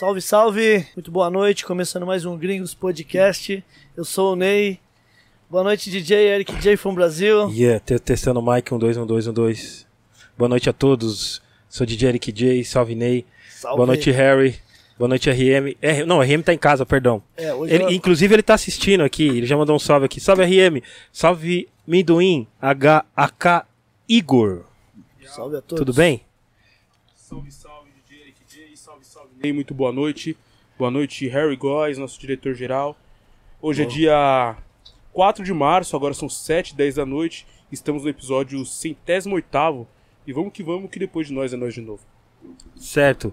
Salve, salve! Muito boa noite, começando mais um Gringos Podcast. Eu sou o Ney. Boa noite, DJ Eric J from Brasil. Yeah, te- testando o mic, um, dois, um, dois, um, dois. Boa noite a todos. Sou DJ Eric J, salve Ney. Salve. Boa noite, Harry. Boa noite, RM. R... Não, RM tá em casa, perdão. É, hoje Ele- eu- Inclusive, ele tá assistindo aqui, ele já mandou um salve aqui. Salve, RM. Salve, Minduim, HAK Igor. Salve a todos. Tudo bem? Salve, salve, Ney, muito boa noite. Boa noite, Harry Góes, nosso diretor-geral. Hoje é dia 4 de março, agora são 7, 10 da noite. Estamos no episódio centésimo oitavo. E vamos que vamos, que depois de nós é nós de novo. Certo.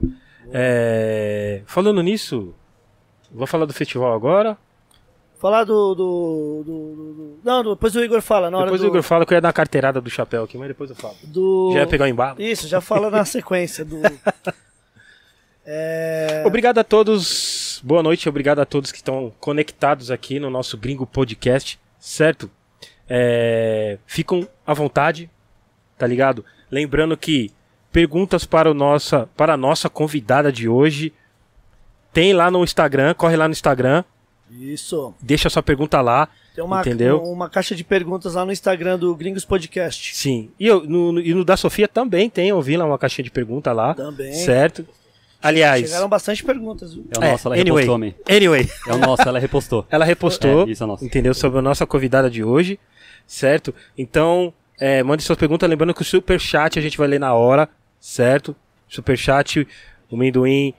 É, Falando nisso, vou falar do festival agora. Falar do, do, do- do- do- Não, depois o Igor fala. Na hora depois do, o Igor fala que eu ia dar uma carteirada do chapéu aqui, mas depois eu falo. do... Já ia pegar o embalo. Isso, já fala na sequência do... É... Obrigado a todos. Boa noite, obrigado a todos que estão conectados aqui no nosso Gringo Podcast, certo? É, ficam à vontade, tá ligado? Lembrando que perguntas para, o nossa, para a nossa convidada de hoje tem lá no Instagram, corre lá no Instagram, Isso. deixa sua pergunta lá, Tem uma, Entendeu? uma caixa de perguntas lá no Instagram do Gringos Podcast. sim. E, eu, no, no- e no da Sofia também tem, eu vi lá uma caixinha de pergunta lá, Também. certo? Aliás, Chegaram bastante perguntas. viu? É o nosso, ela anyway, repostou, man. anyway, É o nosso, ela repostou. Ela repostou, É, isso é nosso. entendeu? Sobre a nossa convidada de hoje, certo? Então, é, mande suas perguntas, lembrando que o superchat a gente vai ler na hora, certo? Superchat, o Mendoim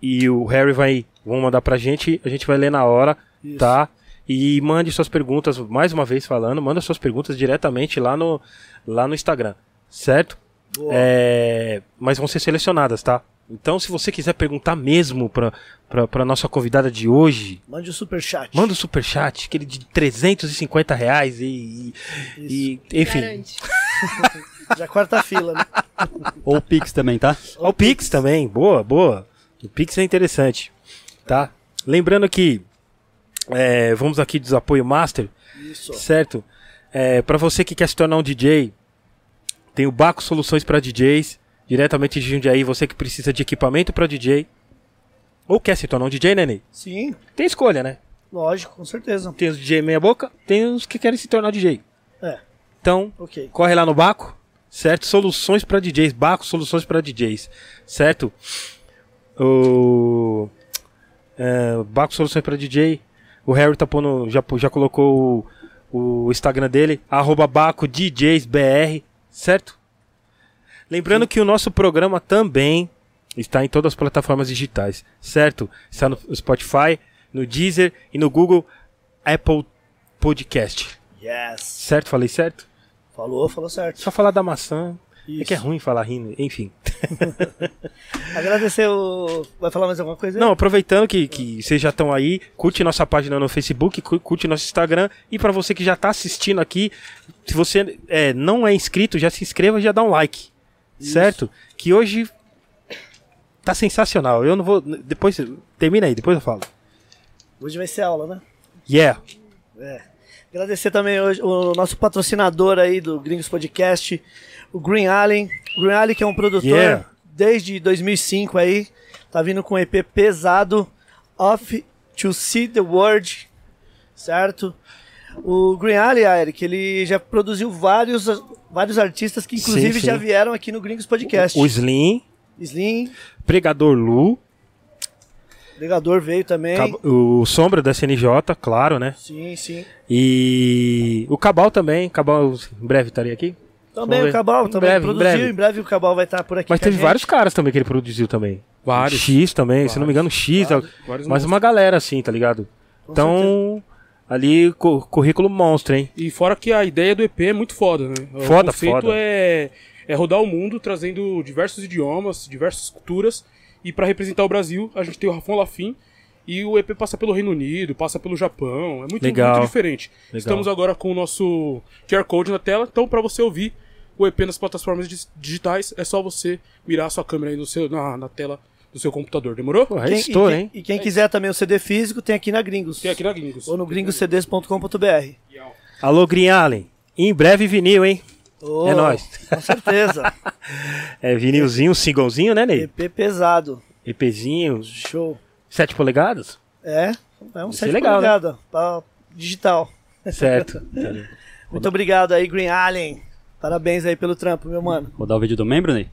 e o Harry vai, vão mandar pra gente, a gente vai ler na hora, Isso. tá? E mande suas perguntas, mais uma vez falando, manda suas perguntas diretamente lá no, lá no Instagram, certo? Boa. É, mas vão ser selecionadas, tá? Então, se você quiser perguntar mesmo pra, pra, pra nossa convidada de hoje, Mande o superchat. Manda o superchat, aquele de 350 reais e. e- e- enfim. Já quarta fila, né? Ou o Pix também, tá? Ó, O Pix também, boa, boa. O Pix é interessante. Tá? Lembrando que. é, vamos aqui dos apoio Master, Isso. certo? É, para você que quer se tornar um DJ, tem o Baco Soluções para DJs, diretamente de Jundiaí. Você que precisa de equipamento para DJ, ou quer se tornar um DJ, né, Ney? Sim, Tem escolha, né? lógico, com certeza. Tem os DJ meia-boca, tem os que querem se tornar DJ. É, Então, ok. corre lá no Baco, certo? Soluções para DJs, Baco Soluções para DJs, certo? O é, Baco Soluções para DJ, o Harry tá pondo, já, já colocou o, o Instagram dele, arroba Baco DJsBR, certo? Lembrando que o nosso programa também está em todas as plataformas digitais, certo? Está no Spotify, no Deezer e no Google Apple Podcast, Yes. certo? Falei certo? Falou, falou certo. Só falar da maçã. É Isso. que é ruim falar rindo, enfim. Agradecer o. Vai falar mais alguma coisa? aí? Não, aproveitando que, que vocês já estão aí, curte nossa página no Facebook, cu- curte nosso Instagram. E pra você que já tá assistindo aqui, se você é, não é inscrito, já se inscreva e já dá um like. Certo? Que hoje tá sensacional. Eu não vou. Depois. Termina aí, depois eu falo. Hoje vai ser aula, né? Yeah. Agradecer também hoje o nosso patrocinador aí do Gringos Podcast, o Green Allen. Green Allen que é um produtor Yeah. desde 2005 aí, tá vindo com um EP pesado, Off to See the World, certo? O Green Allen, Eric, ele já produziu vários, vários artistas que inclusive Sim, sim. já vieram aqui no Gringos Podcast. O Slim, Slim, Pregador Lu, Legador veio também. O Sombra da SNJ, claro, né? Sim, sim. E o Cabal também. Cabal em breve estaria aqui. Também o. Cabal Em também breve, em produziu, breve. em breve o Cabal vai estar por aqui. Mas com a teve gente. vários caras também que ele produziu também. Vários. X também, se não me engano, X. Vários. Vários mas uma galera assim, tá ligado? Com então, ali, cu- currículo monstro, hein? E fora que a ideia do EP é muito foda, né? Foda, o conceito foda. É, é rodar o mundo trazendo diversos idiomas, diversas culturas. E pra representar o Brasil, a gente tem o Rafão Lafim. E o EP passa pelo Reino Unido, passa pelo Japão. É muito, Legal. muito diferente. Legal. Estamos agora com o nosso QR Code na tela. Então, pra você ouvir o EP nas plataformas digitais, é só você mirar a sua câmera aí no seu, na, na tela do seu computador. Demorou? Pô, Quem- estouro, e, quem, hein? e quem quiser também o CD físico, tem aqui na Gringos. Tem aqui na Gringos. Ou no gringoscds.com.br. Alô, Green Allen. Em breve vinil, hein? Oh, É nóis. Com certeza. É vinilzinho, singlezinho, né, Ney? EP pesado. EPzinho, Show. 7 polegadas? É, é um Isso é 7 legal, né? polegadas, pra digital. Certo. Muito obrigado aí, Green Allen. Parabéns aí pelo trampo, meu mano. Rodar o vídeo do membro, Ney?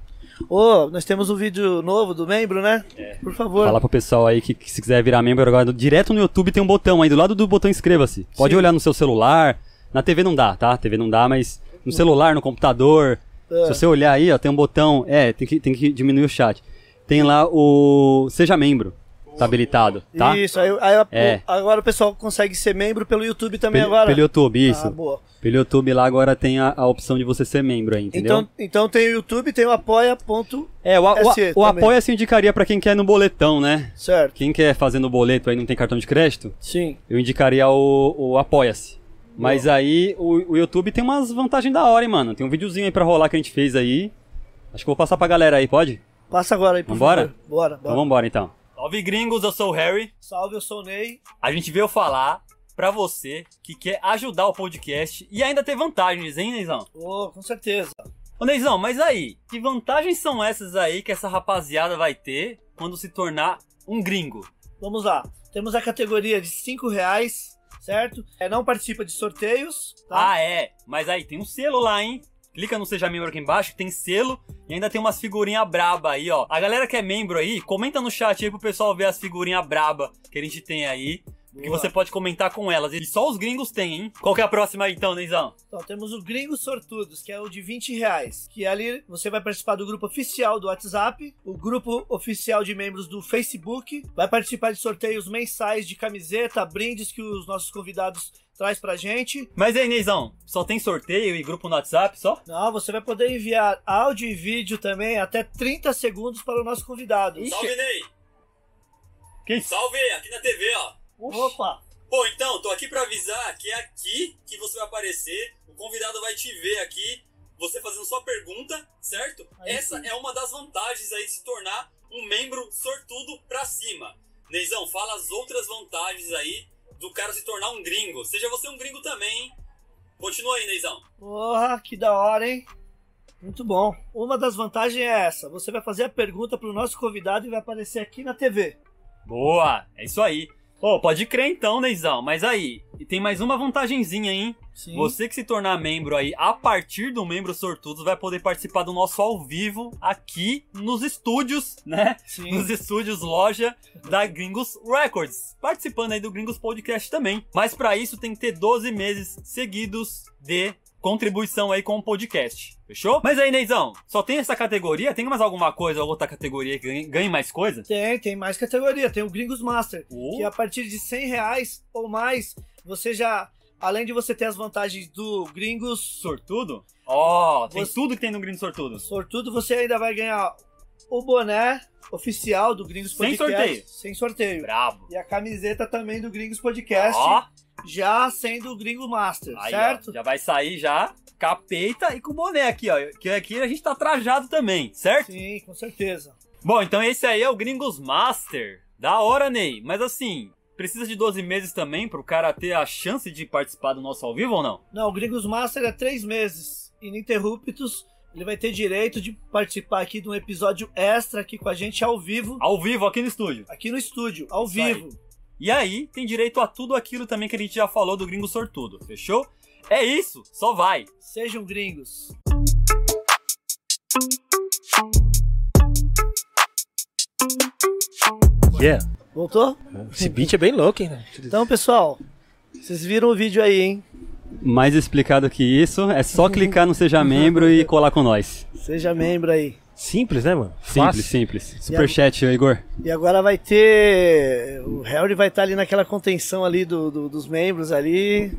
Ô, nós temos um vídeo novo do membro, né? Por favor. Falar pro pessoal aí que, que se quiser virar membro agora, direto no YouTube tem um botão aí, do lado do botão inscreva-se. Pode Sim. olhar no seu celular, na TV não dá, tá? TV não dá, mas no celular, no computador. Ah. Se você olhar aí, ó, tem um botão, é, tem que, tem que diminuir o chat. Tem lá o Seja Membro, tá habilitado, tá? Isso, aí, aí a- É. agora o pessoal consegue ser membro pelo YouTube também Pelo, agora. pelo YouTube, isso. Ah, boa. Pelo YouTube lá agora tem a, a opção de você ser membro aí, entendeu? Então, então tem o YouTube, tem o apoia. Ponto, é, o, o, o apoia se indicaria pra quem quer no boletão, né? certo. Quem quer fazer no boleto aí não tem cartão de crédito, Sim. eu indicaria o, o Apoia-se. Mas aí o, o YouTube tem umas vantagens da hora, hein, mano. Tem um videozinho aí pra rolar que a gente fez aí. Acho que eu vou passar pra galera aí, pode? Passa agora aí, por Vambora? favor. Bora, Então bora. vambora então. Salve gringos, eu sou o Harry. Salve, eu sou o Ney. A gente veio falar pra você que quer ajudar o podcast e ainda ter vantagens, hein, Neizão? Ô, com certeza. Ô, Neizão, mas aí, que vantagens são essas aí que essa rapaziada vai ter quando se tornar um gringo? Vamos lá. Temos a categoria de 5 reais, certo? É, não participa de sorteios, tá? Ah, é, mas aí tem um selo lá, hein? Clica no Seja Membro aqui embaixo, que tem selo e ainda tem umas figurinhas braba aí, ó. A galera que é membro aí, comenta no chat aí pro pessoal ver as figurinhas braba que a gente tem aí. Que Boa. você pode comentar com elas. E só os gringos têm, hein? Qual que é a próxima aí então, Neizão? Então, temos o Gringos Sortudos, que é o de 20 reais. Que ali você vai participar do grupo oficial do WhatsApp, o grupo oficial de membros do Facebook, vai participar de sorteios mensais de camiseta, brindes que os nossos convidados traz pra gente. Mas aí, Neizão, só tem sorteio e grupo no WhatsApp só? Não, você vai poder enviar áudio e vídeo também até 30 segundos para o nosso convidado. Salve, Ney! Que isso? Salve! Aqui na TV, ó. Opa! Pô, então, tô aqui pra avisar que é aqui que você vai aparecer. O convidado vai te ver aqui, você fazendo sua pergunta, certo? Aí Essa sim. é uma das vantagens aí de se tornar um membro sortudo pra cima. Neizão, fala as outras vantagens aí do cara se tornar um gringo. Seja você um gringo também, hein? Continua aí, Neizão. Porra, que da hora, hein? Muito bom. Uma das vantagens é essa: você vai fazer a pergunta para o nosso convidado e vai aparecer aqui na TV. Boa, é isso aí. Pô, pode crer então, Neizão. Mas aí, e tem mais uma vantagenzinha, hein? Sim. Você que se tornar membro aí, a partir do membro sortudo, vai poder participar do nosso ao vivo aqui nos estúdios, né? Sim. Nos estúdios loja da Gringos Records. Participando aí do Gringos Podcast também. Mas pra isso tem que ter 12 meses seguidos de contribuição aí com o podcast. Fechou? Mas aí, Neizão, só tem essa categoria? Tem mais alguma coisa, outra categoria que ganhe, mais coisa? Tem, tem mais categoria. Tem o Gringos Master, Oh. que a partir de 100 reais ou mais, você já, além de você ter as vantagens do Gringos Sortudo? Ó, tem Você- tudo que tem no Gringos Sortudo. Sortudo, você ainda vai ganhar o boné oficial do Gringos Sem Podcast. sorteio. Sem sorteio. Brabo. E a camiseta também do Gringos Podcast, Ó, já sendo o Gringo Master, aí, certo? ó, já vai sair já capeita e com boné aqui, ó. Que aqui a gente tá trajado também, certo? Sim, com certeza. Bom, então esse aí é o Gringos Master. Da hora, Ney. Mas assim, precisa de 12 meses também pro cara ter a chance de participar do nosso ao vivo ou não? Não, o Gringos Master é três meses ininterruptos. Ele vai ter direito de participar aqui de um episódio extra aqui com a gente ao vivo, Ao vivo aqui no estúdio. aqui no estúdio, ao Isso aí. E aí, tem direito a tudo aquilo também que a gente já falou do Gringo Sortudo, fechou? É isso, só vai. Sejam gringos. Yeah. Voltou? Esse beat é bem louco, hein? Então, pessoal, vocês viram o vídeo aí, hein? Mais explicado que isso, é só clicar no Seja Membro e colar com nós. Seja membro aí. Simples, né, mano? Simples, Fácil. simples. Superchat, Igor. E agora vai ter. O Harry vai estar ali naquela contenção ali do, do- dos membros ali.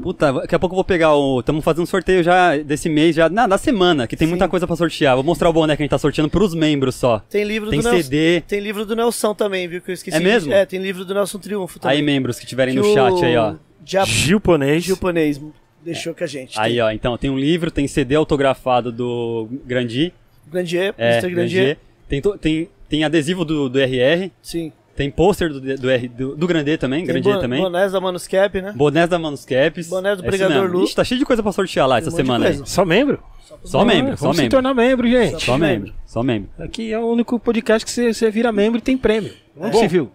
Puta, daqui a pouco eu vou pegar o. Estamos fazendo um sorteio já desse mês, já. Não, da semana, que tem Sim. muita coisa pra sortear. Vou mostrar o boné que a gente tá sorteando pros membros só. Tem livro Tem do Nelson. CD. Tem livro do Nelson também, viu? Que eu esqueci. É de- mesmo? É, tem livro do Nelson Triunfo também. Aí, membros que estiverem Que no o chat aí, ó. Jap- Gilponês. japonês deixou com a gente. Aí, tem ó. Então, tem um livro, tem CD autografado do Grandi. Grandier, É, Mr. Grandier. Grandier. Tem, to- tem, tem adesivo do, do RR. Sim. Tem pôster do, do, R- do, do Grandê também, Tem Grandê bo- também. Bonés da Manuscap, né? Bonés da Manuscaps. Boné do É Brigador mesmo. Lu. Ixi, tá cheio de coisa pra sortear lá essa um semana aí. Só membro? Só membro, só Vamos se membro. tornar membro, gente. Só membro, só membro. Aqui é o único podcast que você, você vira membro e tem prêmio. Não Bom, se viu?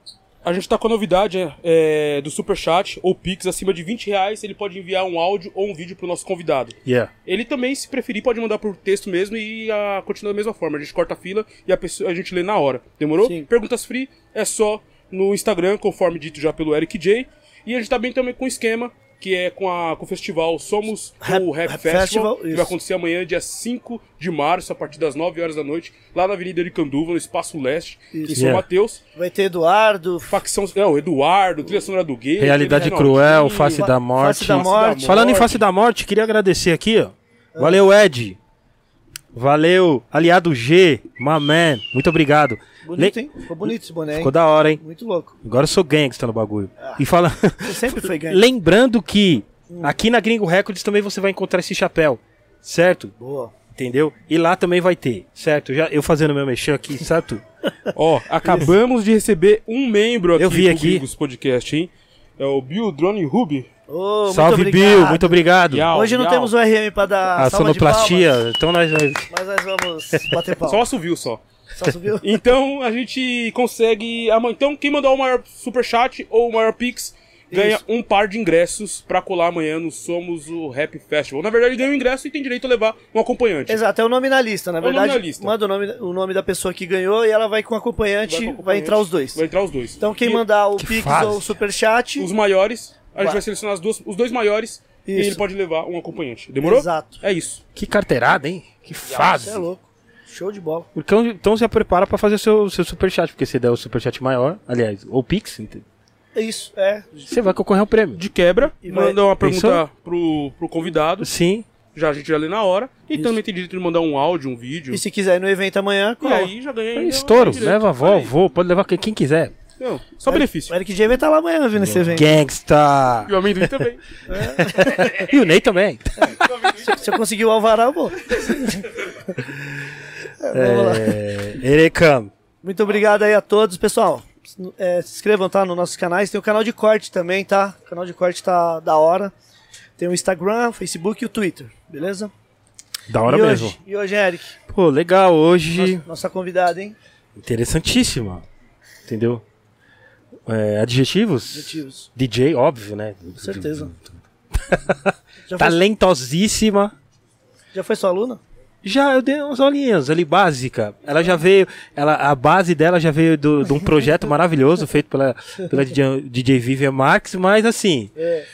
A gente tá com a novidade é, é, do Superchat ou Pix acima de 20 reais. Ele pode enviar um áudio ou um vídeo pro nosso convidado. Yeah. Ele também, se preferir, pode mandar por texto mesmo e a, continua da mesma forma. A gente corta a fila e a, pessoa, a gente lê na hora. Demorou? Sim. Perguntas free é só no Instagram, conforme dito já pelo Eric J. E a gente tá bem também com o esquema, que é com, a, com o festival Somos Rap- o Rap, Rap Festival, Festival, que isso. vai acontecer amanhã, dia 5 de março, a partir das 9 horas da noite, lá na Avenida Aricanduva, no Espaço Leste, em São Yeah. Mateus. Vai ter Eduardo, Facção. É, o Eduardo, trilha sonora do Gay. Realidade cruel, face Fa- da morte. Face da Morte. Falando em face da morte, queria agradecer aqui, ó. Valeu, Ed. Valeu, aliado G, my man. Muito obrigado. bonito, Le- hein? Ficou bonito esse boné, hein? Ficou da hora, hein? Muito louco. Agora eu sou gangsta no bagulho. E fala... Você sempre foi ganho. Lembrando que aqui na Gringo Records também você vai encontrar esse chapéu, certo? Boa. Entendeu? E lá também vai ter, certo? Já eu fazendo meu mexer aqui, certo? Ó, acabamos de receber um membro aqui Eu vi do aqui. Gringos Podcast, hein? É o Bill Drone Ruby. Muito Salve, obrigado. Bill, muito obrigado. Yau, Hoje não yau. temos o RM pra dar A sonoplastia, então nós... nós- mas nós vamos bater palma. Só assovio só. Só subiu? Então a gente consegue. Então, quem mandar o maior superchat ou o maior pix ganha Isso. um par de ingressos pra colar amanhã no Somos o Rap Festival. Na verdade, ganha um ingresso e tem direito a levar um acompanhante. Exato, é o nome na lista, na o nome verdade. na lista. Manda o nome, o nome da pessoa que ganhou e ela vai com acompanhante, Vai vai, com acompanhante. entrar os dois. Vai entrar os dois. Então quem E mandar o Que Pix fase. ou o Superchat, Os maiores, a gente Vai. selecionar as duas, os dois maiores e Isso. ele pode levar um acompanhante. Demorou? Exato. É isso. Que carteirada, hein? Que fase. Você é louco. Show de bola. Então, então já prepara pra fazer o seu, seu superchat, porque se der o superchat maior, aliás, ou Pix, ent- É isso, é. você vai concorrer ao prêmio. De quebra, E vai- manda uma pergunta pro, pro convidado. Sim. Já a gente já lê na hora. E Isso. também tem direito de mandar um áudio, um vídeo. E se quiser ir no evento amanhã, E cola. aí já ganha. É estouro, leva a avó, avô, pode levar quem quiser. Não, só benefício. O Eric J vai estar lá amanhã vindo esse evento. Gangsta! E o amendoim também. E o Ney também. Se eu conseguir o Alvará, eu vou. É, vamos lá. É, Erecam. Muito obrigado aí a todos, pessoal. É, se inscrevam, tá? Nos nossos canais. Tem o canal de corte também, tá? O canal de corte tá da hora. Tem o Instagram, o Facebook e o Twitter, beleza? Da hora e mesmo. Hoje, e hoje, Eric? Pô, legal, hoje. Nossa, nossa convidada, hein? Interessantíssima. Entendeu? É, adjetivos? Adjetivos. DJ, óbvio, né? Com certeza. Tá Já foi, Talentosíssima. já foi sua aluna? Já, eu dei umas olhinhas ali, básica. Ela já veio, ela, a base dela já veio do- de um projeto maravilhoso feito pela, pela DJ, DJ Vivian Marx, mas assim, É.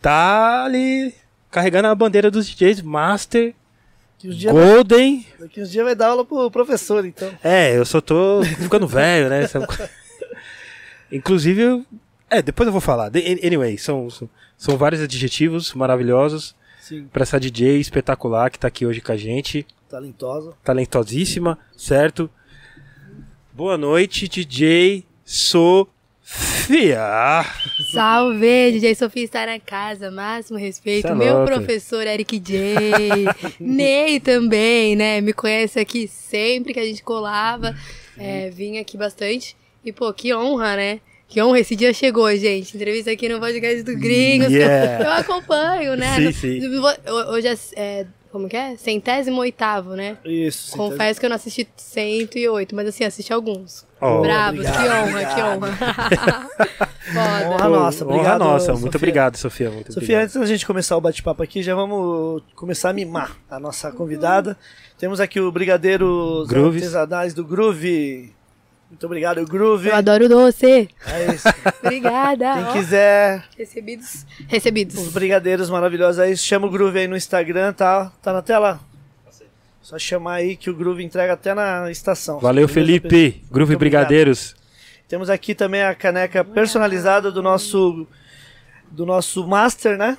tá ali carregando a bandeira dos DJs Master, Golden. daqui uns dias vai dar aula pro professor, então. É, eu só tô ficando velho, né? Inclusive, eu- é, depois eu vou falar. De- Anyway, são, são, são vários adjetivos maravilhosos Sim, pra essa DJ espetacular que tá aqui hoje com a gente. talentosa. talentosíssima, certo? Boa noite, DJ Sofia. Salve, DJ Sofia está na casa, máximo respeito. É Meu louca. professor Eric J. Ney também, né? Me conhece aqui sempre que a gente colava. É, vim aqui bastante. E, pô, que honra, né? Que honra, esse dia chegou, gente. Entrevista aqui no podcast do Gringos. que eu- Yeah. Eu, acompanho, né? Sim, sim. Hoje é, é, como que é? Centésimo oitavo, né? Isso. Confesso que eu não assisti 108, mas assim, assisti alguns. Oh, Bravos, obrigado, que honra, que obrigado. honra. Foda. Honra nossa, Honra obrigado. nossa, Sofia. muito obrigado, Sofia. Muito Sofia, obrigado. antes da gente começar o bate-papo aqui, já vamos começar a mimar a nossa convidada. Temos aqui o Brigadeiro Grooves. Artesanais do Groove. Muito obrigado, Groove. Eu adoro doce. É isso. Obrigada. Quem Ó, quiser Recebidos. os Recebidos. brigadeiros maravilhosos aí, chama o Groove aí no Instagram, tá? Tá na tela? Só chamar aí que o Groove entrega até na estação. Valeu, Felipe. pessoal? Groove Muito Brigadeiros. Temos aqui também a caneca personalizada do nosso do nosso Master, né?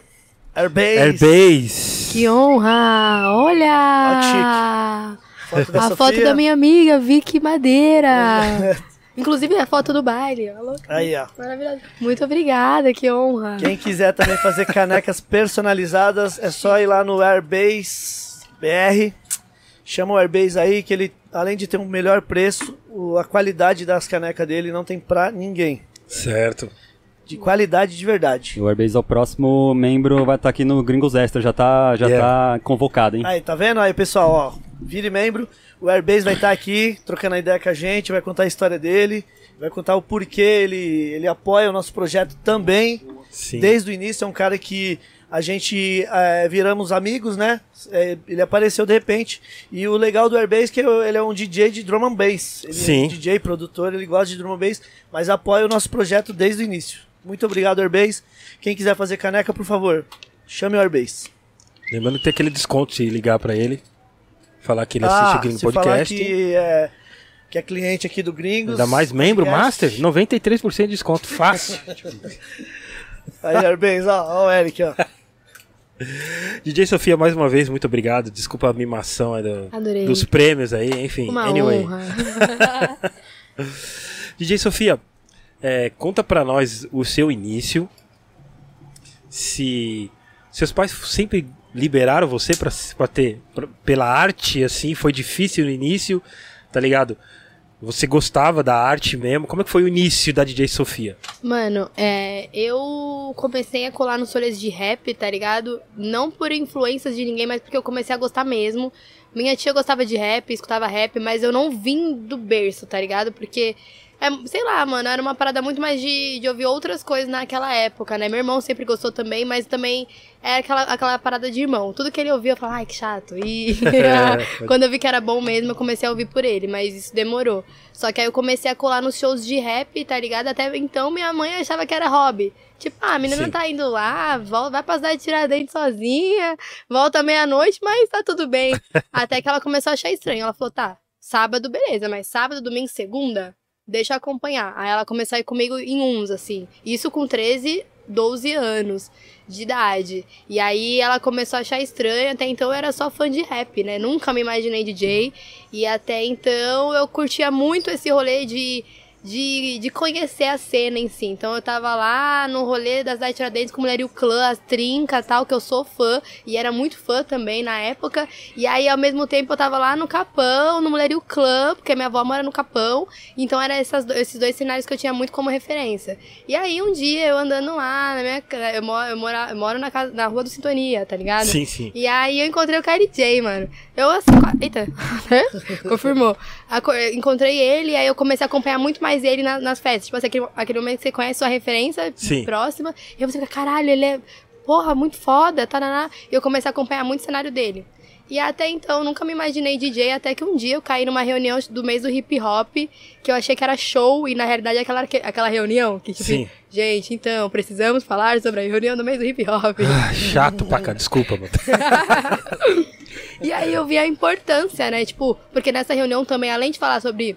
Airbase. Airbase. Que honra. Olha. Foto da A foto da minha amiga, Vicky Madeira. Inclusive a foto do baile. louca. Aí, ó. Maravilhosa. Muito obrigada, que honra. Quem quiser também fazer canecas personalizadas, é só ir lá no Airbase BR. Chama o Airbase aí, que ele, além de ter um melhor preço, a qualidade das canecas dele não tem pra ninguém. Certo. De qualidade de verdade. O Airbase é o próximo membro, vai estar aqui no Gringos Extra, já tá, já Yeah. tá convocado, hein? Aí, tá vendo? Aí, pessoal, ó, vire membro. O Airbase vai estar aqui, trocando a ideia com a gente, vai contar a história dele, vai contar o porquê ele, ele apoia o nosso projeto também. Sim. Desde o início, é um cara que a gente é, viramos amigos, né? É, ele apareceu de repente. E o legal do Airbase é que ele é um DJ de drum and bass. Ele Sim. é um DJ, produtor, ele gosta de drum and bass, mas apoia o nosso projeto desde o início. Muito obrigado, Airbase. Quem quiser fazer caneca, por favor, chame o Airbase. Lembrando que tem aquele desconto se ligar pra ele. Falar que ele assiste o Gringo Ah, se falar Podcast. que é, que é cliente aqui do Gringos. Ainda mais membro podcast. Master, 93% de desconto. Fácil. Aí, Airbase, ó, ó o Eric, ó. DJ Sofia, mais uma vez, muito obrigado. Desculpa a mimação aí do- dos prêmios aí, enfim. Uma anyway. honra. DJ Sofia, é, conta pra nós o seu início. Se seus pais sempre liberaram você pra ter pra- pela arte assim, foi difícil no início, tá ligado? Você gostava da arte mesmo? Como é que foi o início da DJ Sofia? Mano, é, eu comecei a colar nos rolês de rap, tá ligado? Não por influências de ninguém, mas porque eu comecei a gostar mesmo. Minha tia gostava de rap, escutava rap, mas eu não vim do berço, tá ligado? Porque, é, sei lá, mano, era uma parada muito mais de, de ouvir outras coisas naquela época, né? Meu irmão sempre gostou também, mas também é aquela, aquela parada de irmão. Tudo que ele ouvia, eu falava, ai, que chato. E quando eu vi que era bom mesmo, eu comecei a ouvir por ele, mas isso demorou. Só que aí eu comecei a colar nos shows de rap, tá ligado? Até então minha mãe achava que era hobby. Tipo, ah, a menina Sim. tá indo lá, volta, vai passar de Tiradentes sozinha, volta meia-noite, mas tá tudo bem. Até que ela começou a achar estranho. Ela falou, tá, sábado, beleza, mas sábado, domingo, segunda, deixa acompanhar. Aí ela começou a ir comigo em uns, assim. Isso com 13, 12 anos de idade. E aí ela começou a achar estranho, até então eu era só fã de rap, né? Nunca me imaginei DJ. E até então eu curtia muito esse rolê de, de, de conhecer a cena em si. Então eu tava lá no rolê das Night Tiradentes com o Mulher e o Clã, as trincas tal, que eu sou fã. E era muito fã também na época. E aí ao mesmo tempo eu tava lá no Capão, no Mulher e o Clã, porque minha avó mora no Capão. Então eram essas, esses dois cenários que eu tinha muito como referência. E aí um dia eu andando lá, na minha, eu, moro, eu, mora, eu moro na, casa, na rua do Sintonia, tá ligado? Sim, sim. E aí eu encontrei o KLJ, mano. Eu assim, eita, confirmou. Aco- eu Encontrei ele, aí eu comecei a acompanhar muito mais ele na- nas festas. Tipo assim, aquele, aquele momento que você conhece sua referência Sim. próxima. E você fica, caralho, ele é, porra, muito foda, taraná. E eu comecei a acompanhar muito o cenário dele. E até então, eu nunca me imaginei DJ, até que um dia eu caí numa reunião do mês do hip hop, que eu achei que era show, e na realidade é aquela, aquela reunião que, tipo, Sim. gente, então, precisamos falar sobre a reunião do mês do hip hop. Ah, chato pra cá, desculpa, mano. E aí eu vi a importância, né? Tipo, porque nessa reunião também, além de falar sobre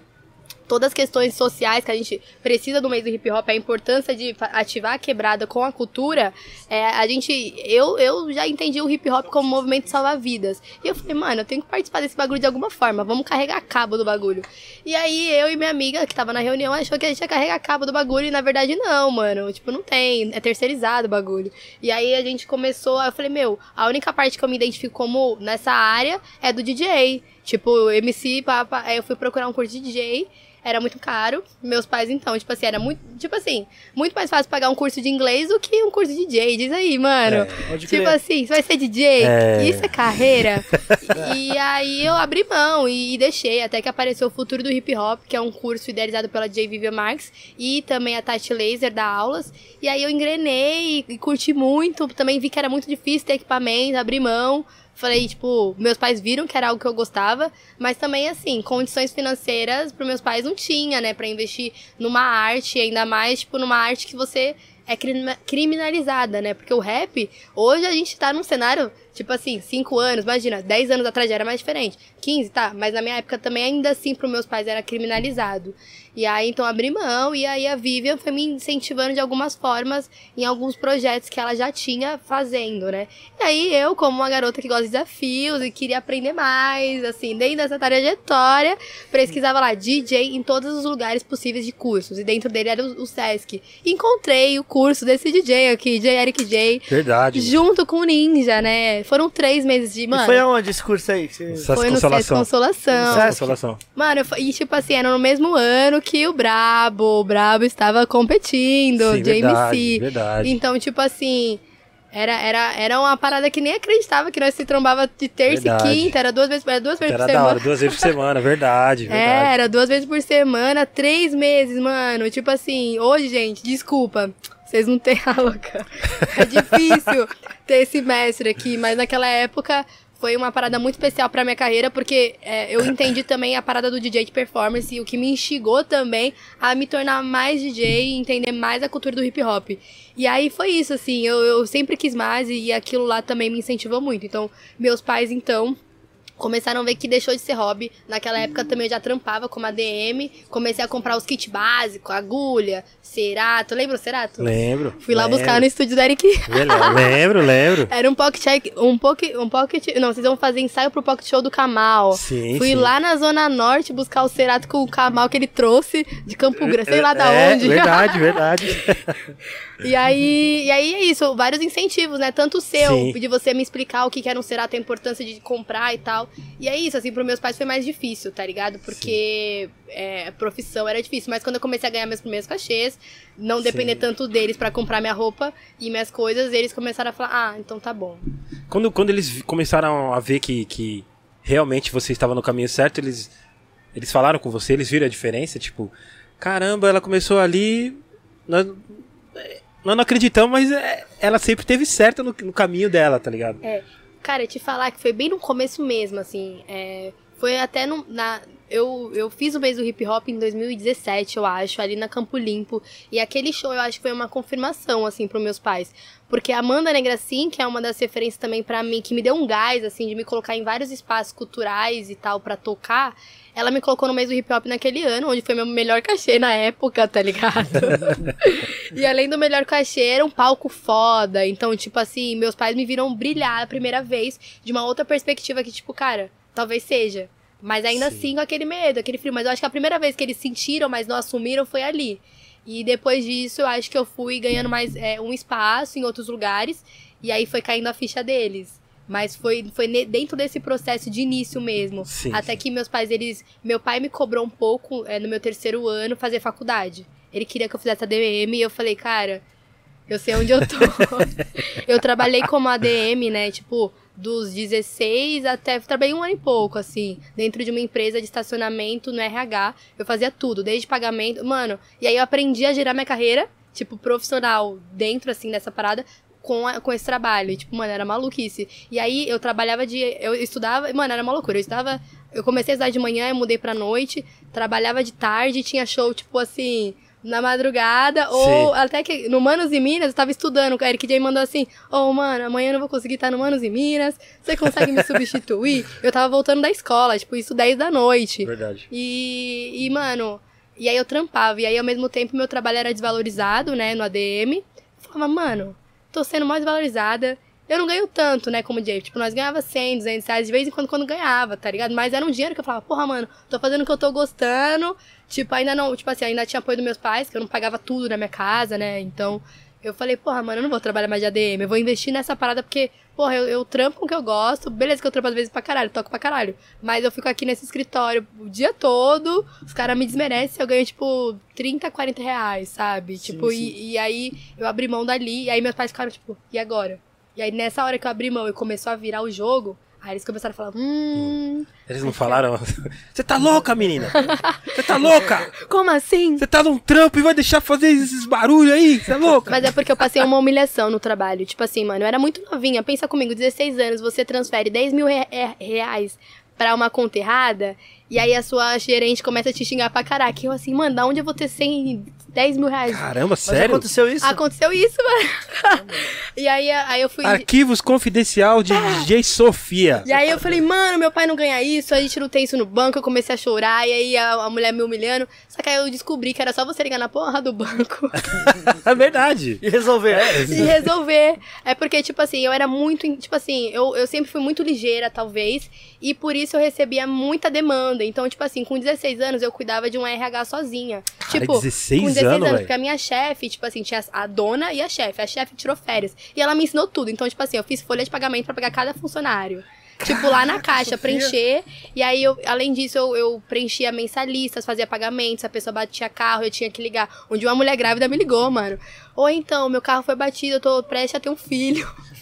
todas as questões sociais que a gente precisa do mês do hip hop, a importância de ativar a quebrada com a cultura, é, a gente. Eu, eu já entendi o hip hop como movimento de salvar vidas. E eu falei, mano, eu tenho que participar desse bagulho de alguma forma, vamos carregar cabo do bagulho. E aí eu e minha amiga, que tava na reunião, achou que a gente ia carregar cabo do bagulho, e na verdade não, mano. Tipo, não tem, é terceirizado o bagulho. E aí a gente começou, eu falei, meu, a única parte que eu me identifico como nessa área é do DJ. Tipo, MC. Aí eu fui procurar um curso de DJ. Era muito caro. Meus pais, então, tipo assim, era muito. Tipo assim, muito mais fácil pagar um curso de inglês do que um curso de DJ. Diz aí, mano. Pode Tipo crer. assim, você vai ser DJ? É. Isso é carreira? e aí eu abri mão e deixei, até que apareceu o Futuro do Hip Hop, que é um curso idealizado pela J. Vivian Marks, e também a Tati Laser dá aulas. E aí eu engrenei e curti muito, também vi que era muito difícil ter equipamento, abri mão. Falei, tipo, meus pais viram que era algo que eu gostava, mas também, assim, condições financeiras para meus pais não tinha, né, Pra investir numa arte, ainda mais, tipo, numa arte que você é criminalizada, né? Porque o rap, hoje a gente tá num cenário, tipo assim, 5 anos, imagina, 10 anos atrás já era mais diferente. 15, tá, mas na minha época também, ainda assim, pros meus pais era criminalizado. E aí, então, abri mão. E aí, a Vivian foi me incentivando de algumas formas em alguns projetos que ela já tinha fazendo, né? E aí, eu, como uma garota que gosta de desafios e queria aprender mais, assim, dentro dessa trajetória, pesquisava lá DJ em todos os lugares possíveis de cursos. E dentro dele era o, o Sesc. Encontrei o curso desse DJ aqui, DJ Eric J. Verdade. Junto com o Ninja, né? Foram três meses de. E Mano, foi aonde esse curso aí? você- foi no Sesc consolação. Consolação. Sesc. Consolação. Mano, eu e tipo assim, era no mesmo ano que o Brabo, o Brabo estava competindo, Sim, de verdade, MC. verdade. Então, tipo assim, era, era, era uma parada que nem acreditava que nós se trombava de terça Verdade. e quinta, era duas vezes, era duas vezes Era por semana. hora, duas vezes por semana, verdade, É, verdade. era duas vezes por semana, três meses, mano. Tipo assim, hoje, gente, desculpa. Vocês não têm a louca. É difícil ter esse mestre aqui, mas naquela época foi uma parada muito especial pra minha carreira, porque é, eu entendi também a parada do DJ de performance e o que me instigou também a me tornar mais DJ e entender mais a cultura do hip hop. E aí foi isso, assim, eu, eu sempre quis mais e aquilo lá também me incentivou muito. Então, meus pais, então, começaram a ver que deixou de ser hobby. Naquela época também eu já trampava como ADM. Comecei a comprar os kits básicos, agulha, cerato. Lembra o cerato? Lembro. Fui lá lembro. buscar no estúdio da Eric. Lembro, lembro. Era um pocket, um pocket, um pocket, não, vocês vão fazer ensaio pro pocket show do Kamal. Sim, Fui sim. lá na Zona Norte buscar o cerato com o Kamal que ele trouxe de Campo Grande, sei lá da é, onde. Verdade, verdade. E aí, e aí é isso, vários incentivos, né? Tanto o seu, Sim. de você me explicar o que que era um cerato, a importância de comprar e tal. E é isso, assim, pros meus pais foi mais difícil, tá ligado? Porque é, a profissão era difícil. Mas quando eu comecei a ganhar meus primeiros cachês, não depender Sim. tanto deles pra comprar minha roupa e minhas coisas, eles começaram a falar, ah, então tá bom. Quando, quando eles começaram a ver que, que realmente você estava no caminho certo, eles, eles falaram com você, eles viram a diferença? Tipo, caramba, ela começou ali. Nós, é, nós não acreditamos, mas é, ela sempre teve certa no, no caminho dela, tá ligado? Cara, te falar que foi bem no começo mesmo, assim. é, foi até no, na. Eu, eu fiz o mês do hip hop em 2017, eu acho, ali na Campo Limpo. E aquele show eu acho que foi uma confirmação, assim, pros meus pais. Porque a Amanda Negracin, que é uma das referências também pra mim, que me deu um gás, assim, de me colocar em vários espaços culturais e tal pra tocar, ela me colocou no mês do hip hop naquele ano, onde foi meu melhor cachê na época, tá ligado? e além do melhor cachê, era um palco foda. Então, tipo assim, meus pais me viram brilhar a primeira vez de uma outra perspectiva que, tipo, cara, talvez seja. Mas ainda Sim. assim com aquele medo, aquele frio. Mas eu acho que a primeira vez que eles sentiram, mas não assumiram, foi ali. E depois disso, eu acho que eu fui ganhando mais é, um espaço em outros lugares. E aí foi caindo a ficha deles. Mas foi, foi dentro desse processo de início mesmo. Sim, Até sim. que meus pais, eles. Meu pai me cobrou um pouco é, no meu terceiro ano fazer faculdade. Ele queria que eu fizesse ADM e eu falei, cara, eu sei onde eu tô. eu trabalhei como ADM, né? Tipo, dos 16 até. Trabalhei um ano e pouco, assim, dentro de uma empresa de estacionamento no RH. Eu fazia tudo, desde pagamento. Mano, e aí eu aprendi a gerar minha carreira, tipo, profissional, dentro, assim, dessa parada. Com, a- com esse trabalho, e, tipo, mano, era maluquice. E aí eu trabalhava de. Eu estudava, mano, era uma loucura. Eu estudava. Eu comecei a estudar de manhã, eu mudei pra noite, trabalhava de tarde, tinha show, tipo assim, na madrugada, ou até que no Manos e Minas, eu tava estudando, o Eric J mandou assim, ô mano, amanhã eu não vou conseguir estar no Manos e Minas, você consegue me substituir? Eu tava voltando da escola, tipo, isso 10 da noite. Verdade. E, e, mano, e aí eu trampava. E aí, ao mesmo tempo, meu trabalho era desvalorizado, né, no ADM. Eu falava, mano, tô sendo mais valorizada. Eu não ganho tanto, né, como DJ. Tipo, nós ganhava 100, 200 reais de vez em quando, quando ganhava, tá ligado? Mas era um dinheiro que eu falava, porra, mano, tô fazendo o que eu tô gostando. Tipo, ainda não, tipo assim, ainda tinha apoio dos meus pais, que eu não pagava tudo na minha casa, né? Então, eu falei, porra, mano, eu não vou trabalhar mais de ADM, eu vou investir nessa parada porque, porra, eu, eu trampo com o que eu gosto, beleza que eu trampo às vezes pra caralho, toco pra caralho, mas eu fico aqui nesse escritório o dia todo, os caras me desmerecem, eu ganho, tipo, 30, 40 reais, sabe? Sim, tipo, sim. E, e aí eu abri mão dali, e aí meus pais ficaram, tipo, e agora? E aí nessa hora que eu abri mão e começou a virar o jogo, aí eles começaram a falar, hum, Eles não falaram. Você tá louca, menina? Você tá louca? como assim? Você tá num trampo e vai deixar fazer esses barulhos aí? Você é louca? Mas é porque eu passei uma humilhação no trabalho. Tipo assim, mano, eu era muito novinha. Pensa comigo, 16 anos, você transfere 10 mil re- re- reais pra uma conta errada, e aí a sua gerente começa a te xingar pra caraca. E eu assim, mano, da onde eu vou ter 100, 10 mil reais? Caramba, Mas sério? aconteceu isso? Aconteceu isso, mano. e E aí, aí eu fui. Arquivos confidencial de DJ Sofia. E aí eu falei, mano, meu pai não ganha isso, a gente não tem isso no banco, eu comecei a chorar, e aí a, a mulher me humilhando. Só que aí eu descobri que era só você ligar na porra do banco É verdade. E resolver. e resolver. É porque, tipo assim, eu era muito. Tipo assim, eu, eu sempre fui muito ligeira, talvez. E por isso eu recebia muita demanda. Então, tipo assim, com 16 anos eu cuidava de um RH sozinha. Cara, tipo, 16 com 16 anos, anos, porque a minha chefe, tipo assim, tinha a dona e a chefe. A chefe tirou férias. E ela me ensinou tudo. Então, tipo assim, eu fiz folha de pagamento pra pegar cada funcionário. Tipo, lá na caixa, preencher. E aí, eu, além disso, eu, eu preenchia mensalistas, fazia pagamentos. A pessoa batia carro, eu tinha que ligar. Um dia uma mulher grávida me ligou, mano. Ou então, meu carro foi batido, eu tô prestes a ter um filho.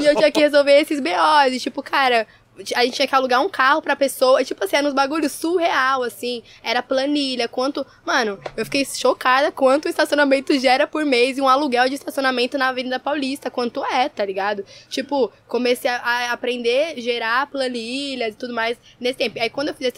e eu tinha que resolver esses BOs. E, tipo, cara, a gente tinha que alugar um carro pra pessoa. Tipo assim, era uns bagulhos surreal, assim. Era planilha, quanto. Mano, eu fiquei chocada quanto o estacionamento gera por mês e um aluguel de estacionamento na Avenida Paulista. Quanto é, tá ligado? Tipo, comecei a, aprender a gerar planilhas e tudo mais nesse tempo. Aí quando eu fiz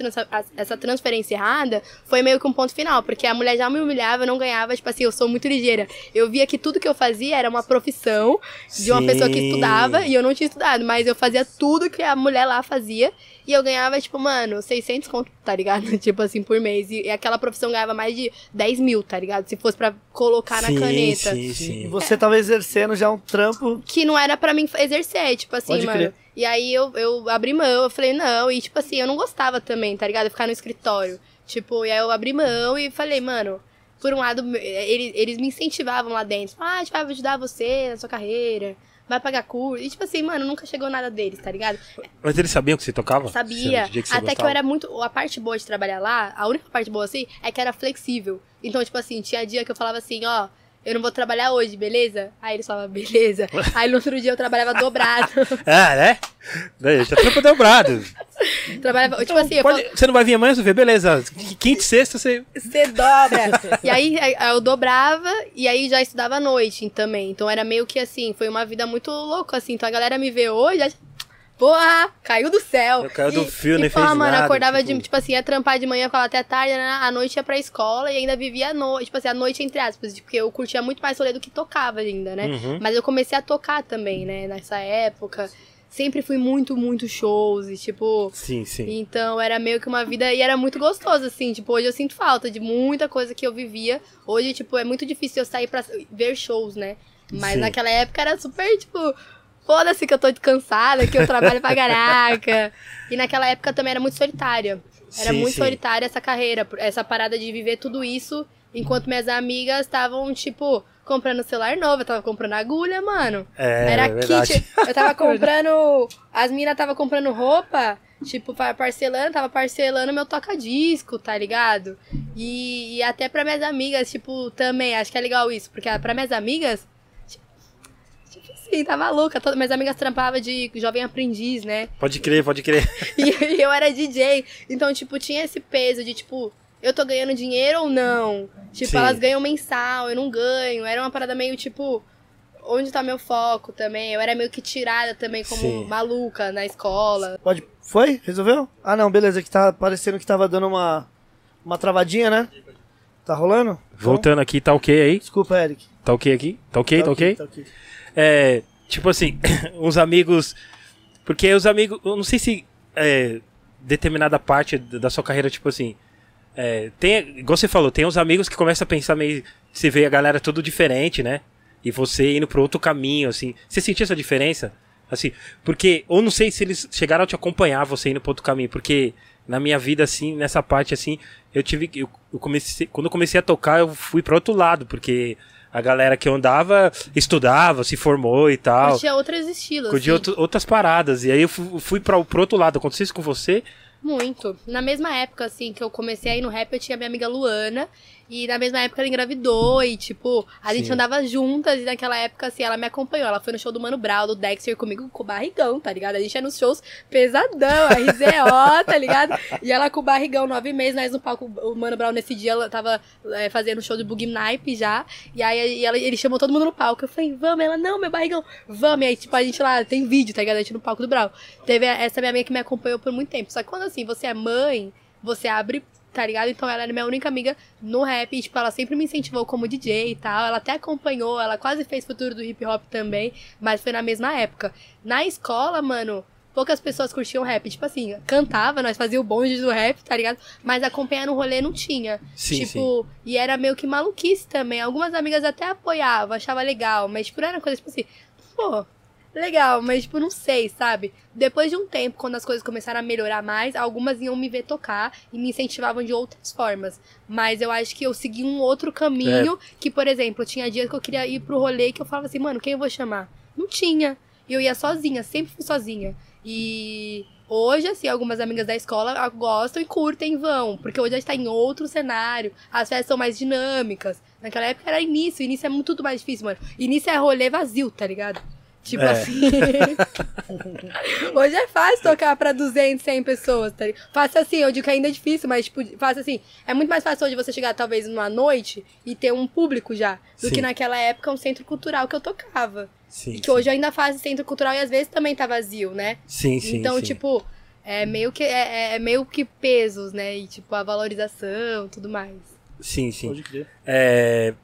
essa transferência errada, foi meio que um ponto final, porque a mulher já me humilhava, eu não ganhava, tipo assim, eu sou muito ligeira. Eu via que tudo que eu fazia era uma profissão de uma Sim. pessoa que estudava e eu não tinha estudado, mas eu fazia tudo que a mulher lá fazia e eu ganhava, tipo, mano, 600 conto, tá ligado? tipo assim, por mês. E, e aquela profissão ganhava mais de 10 mil, tá ligado? Se fosse pra colocar sim, na caneta. Sim, E sim. você tava exercendo já um trampo. Que não era pra mim exercer, tipo assim, Pode mano. crer. E aí eu, eu abri mão, eu falei, não, e tipo assim, eu não gostava também, tá ligado? Ficar no escritório. Tipo, e aí eu abri mão e falei, mano, por um lado, eles, eles me incentivavam lá dentro. Ah, a gente vai ajudar você na sua carreira, vai pagar curso. E tipo assim, mano, nunca chegou nada deles, tá ligado? Mas eles sabiam que você tocava? Sabia. DJ você Até que eu gostava? era muito. A parte boa de trabalhar lá, a única parte boa assim, é que era flexível. Então, tipo assim, tinha dia que eu falava assim, ó. Eu não vou trabalhar hoje, beleza? Aí eles falavam, beleza. Aí no outro dia eu trabalhava dobrado. Ah, né? Daí, já trampo dobrado. trabalhava, tipo assim, eu Pode- Você não vai vir amanhã, Sofia? Beleza. Quinta e sexta você... Você dobra. e aí eu dobrava e aí já estudava à noite também. Então era meio que assim, foi uma vida muito louca, assim. Então a galera me vê hoje, porra, caiu do céu. Caiu do fio, nem fez mano, nada, acordava tipo- de, tipo assim, ia trampar de manhã, ficava até tarde, né? à noite ia pra escola e ainda vivia à noite. Tipo assim, à noite entre aspas, porque eu curtia muito mais rolê do que tocava ainda, né? Uhum. Mas eu comecei a tocar também, né, nessa época. Sempre fui muito, muito shows e, tipo, Sim, sim. então era meio que uma vida e era muito gostoso, assim. Tipo, hoje eu sinto falta de muita coisa que eu vivia. Hoje, tipo, é muito difícil eu sair pra ver shows, né? Mas Sim. naquela época era super, tipo, foda-se que eu tô cansada, que eu trabalho pra caraca. E naquela época também era muito solitária. Era Sim, muito sim. solitária essa carreira, essa parada de viver tudo isso, enquanto minhas amigas estavam, tipo, comprando celular novo, eu tava comprando agulha, mano. É, Era é verdade. kit. Eu tava comprando. As minas tava comprando roupa, tipo, pa- parcelando, tava parcelando meu toca-disco, tá ligado? E, e até pra minhas amigas, tipo, também, acho que é legal isso, porque pra minhas amigas. Assim, tava louca. Todas, minhas amigas trampavam de jovem aprendiz, né? Pode crer, pode crer. E eu era DJ. Então, tipo, tinha esse peso de, tipo, eu tô ganhando dinheiro ou não? Tipo, Sim. elas ganham mensal, eu não ganho. Era uma parada meio, tipo, onde tá meu foco também? Eu era meio que tirada também como Sim. maluca na escola. Pode. Foi? Resolveu? Ah, não, beleza, que tá parecendo que tava dando uma. Uma travadinha, né? Tá rolando? Voltando aqui, tá ok aí? Desculpa, Eric. Tá ok aqui? Tá ok, tá, ok? Tá ok. É, tipo assim, uns amigos. Porque os amigos. Eu não sei se é, determinada parte da sua carreira, tipo assim. É, tem, igual você falou, tem uns amigos que começam a pensar meio. Você vê a galera tudo diferente, né? E você indo pro outro caminho, assim. Você sentiu essa diferença? Assim, porque. Ou não sei se eles chegaram a te acompanhar você indo pro outro caminho, porque na minha vida, assim, nessa parte, assim, eu tive. Eu, eu comecei, quando eu comecei a tocar, eu fui pro outro lado, porque a galera que eu andava estudava, se formou e tal. Curtia outros estilos. Curtia assim. outro- outras paradas. E aí eu fu- fui pra, pro outro lado. Aconteceu isso com você? Muito. Na mesma época, assim, que eu comecei a ir no rap, eu tinha minha amiga Luana. E na mesma época ela engravidou e, tipo, a gente Sim. andava juntas e naquela época, assim, ela me acompanhou. Ela foi no show do Mano Brown, do Dexter comigo com o barrigão, tá ligado? A gente ia nos shows pesadão, RZO, tá ligado? E ela com o barrigão, nove meses, nós no palco, o Mano Brown nesse dia, ela tava é, fazendo show de Boogie Naipe já. E aí e ela- ele chamou todo mundo no palco. Eu falei, vamos, ela, não, meu barrigão, vamos. E aí, tipo, a gente lá, tem vídeo, tá ligado? A gente no palco do Brown. Teve essa minha amiga que me acompanhou por muito tempo. Só que quando, assim, você é mãe, você abre tá ligado? Então ela era minha única amiga no rap. E, tipo, ela sempre me incentivou como DJ e tal. Ela até acompanhou, ela quase fez futuro do hip hop também, mas foi na mesma época. Na escola, mano, poucas pessoas curtiam rap. Tipo assim, cantava, nós fazíamos o bonde do rap, tá ligado? Mas acompanhar no rolê não tinha. Sim, tipo, e era meio que maluquice também. Algumas amigas até apoiavam, achava legal, mas tipo, não era coisa tipo assim, pô, legal, mas tipo, não sei, sabe? Depois de um tempo, quando as coisas começaram a melhorar mais, algumas iam me ver tocar e me incentivavam de outras formas. Mas eu acho que eu segui um outro caminho, que, por exemplo, tinha dias que eu queria ir pro rolê que eu falava assim, mano, quem eu vou chamar? Não tinha. E eu ia sozinha, sempre fui sozinha. E hoje, assim, algumas amigas da escola gostam e curtem, vão. Porque hoje a gente tá em outro cenário. As festas são mais dinâmicas. Naquela época era início. Início é muito tudo mais difícil, mano. Início é rolê vazio, tá ligado? Tipo É. assim. Hoje é fácil tocar pra 200, 100 pessoas, tá ligado? Fácil assim, eu digo que ainda é difícil, mas tipo, fácil assim. É muito mais fácil hoje você chegar talvez numa noite e ter um público já, do Sim. que naquela época um centro cultural que eu tocava. Sim, E que sim. hoje eu ainda faço centro cultural e às vezes também tá vazio, né? Sim, sim. então, sim. tipo, é meio que é, é meio que pesos, né? E tipo, a valorização tudo mais. Sim, sim. Pode crer. É,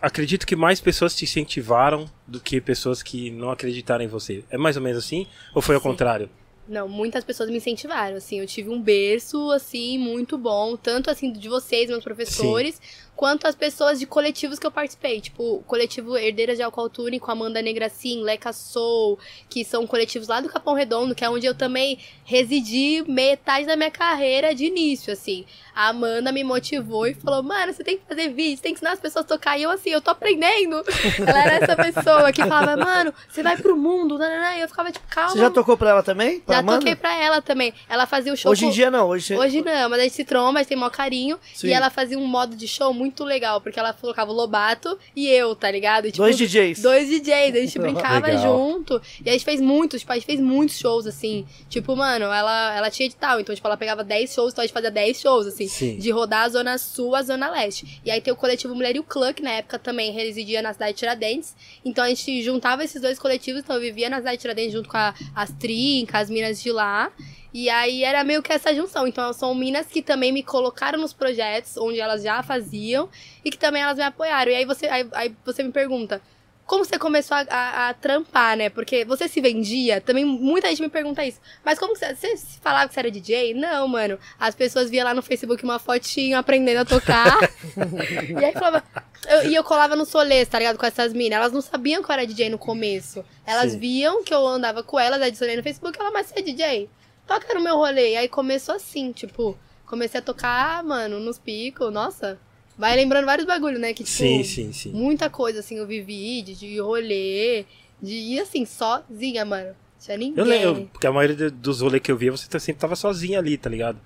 acredito que mais pessoas te incentivaram do que pessoas que não acreditaram em você. É mais ou menos assim? Ou foi ao Sim. contrário? Não, muitas pessoas me incentivaram, assim, eu tive um berço, assim, muito bom, tanto, assim, de vocês, meus professores, quanto as pessoas de coletivos que eu participei, tipo, o coletivo Herdeiras de Alcaltune com Amanda Negracin, Leca Soul, que são coletivos lá do Capão Redondo, que é onde eu também residi metade da minha carreira de início, assim. A Amanda me motivou e falou, mano, você tem que fazer vídeo, você tem que ensinar as pessoas a tocar, e eu, assim, eu tô aprendendo. Ela era essa pessoa que falava, mano, você vai pro mundo, nananã, e eu ficava, tipo, calma. Você já tocou pra ela também? Pra Já Amanda? toquei pra ela também. Ela fazia o show. Hoje em com- dia não, hoje, Hoje não, mas a gente se tromba, a gente tem maior carinho. Sim. E ela fazia um modo de show muito legal, porque ela colocava o Lobato e eu, tá ligado? E, tipo, dois DJs. Dois DJs, a gente brincava junto. E a gente fez muitos, tipo, a gente fez muitos shows, assim. Tipo, mano, ela, ela tinha edital, então, tipo, ela pegava 10 shows, então a gente fazia 10 shows, assim. Sim. De rodar a Zona Sul, a Zona Leste. E aí tem o coletivo Mulher e o Clã, que na época também residia na cidade de Tiradentes. Então a gente juntava esses dois coletivos, então eu vivia na cidade de Tiradentes junto com a, as trincas, as minas de lá. E aí era meio que essa junção. Então são minas que também me colocaram nos projetos onde elas já faziam e que também elas me apoiaram. E aí você, aí, aí você me pergunta. Como você começou a, a- a trampar, né? Porque você se vendia, também muita gente me pergunta isso. Mas como que você, você falava que você era DJ? Não, mano. As pessoas via lá no Facebook uma fotinho aprendendo a tocar. e aí falava. eu- e eu colava no solês, tá ligado? Com essas minas. Elas não sabiam que eu era DJ no começo. Elas Sim. viam que eu andava com elas, adicionei no Facebook, ela, mas você é DJ? Toca no meu rolê. E aí começou assim, tipo, comecei a tocar, mano, nos picos, nossa. Vai lembrando vários bagulhos, né? Que, tipo, Sim, sim, sim. muita coisa, assim, eu vivi, de, de rolê, de ir assim, sozinha, mano. Tinha ninguém. Eu lembro, porque a maioria dos rolês que eu via, você tá- sempre tava sozinha ali, tá ligado?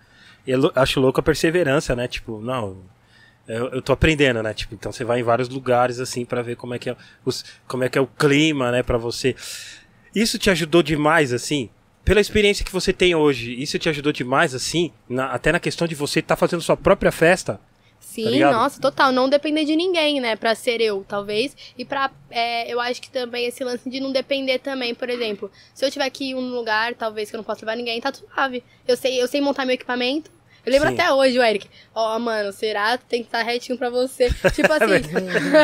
E eu lou- acho louco a perseverança, né? Tipo, não. Eu, eu tô aprendendo, né? Tipo, então você vai em vários lugares, assim, pra ver como é que é, os, como é, que é o clima, né, pra você. Isso te ajudou demais, assim? Pela experiência que você tem hoje, isso te ajudou demais, assim? na- até na questão de você estar fazendo sua própria festa? Sim, Tá nossa, total. Não depender de ninguém, né? Pra ser eu, talvez. E pra. é, eu acho que também esse lance de não depender também, por exemplo. Se eu tiver aqui em um lugar, talvez que eu não possa levar ninguém, tá suave. Eu sei, eu sei montar meu equipamento. Eu lembro Sim. até hoje, o Eric. Ó, mano, será que tem que estar retinho pra você? Tipo assim,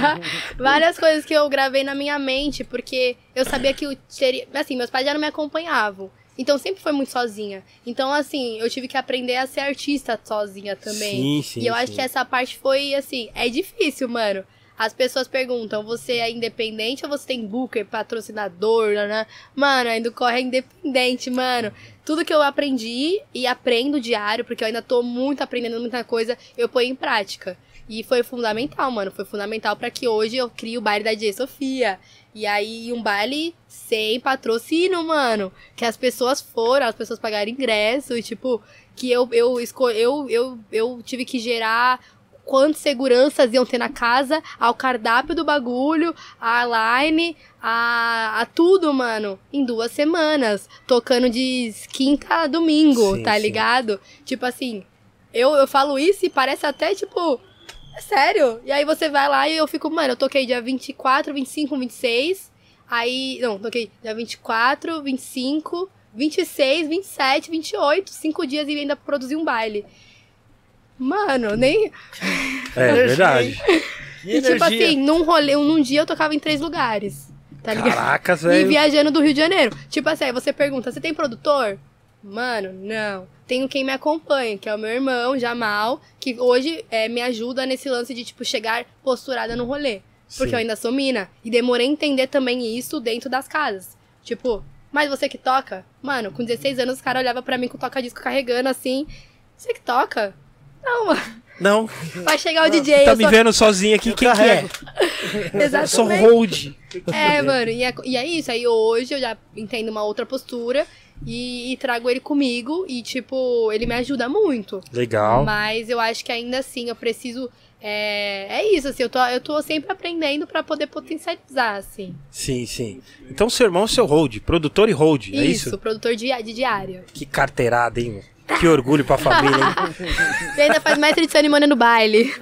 várias coisas que eu gravei na minha mente, porque eu sabia que eu teria. Assim, meus pais já não me acompanhavam. Então sempre foi muito sozinha. Então, assim, eu tive que aprender a ser artista sozinha também. Sim, sim. E eu acho sim. que essa parte foi assim, é difícil, mano. As pessoas perguntam, você é independente ou você tem booker, patrocinador, né? Mano, ainda corre é independente, mano. Tudo que eu aprendi e aprendo diário, porque eu ainda tô muito aprendendo muita coisa, eu ponho em prática. E foi fundamental, mano. Foi fundamental pra que hoje eu crie o baile da DJ Sofia. E aí, um baile sem patrocínio, mano. Que as pessoas foram, as pessoas pagaram ingresso e, tipo, que eu, eu, esco eu, eu, eu tive que gerar quantas seguranças iam ter na casa, ao cardápio do bagulho, a line, a, a tudo, mano, em duas semanas. Tocando de quinta a domingo, Sim, tá sim. ligado? Tipo assim, eu, eu falo isso e parece até, tipo, sério. E aí você vai lá e eu fico, mano, eu toquei dia 24, 25, 26. Aí, não, toquei dia 24, 25, 26, 27, 28. Cinco dias e ainda produzi um baile. Mano, nem. É verdade. E tipo assim, num rolê, num dia eu tocava em três lugares. Tá ligado? Caracas, E velho. viajando do Rio de Janeiro. Tipo assim, aí você pergunta, você tem produtor? Mano, não. Tenho quem me acompanha, que é o meu irmão, Jamal, que hoje é, me ajuda nesse lance de, tipo, chegar posturada no rolê. Porque Sim. eu ainda sou mina. E demorei a entender também isso dentro das casas. Tipo, mas você que toca? Mano, com 16 anos, os caras olhavam pra mim com o toca-disco carregando assim. Você que toca? Não, mano. Não, Vai chegar o DJ. tá eu me sou... vendo sozinho aqui, Eu quem que é? Eu sou Exatamente. hold. É, mano, e é, e é isso. Aí hoje eu já entendo uma outra postura e, e trago ele comigo e, tipo, ele me ajuda muito. Legal. Mas eu acho que ainda assim eu preciso. É, é isso, assim, eu tô, eu tô sempre aprendendo pra poder potencializar, assim. Sim, sim. Então seu irmão é seu hold, produtor e hold, é isso? produtor de, de diário. Que carteirada, hein? Que orgulho pra família, hein? E ainda faz mestre de cerimônia no baile.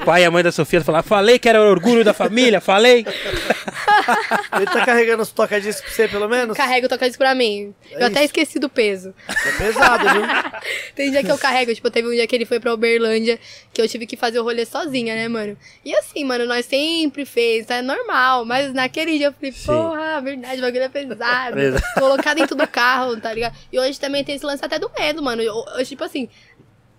O pai e a mãe da Sofia falaram, falei que era o orgulho da família, falei. Ele tá carregando os toca-discos pra você, pelo menos? Carrego o toca-disco pra mim. É eu até isso. esqueci do peso. É pesado, viu? Tem dia que eu carrego, tipo, teve um dia que ele foi pra Uberlândia, que eu tive que fazer o rolê sozinha, né, mano? E assim, mano, nós sempre fez, tá? É normal. Mas naquele dia eu falei, Sim. porra, verdade, o bagulho é pesado. Pesado. Colocar dentro do carro, tá ligado? E hoje também tem esse lance até do medo, mano. Eu, eu, tipo assim,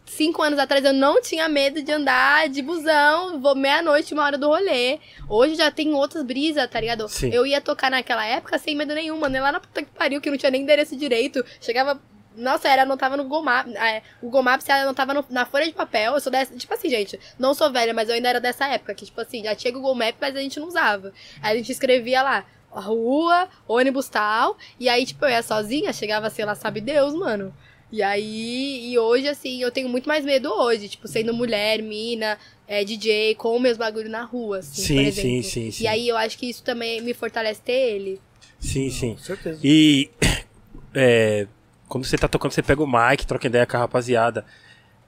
cinco anos atrás eu não tinha medo de andar de busão, vou meia-noite, uma hora do rolê. Hoje já tem outras brisas, tá ligado? Sim. Eu ia tocar naquela época sem medo nenhum, mano. Nem lá na puta que pariu, que não tinha nem endereço direito. Chegava. Nossa, era, anotava no Google Maps. É, o Google Maps ela anotava no- na folha de papel. Eu sou dessa. Tipo assim, gente, não sou velha, mas eu ainda era dessa época. Que, tipo assim, já tinha Google Maps, mas a gente não usava. Aí a gente escrevia lá. Rua, ônibus tal. E aí, tipo, eu ia sozinha, chegava, sei lá, sabe Deus, mano. E aí, e hoje, assim, eu tenho muito mais medo hoje, tipo, sendo mulher, mina, é, DJ, com os meus bagulho na rua, assim, Sim, sim, sim, sim. E aí eu acho que isso também me fortalece ter ele. Sim, sim. Com certeza. E é, quando você tá tocando, você pega o mic, troca ideia com a rapaziada.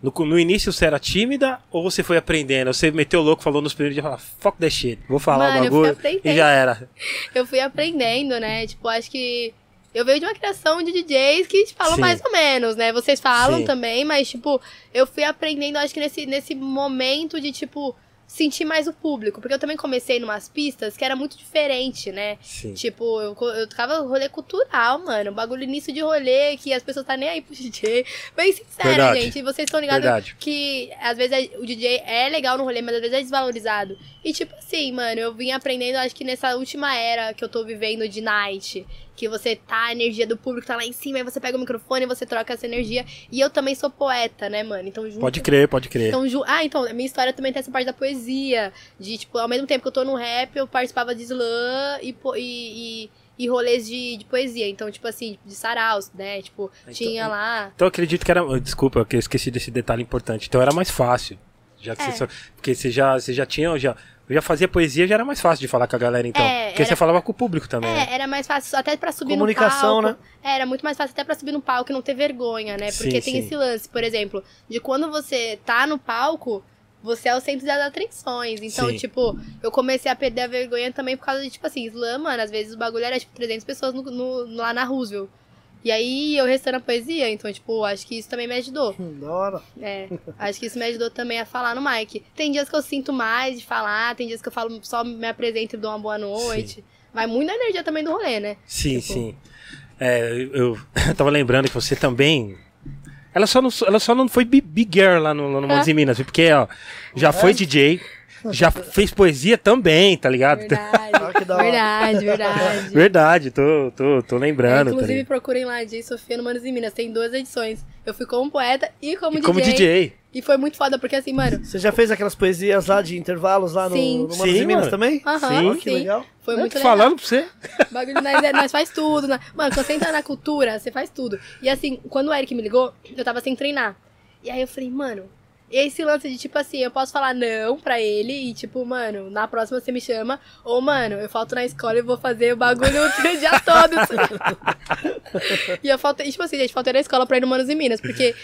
No, no início você era tímida ou você foi aprendendo? Você meteu o louco, falou nos primeiros dias, falou, fuck that shit, vou falar Mano, o eu fui bagulho aprendendo. e já era. Eu fui aprendendo, né? Tipo, acho que eu veio de uma criação de DJs que falam Sim. mais ou menos, né? Vocês falam Sim. também, mas, tipo, eu fui aprendendo, acho que nesse, nesse momento de, tipo, sentir mais o público. Porque eu também comecei numas pistas que era muito diferente, né? Sim. Tipo, eu, eu tocava rolê cultural, mano. Bagulho início de rolê, que as pessoas tá nem aí pro DJ. Bem sincera, Verdade. gente. Vocês estão ligados Verdade. que às vezes o DJ é legal no rolê, mas às vezes é desvalorizado. E tipo assim, mano, eu vim aprendendo, acho que nessa última era que eu tô vivendo de night. Que você tá, a energia do público tá lá em cima, aí você pega o microfone e você troca essa energia. E eu também sou poeta, né, mano? Então junto Pode crer, pode crer. então, ju- ah, então, a minha história também tem essa parte da poesia. De, tipo, ao mesmo tempo que eu tô no rap, eu participava de slam e, e, e, e rolês de, de poesia. Então, tipo assim, de saraus, né? Tipo, Então, tinha lá. Então eu acredito que era. Desculpa, que eu esqueci desse detalhe importante. Então era mais fácil. Já que É. você só- porque você já, você já tinha. Já, eu já fazia poesia, já era mais fácil de falar com a galera, então. É, porque era- você falava com o público também. né? É, era mais fácil até pra subir Comunicação, no né? palco. É, era muito mais fácil até pra subir no palco e não ter vergonha, né? Porque Sim, tem sim. esse lance, por exemplo, de quando você tá no palco, você é o centro das atenções. Então, Sim. tipo, eu comecei a perder a vergonha também por causa de, tipo assim, slam, mano, às vezes o bagulho era, tipo, 300 pessoas no, no- lá na Roosevelt. E aí eu restando a poesia, então, tipo, acho que isso também me ajudou. Da hora. É, acho que isso me ajudou também a falar no mic. Tem dias que eu sinto mais de falar, tem dias que eu falo só me apresento e dou uma boa noite. Vai muito na energia também do rolê, né? Sim, Tipo- sim. É, eu, eu tava lembrando que você também. Ela só não, ela só não foi bi- big girl lá no, no Montes e Minas, porque, ó, já foi DJ, já fez poesia também, tá ligado? Verdade. Ah, verdade, verdade. Verdade, tô, tô, tô É, lembrando. tá inclusive, ligado? procurem lá, DJ Sofia no Manos e Minas. Tem duas edições. Eu fui como poeta e como, E DJ, como DJ. E foi muito foda, porque assim, mano. Você já fez aquelas poesias lá de intervalos lá no, Sim. no Manos Sim, e Minas mano. também? Aham, Sim. Ó, que sim. legal. Foi Eu muito tô legal. falando pra você. Bagulho, nós, é- nós faz tudo. né? Mano, quando você entra na cultura, você faz tudo. E assim, quando o Eric me ligou, eu tava sem treinar. E aí eu falei, mano, esse lance de tipo assim, eu posso falar não pra ele e tipo, mano, na próxima você me chama. Ou, mano, eu falto na escola e vou fazer o bagulho o dia todo. e eu faltei, tipo assim, gente, faltei na escola pra ir no Manos e Minas, porque.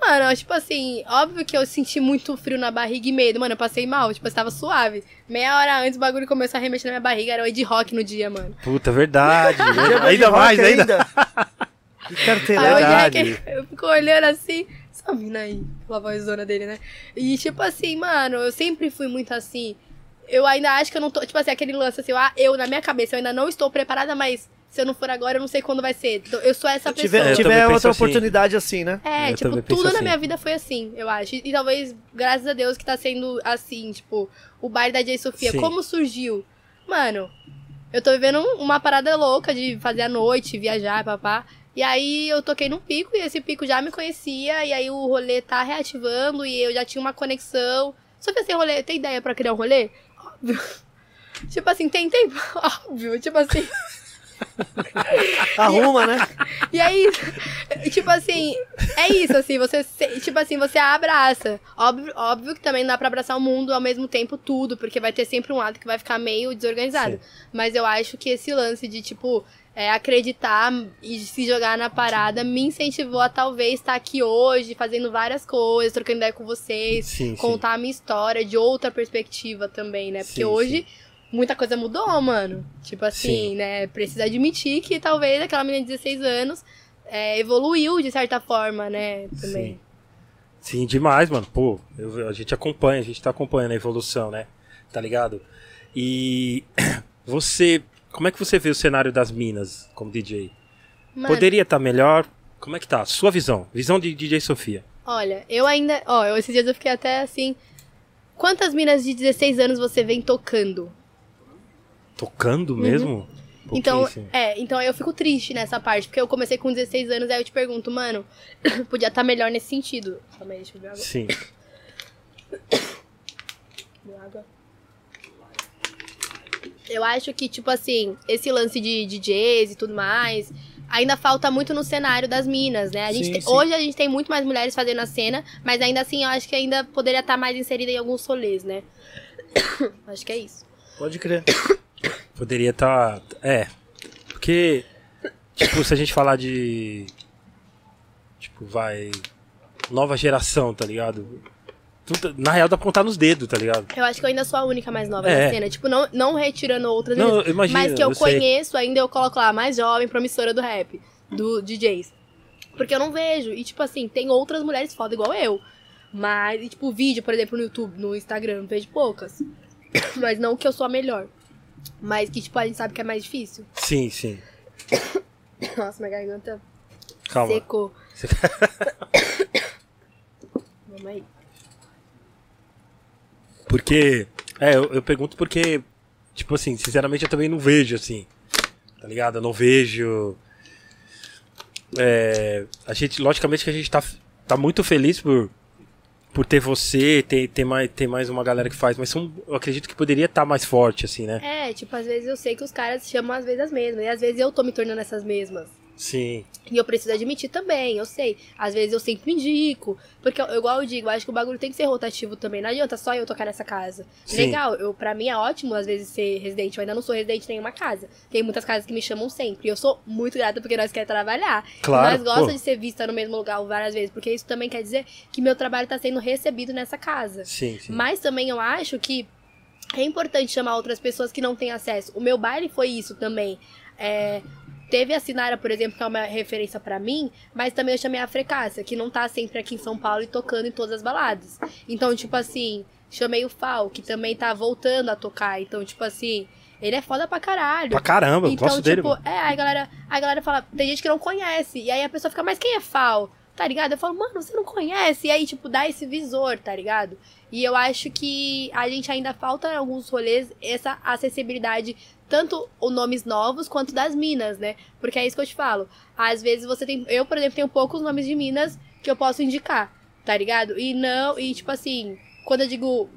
Mano, tipo assim, óbvio que eu senti muito frio na barriga e medo, mano. Eu passei mal, tipo, eu estava suave. Meia hora antes o bagulho começou a remexer na minha barriga, era o de rock no dia, mano. Puta, verdade. ainda rock mais, ainda. Que carteirão. Aí o eu fico olhando assim, mina aí, a vozona dele, né? E tipo assim, mano, eu sempre fui muito assim. Eu ainda acho que eu não tô. Tipo assim, aquele lance assim, ah, eu na minha cabeça, eu ainda não estou preparada, mas se eu não for agora, eu não sei quando vai ser. Então, Eu sou essa pessoa. tiver, eu tiver outra assim. oportunidade assim, né? É, Eu tipo, tudo na assim. minha vida foi assim, eu acho. E, talvez, graças a Deus, que tá sendo assim, tipo, o baile da Jay Sofia. Sim. Como surgiu? Mano, eu tô vivendo um- uma parada louca de fazer a noite, viajar, papá. E aí eu toquei num pico e esse pico já me conhecia. E aí o rolê tá reativando e eu já tinha uma conexão. Só que assim, rolê, tem ideia pra criar um rolê? Óbvio. Tipo assim, tem tempo? Óbvio. Tipo assim. Arruma, né? E aí, tipo assim, é isso, assim, você, tipo assim, você abraça. Óbvio, óbvio que também não dá pra abraçar o mundo ao mesmo tempo tudo, porque vai ter sempre um lado que vai ficar meio desorganizado. Sim. Mas eu acho que esse lance de, tipo, é, acreditar e se jogar na parada me incentivou a talvez estar aqui hoje, fazendo várias coisas, trocando ideia com vocês, Sim, sim. contar a minha história de outra perspectiva também, né? Porque Sim, hoje muita coisa mudou, mano. Tipo assim, Sim. né? Precisa admitir que talvez aquela menina de 16 anos é, evoluiu de certa forma, né? Também. Sim. Sim, demais, mano. Pô, eu- a gente acompanha, a gente tá acompanhando a evolução, né? Tá ligado? E você. Como é que você vê o cenário das minas como DJ? Mano, Poderia estar melhor? Como é que tá? Sua visão. Visão de DJ Sofia. olha, eu ainda. Ó, eu, esses dias eu fiquei até assim. Quantas minas de 16 anos você vem tocando? Tocando mesmo? Uhum. Então, é, então eu fico triste nessa parte, porque eu comecei com 16 anos, aí eu te pergunto, mano, podia estar melhor nesse sentido. Calma aí, deixa eu ver água. Sim. Água. Eu acho que, tipo assim, esse lance de DJs e tudo mais, ainda falta muito no cenário das minas, né? A gente Sim, tem- sim. Hoje a gente tem muito mais mulheres fazendo a cena, mas ainda assim eu acho que ainda poderia estar mais inserida em alguns rolês, né? acho que é isso. Pode crer. Poderia estar. É. Porque. Tipo, se a gente falar de. Tipo, vai. Nova geração, tá ligado? Tudo- na real dá pra contar nos dedos, tá ligado? Eu acho que eu ainda sou a única mais nova É. da cena. Tipo, não, não retirando outras Não, meninas, eu imagino, mas que eu, eu sei. conheço ainda, eu coloco lá, mais jovem, promissora do rap, do DJs. Porque eu não vejo. E, tipo assim, tem outras mulheres foda igual eu. Mas, e, tipo, vídeo, por exemplo, no YouTube, no Instagram, vejo poucas. Mas não que eu sou a melhor. Mas que, tipo, a gente sabe que é mais difícil. Sim, sim. Nossa, minha garganta Calma. secou. Vamos aí. Porque. É, eu, eu pergunto porque. Tipo assim, sinceramente eu também não vejo assim. Tá ligado? Eu não vejo. É, a gente, logicamente que a gente tá, tá muito feliz por, por ter você, ter, ter, mais, ter mais uma galera que faz, mas são, eu acredito que poderia estar mais forte, assim, né? É, tipo, às vezes eu sei que os caras chamam às vezes as mesmas. E às vezes eu tô me tornando essas mesmas. Sim, E eu preciso admitir também, eu sei. Às vezes eu sempre indico. Porque, eu, igual eu digo, eu acho que o bagulho tem que ser rotativo também. Não adianta só eu tocar nessa casa. Sim. Legal, eu, pra mim é ótimo, às vezes, ser residente. Eu ainda não sou residente em nenhuma casa. Tem muitas casas que me chamam sempre. E eu sou muito grata porque nós queremos trabalhar. Claro, E nós gostamos de ser vista no mesmo lugar várias vezes. Porque isso também quer dizer que meu trabalho tá sendo recebido nessa casa. sim, sim. Mas também eu acho que é importante chamar outras pessoas que não têm acesso. O meu baile foi isso também. É, teve a Sinara, por exemplo, que é uma referência pra mim, mas também eu chamei a Frecácia, que não tá sempre aqui em São Paulo e tocando em todas as baladas. Então, tipo assim, chamei o Fal, que também tá voltando a tocar. Então, tipo assim, ele é foda pra caralho. Pra caramba, eu Então, gosto dele, tipo, mano. é, aí a galera, a galera fala, tem gente que não conhece. E aí a pessoa fica, mas quem é Fal? Tá ligado? Eu falo, mano, você não conhece. E aí, tipo, dá esse visor, tá ligado? E eu acho que a gente ainda falta em alguns rolês essa acessibilidade, tanto os nomes novos quanto das minas, né? Porque é isso que eu te falo. Às vezes você tem. Eu, por exemplo, tenho poucos nomes de minas que eu posso indicar, tá ligado? E não. E tipo assim. Quando eu digo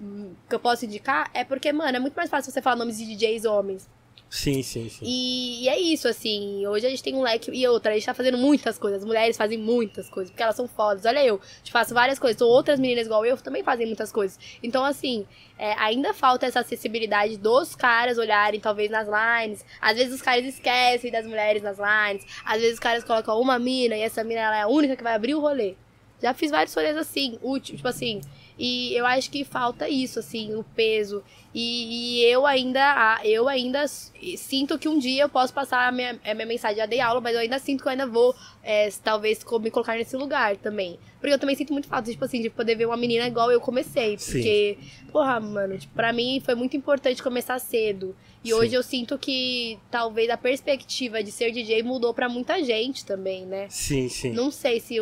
que eu posso indicar, é porque, mano, é muito mais fácil você falar nomes de DJs homens. Sim, sim, sim. E, e é isso, assim. Hoje a gente tem um leque. E outra, a gente tá fazendo muitas coisas. As mulheres fazem muitas coisas, porque elas são fodas. Olha eu, te faço várias coisas. Outras meninas igual eu também fazem muitas coisas. Então, assim, é, ainda falta essa acessibilidade dos caras olharem, talvez, nas lines. Às vezes os caras esquecem das mulheres nas lines. Às vezes os caras colocam uma mina e essa mina ela é a única que vai abrir o rolê. Já fiz vários rolês assim, útil, tipo assim. E eu acho que falta isso, assim, o peso. E, e eu ainda eu ainda sinto que um dia eu posso passar a minha, a minha mensagem. Já dei aula, mas eu ainda sinto que eu ainda vou, é, talvez, me colocar nesse lugar também. Porque eu também sinto muito falta, tipo assim, de poder ver uma menina igual eu comecei. Sim. Porque, porra, mano, tipo, pra mim foi muito importante começar cedo. E Sim. hoje eu sinto que talvez a perspectiva de ser DJ mudou pra muita gente também, né? Sim, sim. Não sei se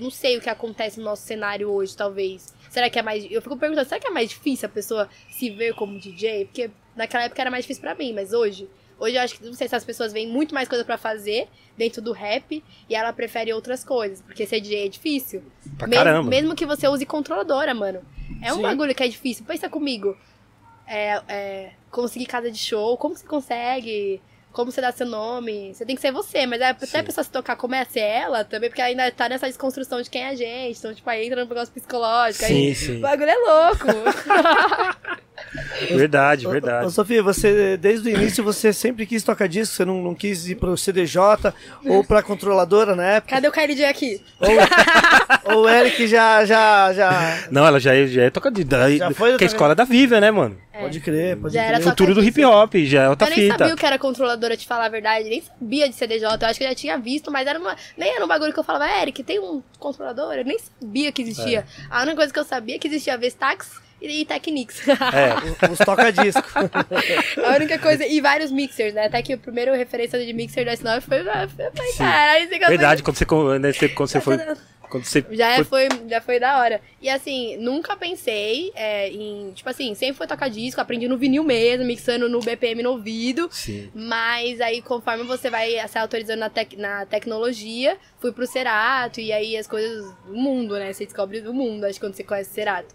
não sei o que acontece no nosso cenário hoje, talvez. Será que é mais. Eu fico perguntando, será que é mais difícil a pessoa se ver como DJ? Porque naquela época era mais difícil pra mim, mas hoje. Hoje eu acho que não sei se as pessoas veem muito mais coisa pra fazer dentro do rap e ela prefere outras coisas, porque ser DJ é difícil. Pra mesmo, caramba. mesmo que você use controladora, mano. É um Sim. bagulho que é difícil. Pensa comigo. É, é, conseguir casa de show, como você consegue? Como você dá seu nome? Você tem que ser você, mas é, até Sim. a pessoa se tocar como é ser ela também, porque ainda tá nessa desconstrução de quem é a gente. Então, tipo, aí entra no negócio psicológico. Sim, aí, sim. O bagulho é louco. Verdade, Ô, verdade. ô, Sofia, você, desde o início, você sempre quis tocar disco, você não, não quis ir pro CDJ ou pra controladora na época? Cadê o KLJ aqui? Ou o Eric já, já, já... Não, ela já é, já é tocadita. Já foi Que é a escola da Viva, né, mano? Pode crer, pode Já crer. era Futuro do hip hop, já é outra eu nem fita. sabia o que era controladora, te falar a verdade. Nem sabia de CDJ. Eu acho que eu já tinha visto, mas era uma, nem era um bagulho que eu falava, Eric, tem um controlador? Eu nem sabia que existia. A única coisa que eu sabia é que existia Vestax e Technics. É, Os toca-disco. a única coisa. E vários mixers, né? Até que o primeiro referência de mixer da S9 foi. foi, caralho, verdade, quando você, né, você- quando você foi. Quando você Já foi- foi, já foi da hora. E assim, nunca pensei é, em. Tipo assim, sempre foi tocar disco, aprendi no vinil mesmo, mixando no BPM no ouvido. Sim. Mas aí, conforme você vai se autorizando na, tec- na tecnologia, fui pro Cerato, e aí as coisas. O mundo, né? Você descobre o mundo, acho que quando você conhece o Cerato.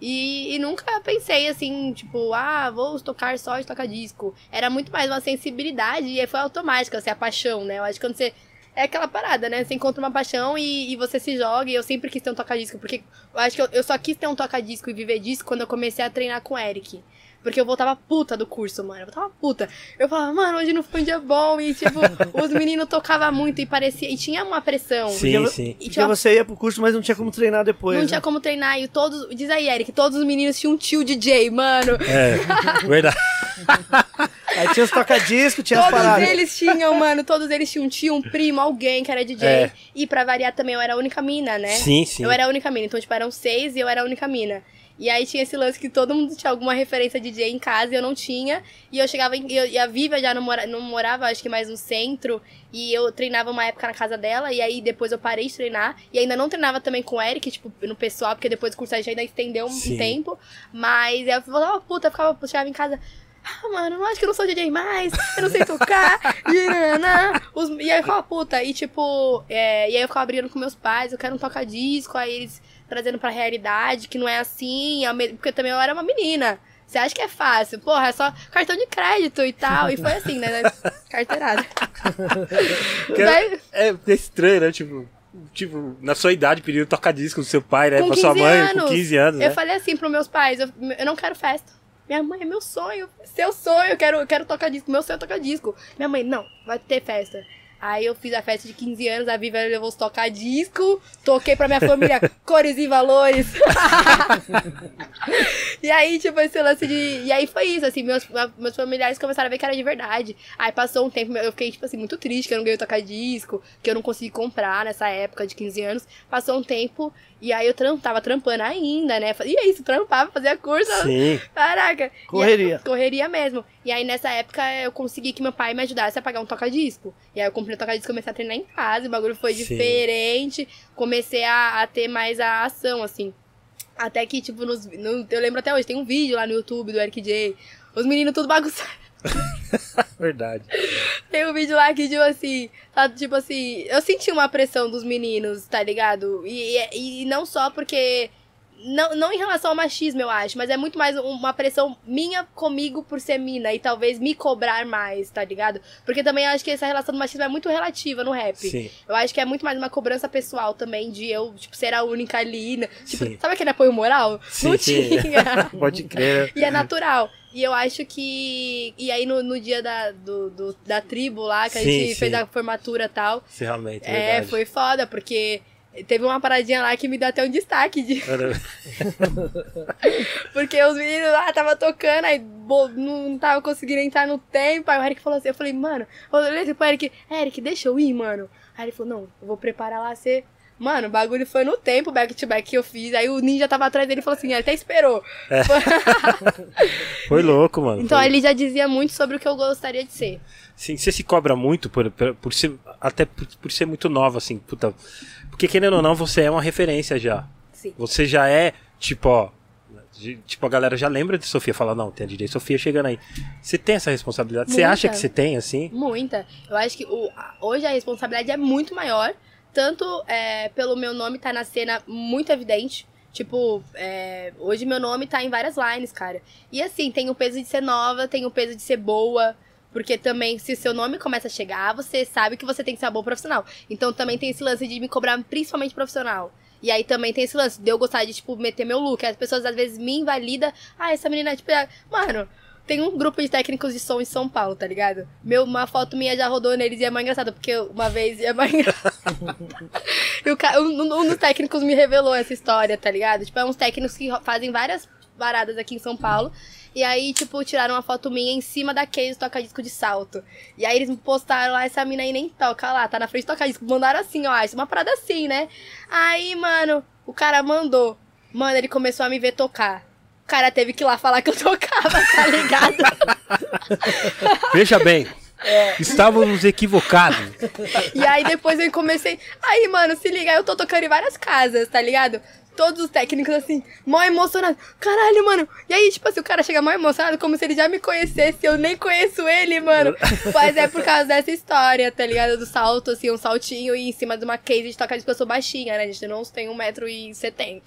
E, e nunca pensei assim, tipo, ah, vou tocar só de tocar disco. Era muito mais uma sensibilidade e foi automática, assim, a paixão, né? Eu acho que quando você. É aquela parada, né? Você encontra uma paixão e, e você se joga. E eu sempre quis ter um toca-disco. Porque eu acho que eu, eu só quis ter um toca-disco e viver disso quando eu comecei a treinar com o Eric. Porque eu voltava puta do curso, mano. Eu voltava puta. Eu falava, mano, hoje não foi um dia bom. E, tipo, os meninos tocavam muito e parecia. E tinha uma pressão. Sim, Porque- sim. E Porque tinha você ia pro curso, mas não tinha como treinar depois. não né? tinha como treinar. E todos. Diz aí, Eric, todos os meninos tinham um tio DJ, mano. É, verdade. Aí tinha os toca-disco, tinha as Todos paradas. eles tinham, mano. Todos eles tinham um tio, um primo, alguém que era DJ. É. E pra variar também, eu era a única mina, né? Sim, sim. Eu era a única mina. Então, tipo, eram seis e eu era a única mina. E aí tinha esse lance que todo mundo tinha alguma referência de DJ em casa e eu não tinha. E eu chegava em, eu- e a Viva já não, mora, não morava, acho que mais no centro. E eu treinava uma época na casa dela. E aí depois eu parei de treinar. E ainda não treinava também com o Eric, tipo, no pessoal, porque depois do curso a gente ainda estendeu um, Sim. tempo. Mas eu falava, puta, eu ficava, chegava em casa. Ah, mano, eu acho que eu não sou DJ mais, eu não sei tocar, e, nananã. Os- e aí eu ficava puta, e tipo, é, e aí eu ficava brigando com meus pais, eu quero um toca-disco, aí eles trazendo pra realidade, que não é assim, porque também eu era uma menina. Você acha que é fácil? Porra, é só cartão de crédito e tal. E foi assim, né? Carteirada. Daí- É, é estranho, né? Tipo, tipo, na sua idade, pedindo tocar disco do seu pai, né? Com pra sua 15 mãe, anos. com 15 anos, Eu né? falei assim pros meus pais, eu, eu não quero festa. Minha mãe, é meu sonho, seu sonho, eu quero, eu quero tocar disco, meu sonho é tocar disco. Minha mãe, não, vai ter festa. Aí eu fiz a festa de 15 anos, a Viva levou os tocar disco, toquei pra minha família cores e valores. e aí, tipo, esse lance de. E aí foi isso, assim, meus, meus familiares começaram a ver que era de verdade. Aí passou um tempo, eu fiquei, tipo assim, muito triste que eu não ganhei tocar disco, que eu não consegui comprar nessa época de 15 anos. Passou um tempo, e aí eu tram, tava trampando ainda, né? E é isso, trampava, fazia curso. Sim. Caraca. Correria. Aí- correria mesmo. E aí, nessa época, eu consegui que meu pai me ajudasse a pagar um toca-disco. E aí, eu comprei um toca-disco e comecei a treinar em casa. O bagulho foi Sim. diferente. Comecei a, a ter mais a ação, assim. Até que, tipo, nos, no- eu lembro até hoje, tem um vídeo lá no YouTube do Eric J. Os meninos tudo bagunçados. Verdade. Tem um vídeo lá que, tipo assim, tá, tipo assim, eu senti uma pressão dos meninos, tá ligado? E, e, e não só porque. Não, não em relação ao machismo, eu acho, mas é muito mais uma pressão minha comigo por ser mina e talvez me cobrar mais, tá ligado? Porque também eu acho que essa relação do machismo é muito relativa no rap. Sim. Eu acho que é muito mais uma cobrança pessoal também, de eu, tipo, ser a única ali. né? Tipo, Sim. sabe aquele apoio moral? Sim, não tinha. Pode crer. E é natural. E eu acho que. E aí no, no dia da, do, do- da tribo lá, que a Sim, gente sim. fez a formatura e tal. Sim, realmente, É, verdade. foi foda, porque teve uma paradinha lá que me deu até um destaque de Porque os meninos lá tava tocando, aí bo- não tava conseguindo entrar no tempo. Aí o Eric falou assim, eu falei, mano, eu olhei pro Eric, Eric, deixa eu ir, mano. Aí ele falou, não, eu vou preparar lá, você. Mano, o bagulho foi no tempo, back to back que eu fiz. Aí o ninja tava atrás dele e falou assim, ele até esperou. Foi louco, mano. então Foi- ele já dizia muito sobre o que eu gostaria de ser. Sim, você se cobra muito por, por, por ser. Até por, por ser muito nova, assim, puta. Porque querendo ou não, você é uma referência já. Sim. Você já é, tipo, ó. Tipo, a galera já lembra de Sofia, fala, não, tem a DJ Sofia chegando aí. Você tem essa responsabilidade? Você Muita. acha que você tem, assim? Muita. Eu acho que o- hoje a responsabilidade é muito maior. Tanto é, pelo meu nome tá na cena muito evidente. Tipo, é, hoje meu nome tá em várias lines, cara. E assim, tem o peso de ser nova, tem o peso de ser boa. Porque também, se seu nome começa a chegar, você sabe que você tem que ser uma boa profissional. Então também tem esse lance de me cobrar principalmente profissional. E aí também tem esse lance de eu gostar de, tipo, meter meu look. As pessoas às vezes me invalidam. Ah, essa menina, tipo, é... mano, tem um grupo de técnicos de som em São Paulo, tá ligado? Meu, uma foto minha já rodou neles e é mais engraçado, porque uma vez é mais engraçado. e o ca... um, um dos técnicos me revelou essa história, tá ligado? Tipo, é uns técnicos que fazem várias paradas aqui em São Paulo. E aí, tipo, tiraram uma foto minha em cima da case toca-disco de salto. E aí eles postaram lá, essa mina aí nem toca lá, tá na frente do toca-disco. Mandaram assim, ó, isso é uma parada assim, né? Aí, mano, o cara mandou. Mano, ele começou a me ver tocar. O cara teve que ir lá falar que eu tocava, tá ligado? Veja bem. Estávamos equivocados. E aí depois eu comecei. Aí, mano, se liga, eu tô tocando em várias casas, tá ligado? Todos os técnicos assim, mó emocionados. Caralho, mano. E aí, tipo assim, o cara chega mó emocionado, como se ele já me conhecesse. Eu nem conheço ele, mano. Mas é por causa dessa história, tá ligado? Do salto, assim, um saltinho e em cima de uma case de tocar de sou baixinha, né? A gente não tem 1,70m.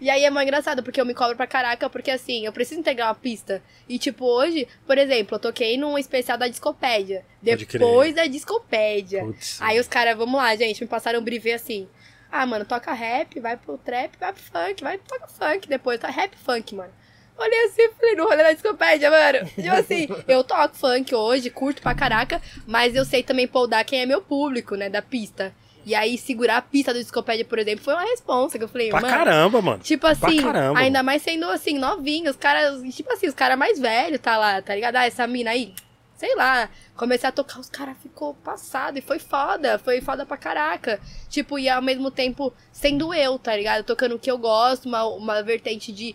E aí é mó engraçado, porque eu me cobro pra caraca, porque assim, eu preciso integrar uma pista. E tipo, hoje, por exemplo, eu toquei num especial da Discopédia. Depois da Discopédia. Putz. Aí os caras, vamos lá, gente, me passaram um briefing assim. Ah, mano, toca rap, vai pro trap, vai pro funk, vai toca funk depois, tá rap funk, mano. Olhei assim falei, no rolê da discopédia, mano. Tipo assim, eu toco funk hoje, curto pra caraca, mas eu sei também poldar quem é meu público, né, da pista. E aí, segurar a pista do discopédia, por exemplo, foi uma responsa que eu falei, Pra mano. caramba, mano. Tipo assim, caramba, ainda mais sendo assim, novinho, os caras, tipo assim, os caras mais velhos tá lá, tá ligado? Ah, essa mina aí, sei lá, comecei a tocar, os caras ficou passado e foi foda, foi foda pra caraca. Tipo, e ao mesmo tempo sendo eu, tá ligado? Tocando o que eu gosto, uma, uma vertente de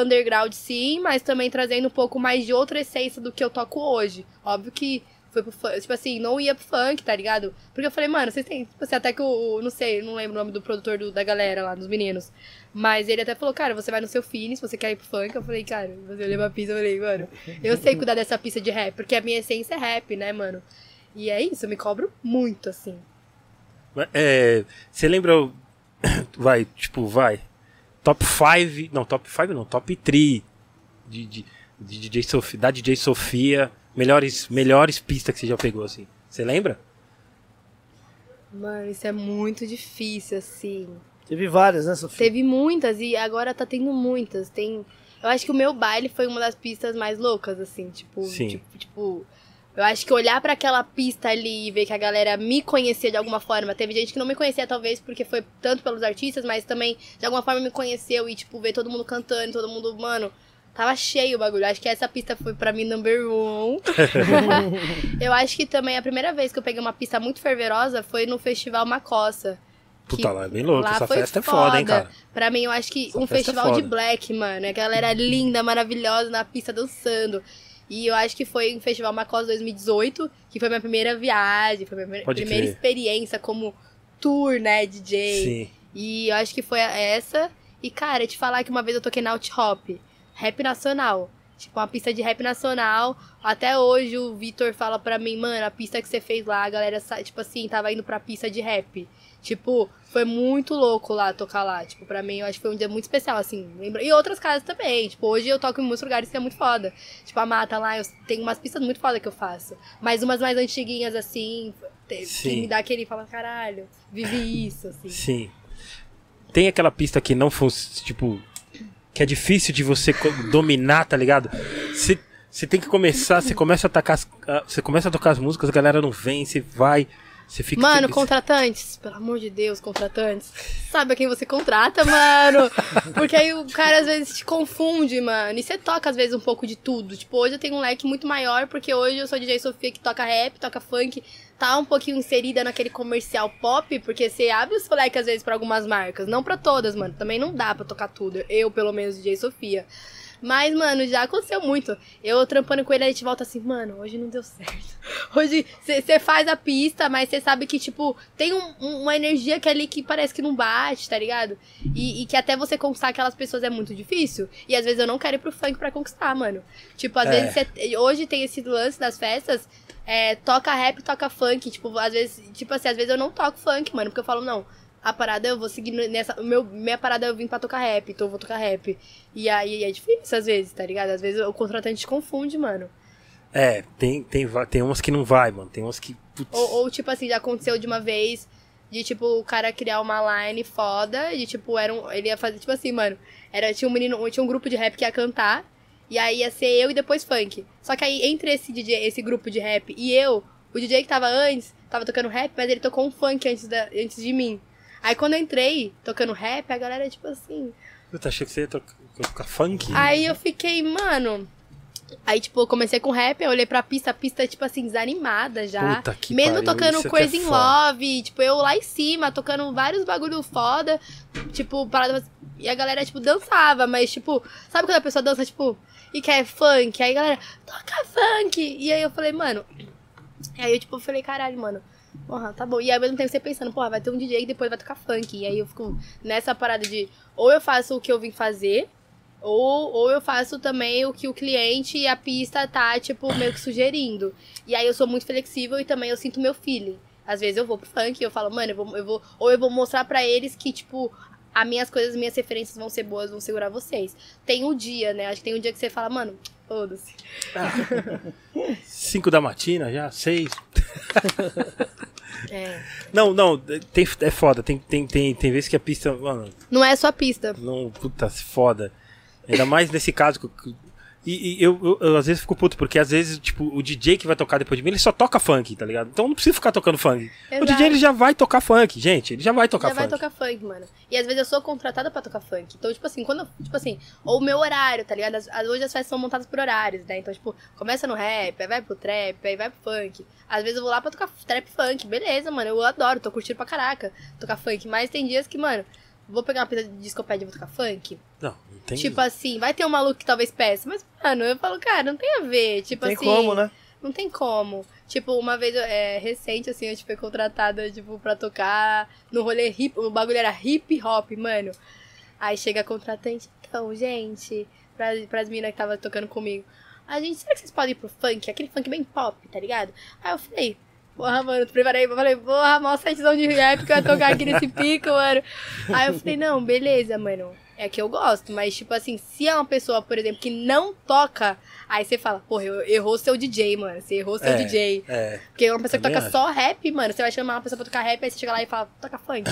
underground sim, mas também trazendo um pouco mais de outra essência do que eu toco hoje. Óbvio que foi pro funk, tipo assim, não ia pro funk, tá ligado? Porque eu falei, mano, vocês têm, tipo assim, até que o- não sei, não lembro o nome do produtor do- da galera lá, dos meninos. Mas ele até falou, cara, você vai no seu se você quer ir pro funk. Eu falei, cara, você olhou pra pista, eu falei, mano, eu sei cuidar dessa pista de rap, porque a minha essência é rap, né, mano? E é isso, eu me cobro muito, assim. É, você lembra. o- Vai, tipo, vai. Top 5. Não, top 5 não, top 3 de, de, de DJ Sofia, da DJ Sofia. Melhores, melhores pistas que você já pegou, assim. Você lembra? Mano, isso é muito difícil, assim. Teve várias, né, Sofia? Teve muitas e agora tá tendo muitas. Tem. Eu acho que o meu baile foi uma das pistas mais loucas, assim, tipo. Sim. Tipo, tipo, eu acho que olhar pra aquela pista ali e ver que a galera me conhecia de alguma forma. Teve gente que não me conhecia, talvez, porque foi tanto pelos artistas, mas também de alguma forma me conheceu e, tipo, ver todo mundo cantando, todo mundo, mano. Tava cheio o bagulho. Acho que essa pista foi pra mim number one. eu acho que também a primeira vez que eu peguei uma pista muito fervorosa foi no Festival Macossa. Puta lá, é bem louco. Essa festa é foda, hein, cara. Pra mim, eu acho que Essa um é festival de foda. black, mano. A galera linda, maravilhosa na pista dançando. E eu acho que foi um festival Macos 2018, que foi minha primeira viagem, foi minha primeira- Pode primeira crer. experiência como tour, né, DJ. Sim. E eu acho que foi essa. E, cara, te falar que uma vez eu toquei na Out Hop, rap nacional. Tipo, uma pista de rap nacional. Até hoje o Vitor fala pra mim, mano, a pista que você fez lá, a galera, tipo assim, tava indo pra pista de rap. Tipo, foi muito louco lá tocar lá. Tipo, pra mim, eu acho que foi um dia muito especial, assim. Lembra? E outras casas também. Tipo, hoje eu toco em muitos lugares que é muito foda. Tipo, a mata lá, eu tenho umas pistas muito foda que eu faço. Mas umas mais antiguinhas, assim, que Sim. me dá aquele fala, caralho, vivi isso, assim. Sim. Tem aquela pista que não funciona, tipo, que é difícil de você dominar, tá ligado? Você você tem que começar, você começa a tocar, você começa a tocar as músicas, a galera não vem, você vai, Você fica. Mano, você- contratantes, pelo amor de Deus, contratantes. Sabe a quem você contrata, mano? Porque aí o cara às vezes te confunde, mano. E você toca às vezes um pouco de tudo. Tipo, hoje eu tenho um leque muito maior, porque hoje eu sou DJ Sofia que toca rap, toca funk, tá um pouquinho inserida naquele comercial pop, porque você abre o seu leque às vezes pra algumas marcas. Não pra todas, mano. Também não dá pra tocar tudo. Eu, pelo menos, DJ Sofia. Mas, mano, já aconteceu muito. Eu trampando com ele, a gente volta assim, mano, hoje não deu certo. Hoje você faz a pista, mas você sabe que, tipo, tem um- um- uma energia que ali que parece que não bate, tá ligado? E, e que até você conquistar aquelas pessoas é muito difícil. E às vezes eu não quero ir pro funk pra conquistar, mano. Tipo, às É. vezes cê- hoje tem esse lance das festas. é, toca rap, toca funk. Tipo, às vezes, tipo assim, às vezes eu não toco funk, mano, porque eu falo, não. A parada eu vou seguir nessa. Meu, minha parada eu vim pra tocar rap, então eu vou tocar rap. E aí é difícil às vezes, tá ligado? Às vezes o contratante te confunde, mano. É, tem, tem, tem umas que não vai, mano. Tem umas que. putz, Ou, ou, tipo assim, já aconteceu de uma vez de, tipo, o cara criar uma line foda, de, tipo, era um, ele ia fazer, tipo assim, mano, era, tinha um menino, tinha um grupo de rap que ia cantar, e aí ia ser eu e depois funk. Só que aí, entre esse DJ, esse grupo de rap e eu, o DJ que tava antes, tava tocando rap, mas ele tocou um funk antes, da, antes de mim. Aí quando eu entrei, tocando rap, a galera, tipo assim, Puta, achei que você ia tocar, funk. Aí eu fiquei, mano. Aí, tipo, eu comecei com rap, eu olhei pra pista, a pista, tipo assim, desanimada já. Puta que Mesmo pariu, tocando é que é Crazy in. Love, tipo, eu lá em cima, tocando vários bagulho foda, tipo, parada. E a galera, tipo, dançava, mas, tipo, sabe quando a pessoa dança, tipo, e quer funk? Aí a galera, toca funk! E aí eu falei, mano. Aí eu, tipo, falei, caralho, mano. Porra, tá bom. E aí, ao mesmo tempo você pensando, porra, vai ter um DJ que depois vai tocar funk. E aí eu fico nessa parada de ou eu faço o que eu vim fazer, ou, ou eu faço também o que o cliente e a pista tá, tipo, meio que sugerindo. E aí eu sou muito flexível e também eu sinto meu feeling. Às vezes eu vou pro funk e eu falo, mano, eu vou, eu vou. Ou eu vou mostrar pra eles que, tipo, as minhas coisas, as minhas referências vão ser boas, vão segurar vocês. Tem o dia, né? Acho que tem um dia que você fala, mano, foda-se. Cinco da matina já, seis. É. Não, não, tem, é foda. Tem, tem, tem, tem vezes que a pista, mano, Não é só pista. não, puta, foda. Ainda mais nesse caso. que E, e eu, eu, às vezes fico puto, porque às vezes, tipo, o DJ que vai tocar depois de mim, ele só toca funk, tá ligado? Então não precisa ficar tocando funk. O Exato. DJ ele já vai tocar funk, gente. Ele já vai tocar já funk. vai tocar funk, mano. E às vezes eu sou contratada pra tocar funk. Então, tipo assim, quando. eu- Tipo assim, ou o meu horário, tá ligado? As- as- hoje as festas são montadas por horários, né? Então, tipo, começa no rap, aí vai pro trap, aí vai pro funk. Às vezes eu vou lá pra tocar trap funk. Beleza, mano. Eu adoro, tô curtindo pra caraca tocar funk. Mas tem dias que, mano, vou pegar uma pista de discopédia e vou tocar funk. Não, não tem. Tipo assim, vai ter um maluco que talvez peça. Mas, mano, eu falo, cara, não tem a ver. Tipo Tem assim. como, né? Não tem como. Tipo, uma vez, é, recente, assim, eu fui contratada, tipo, pra tocar no rolê hip, o bagulho era hip hop, mano. Aí chega a contratante, então, gente, pra, pras meninas que tava tocando comigo. A gente, será que vocês podem ir pro funk? Aquele funk bem pop, tá ligado? Aí eu falei, porra, mano, eu preparei, eu falei, porra, mó setzão de rap que eu ia tocar aqui nesse pico, mano. Aí eu falei, não, beleza, mano. É que eu gosto, mas, tipo assim, se é uma pessoa, por exemplo, que não toca, aí você fala, porra, errou seu DJ, mano. Você errou seu É, DJ. É. Porque uma pessoa que Também toca acho. só rap, mano, você vai chamar uma pessoa pra tocar rap, aí você chega lá e fala, toca funk.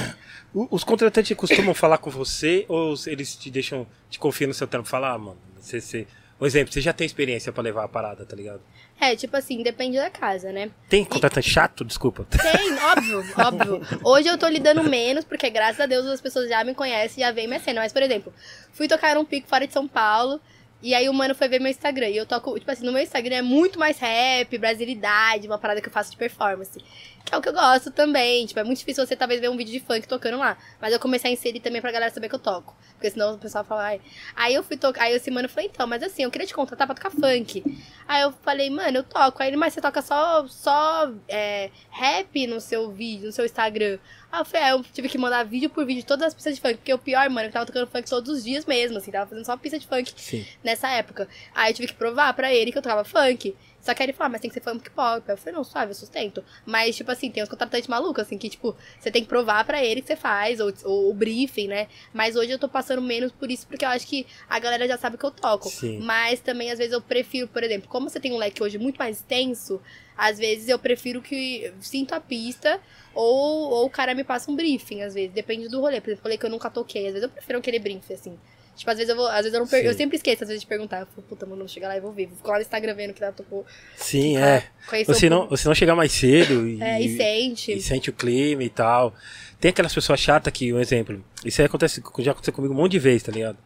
Os contratantes costumam falar com você ou eles te deixam, te confiam no seu trampo? Falar, ah, mano, você, você... Um exemplo, você já tem experiência pra levar a parada, tá ligado? É, tipo assim, depende da casa, né? Tem contratante chato? Desculpa. Tem, óbvio, óbvio. Hoje eu tô lidando menos, porque graças a Deus as pessoas já me conhecem, já veem minha cena. Mas, por exemplo, fui tocar num pico fora de São Paulo, e aí o mano foi ver meu Instagram. E eu toco, tipo assim, no meu Instagram é muito mais rap, brasilidade, uma parada que eu faço de performance. Que é o que eu gosto também. Tipo, é muito difícil você talvez ver um vídeo de funk tocando lá. Mas eu comecei a inserir também pra galera saber que eu toco. Porque senão o pessoal fala, ai. Aí eu fui tocar, aí esse mano falou, então, mas assim, eu queria te contratar pra tocar funk. Aí eu falei, mano, eu toco. Aí ele, mas você toca só, só é, rap no seu vídeo, no seu Instagram. Aí eu falei, ah, eu tive que mandar vídeo por vídeo todas as pistas de funk. Porque o pior, mano, é eu tava tocando funk todos os dias mesmo, assim, tava fazendo só pista de funk Sim. nessa época. Aí eu tive que provar pra ele que eu tocava funk. Só que aí ele falou, ah, mas tem que ser funk pop. Eu falei, não, suave, eu sustento. Mas, tipo assim, tem uns contratantes malucos, assim, que, tipo, você tem que provar pra ele que você faz, ou, ou o briefing, né? Mas hoje eu tô passando menos por isso, porque eu acho que a galera já sabe que eu toco. Sim. Mas também, às vezes, eu prefiro, por exemplo, como você tem um leque hoje muito mais extenso, às vezes eu prefiro que sinto a pista ou, ou o cara me passa um briefing, às vezes. Depende do rolê. Por exemplo, rolê que eu nunca toquei. Às vezes eu prefiro aquele briefing, assim. Tipo, às vezes eu vou. Às vezes eu não per... Eu sempre esqueço, às vezes, de perguntar. Eu falo, puta, mano, vou chegar lá e vou ver. Vou ficar lá no Instagram vendo que ela tocou. Sim, é. Conhecer Você não, você não chegar mais cedo e, É, e sente. e sente o clima e tal. Tem aquelas pessoas chatas que, um exemplo, isso aí acontece, já aconteceu comigo um monte de vezes, tá ligado?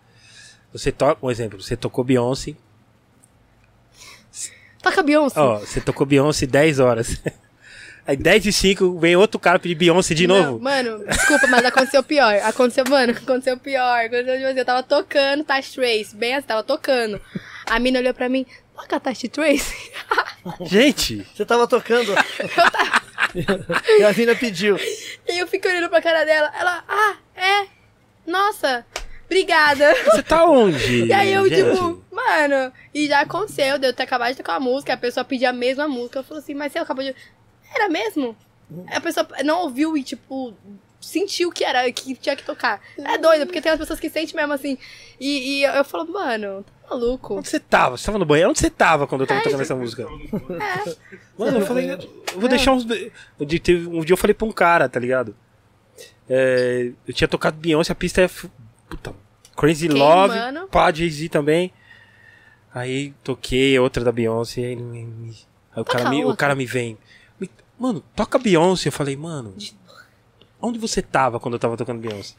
Você toca, um exemplo, você tocou Beyoncé, Toca Beyoncé. ó, você tocou Beyoncé 10 horas. Aí 10 e 5 vem outro cara pedir Beyoncé de Não, novo. mano, desculpa, mas aconteceu pior. Aconteceu, mano, aconteceu pior. Aconteceu, tipo assim, eu tava tocando Tash Trace, bem assim, tava tocando. A mina olhou pra mim, toca Tash Trace? Gente, Você tava tocando. e a mina pediu. E eu fiquei olhando pra cara dela. Ela, ah, é? Nossa, obrigada. você tá onde? E aí eu, gente? tipo, mano, e já aconteceu, de eu ter acabado de tocar uma música, a pessoa pedir a mesma música. Eu falei assim, mas você acabou de. Era mesmo? A pessoa não ouviu e, tipo, sentiu que era, que tinha que tocar. É doido, porque tem as pessoas que sentem mesmo assim. E, e eu, eu falo, mano, tá maluco. Onde você tava? Você tava no banheiro? Onde você tava quando eu tava tocando essa música? Mano, eu falei, eu vou deixar uns. Um dia, teve- um dia eu falei pra um cara, tá ligado? É, eu tinha tocado Beyoncé, a pista é. Puta, Crazy Love, Queimando. pá, Jay-Z também. Aí toquei outra da Beyoncé. Aí, aí o, Toca cara me, o cara me vem. "Me- Mano, toca Beyoncé. Eu falei, mano, onde você tava quando eu tava tocando Beyoncé?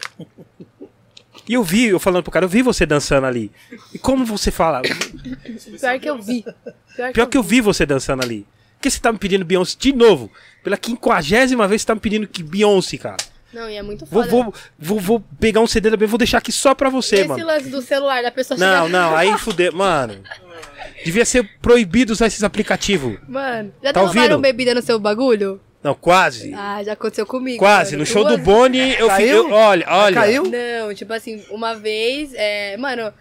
E eu vi, eu falando pro cara, eu vi você dançando ali. E como você fala? Pior que eu vi. Pior, Pior que eu vi você dançando ali. Por que você tá me pedindo Beyoncé de novo? Pela quinquagésima vez você tá me pedindo que Beyoncé, cara. Não, e é muito Vou, foda. vou, vou, vou pegar um CD da Beyoncé, vou deixar aqui só pra você, Esse mano. lance do celular da pessoa Não, chegar- não, aí fudeu. Mano, devia ser proibido usar esses aplicativos. Mano, já Tá ouvindo? bebida no seu bagulho? Não, quase. Ah, já aconteceu comigo. Quase. mano. No show do Boni, eu fiquei. Caiu? Olha, olha. Caiu? Não, tipo assim, uma vez, é, mano,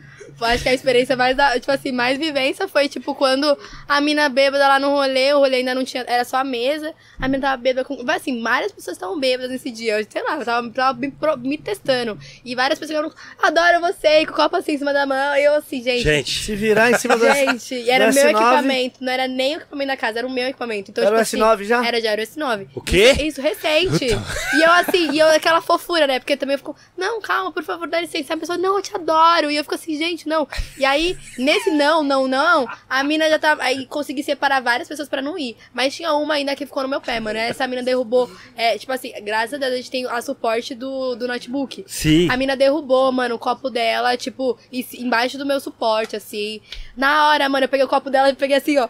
acho que a experiência mais da, tipo assim, mais vivência foi tipo quando a mina bêbada lá no rolê, o rolê ainda não tinha, era só a mesa, a mina tava bêbada com, mas, assim, várias pessoas estavam bêbadas nesse dia, eu, sei lá, eu tava, tava me, pro- me testando, e várias pessoas falaram, adoro você, e com o copo assim em cima da mão, e eu assim, gente, Gente, Se virar em cima da. Gente, e era meu S9? equipamento, não era nem o equipamento da casa, era o meu equipamento. Então, Era tipo o S9 assim, já? Era já, era o S9. O quê? Isso, isso, recente. E eu assim, e eu aquela fofura, né? Porque também eu fico, não, calma, por favor, dá licença. A pessoa, não, eu te adoro. E eu fico assim, gente, não. E aí, nesse não, não, não, a mina já tava. Aí consegui separar várias pessoas pra não ir. Mas tinha uma ainda que ficou no meu pé, mano. Essa mina derrubou. É, tipo assim, graças a Deus a gente tem a suporte do, do notebook. sim. A mina derrubou, mano, o copo dela, tipo, em- embaixo do meu suporte, assim. Na hora, mano, eu peguei o copo dela e peguei assim, ó.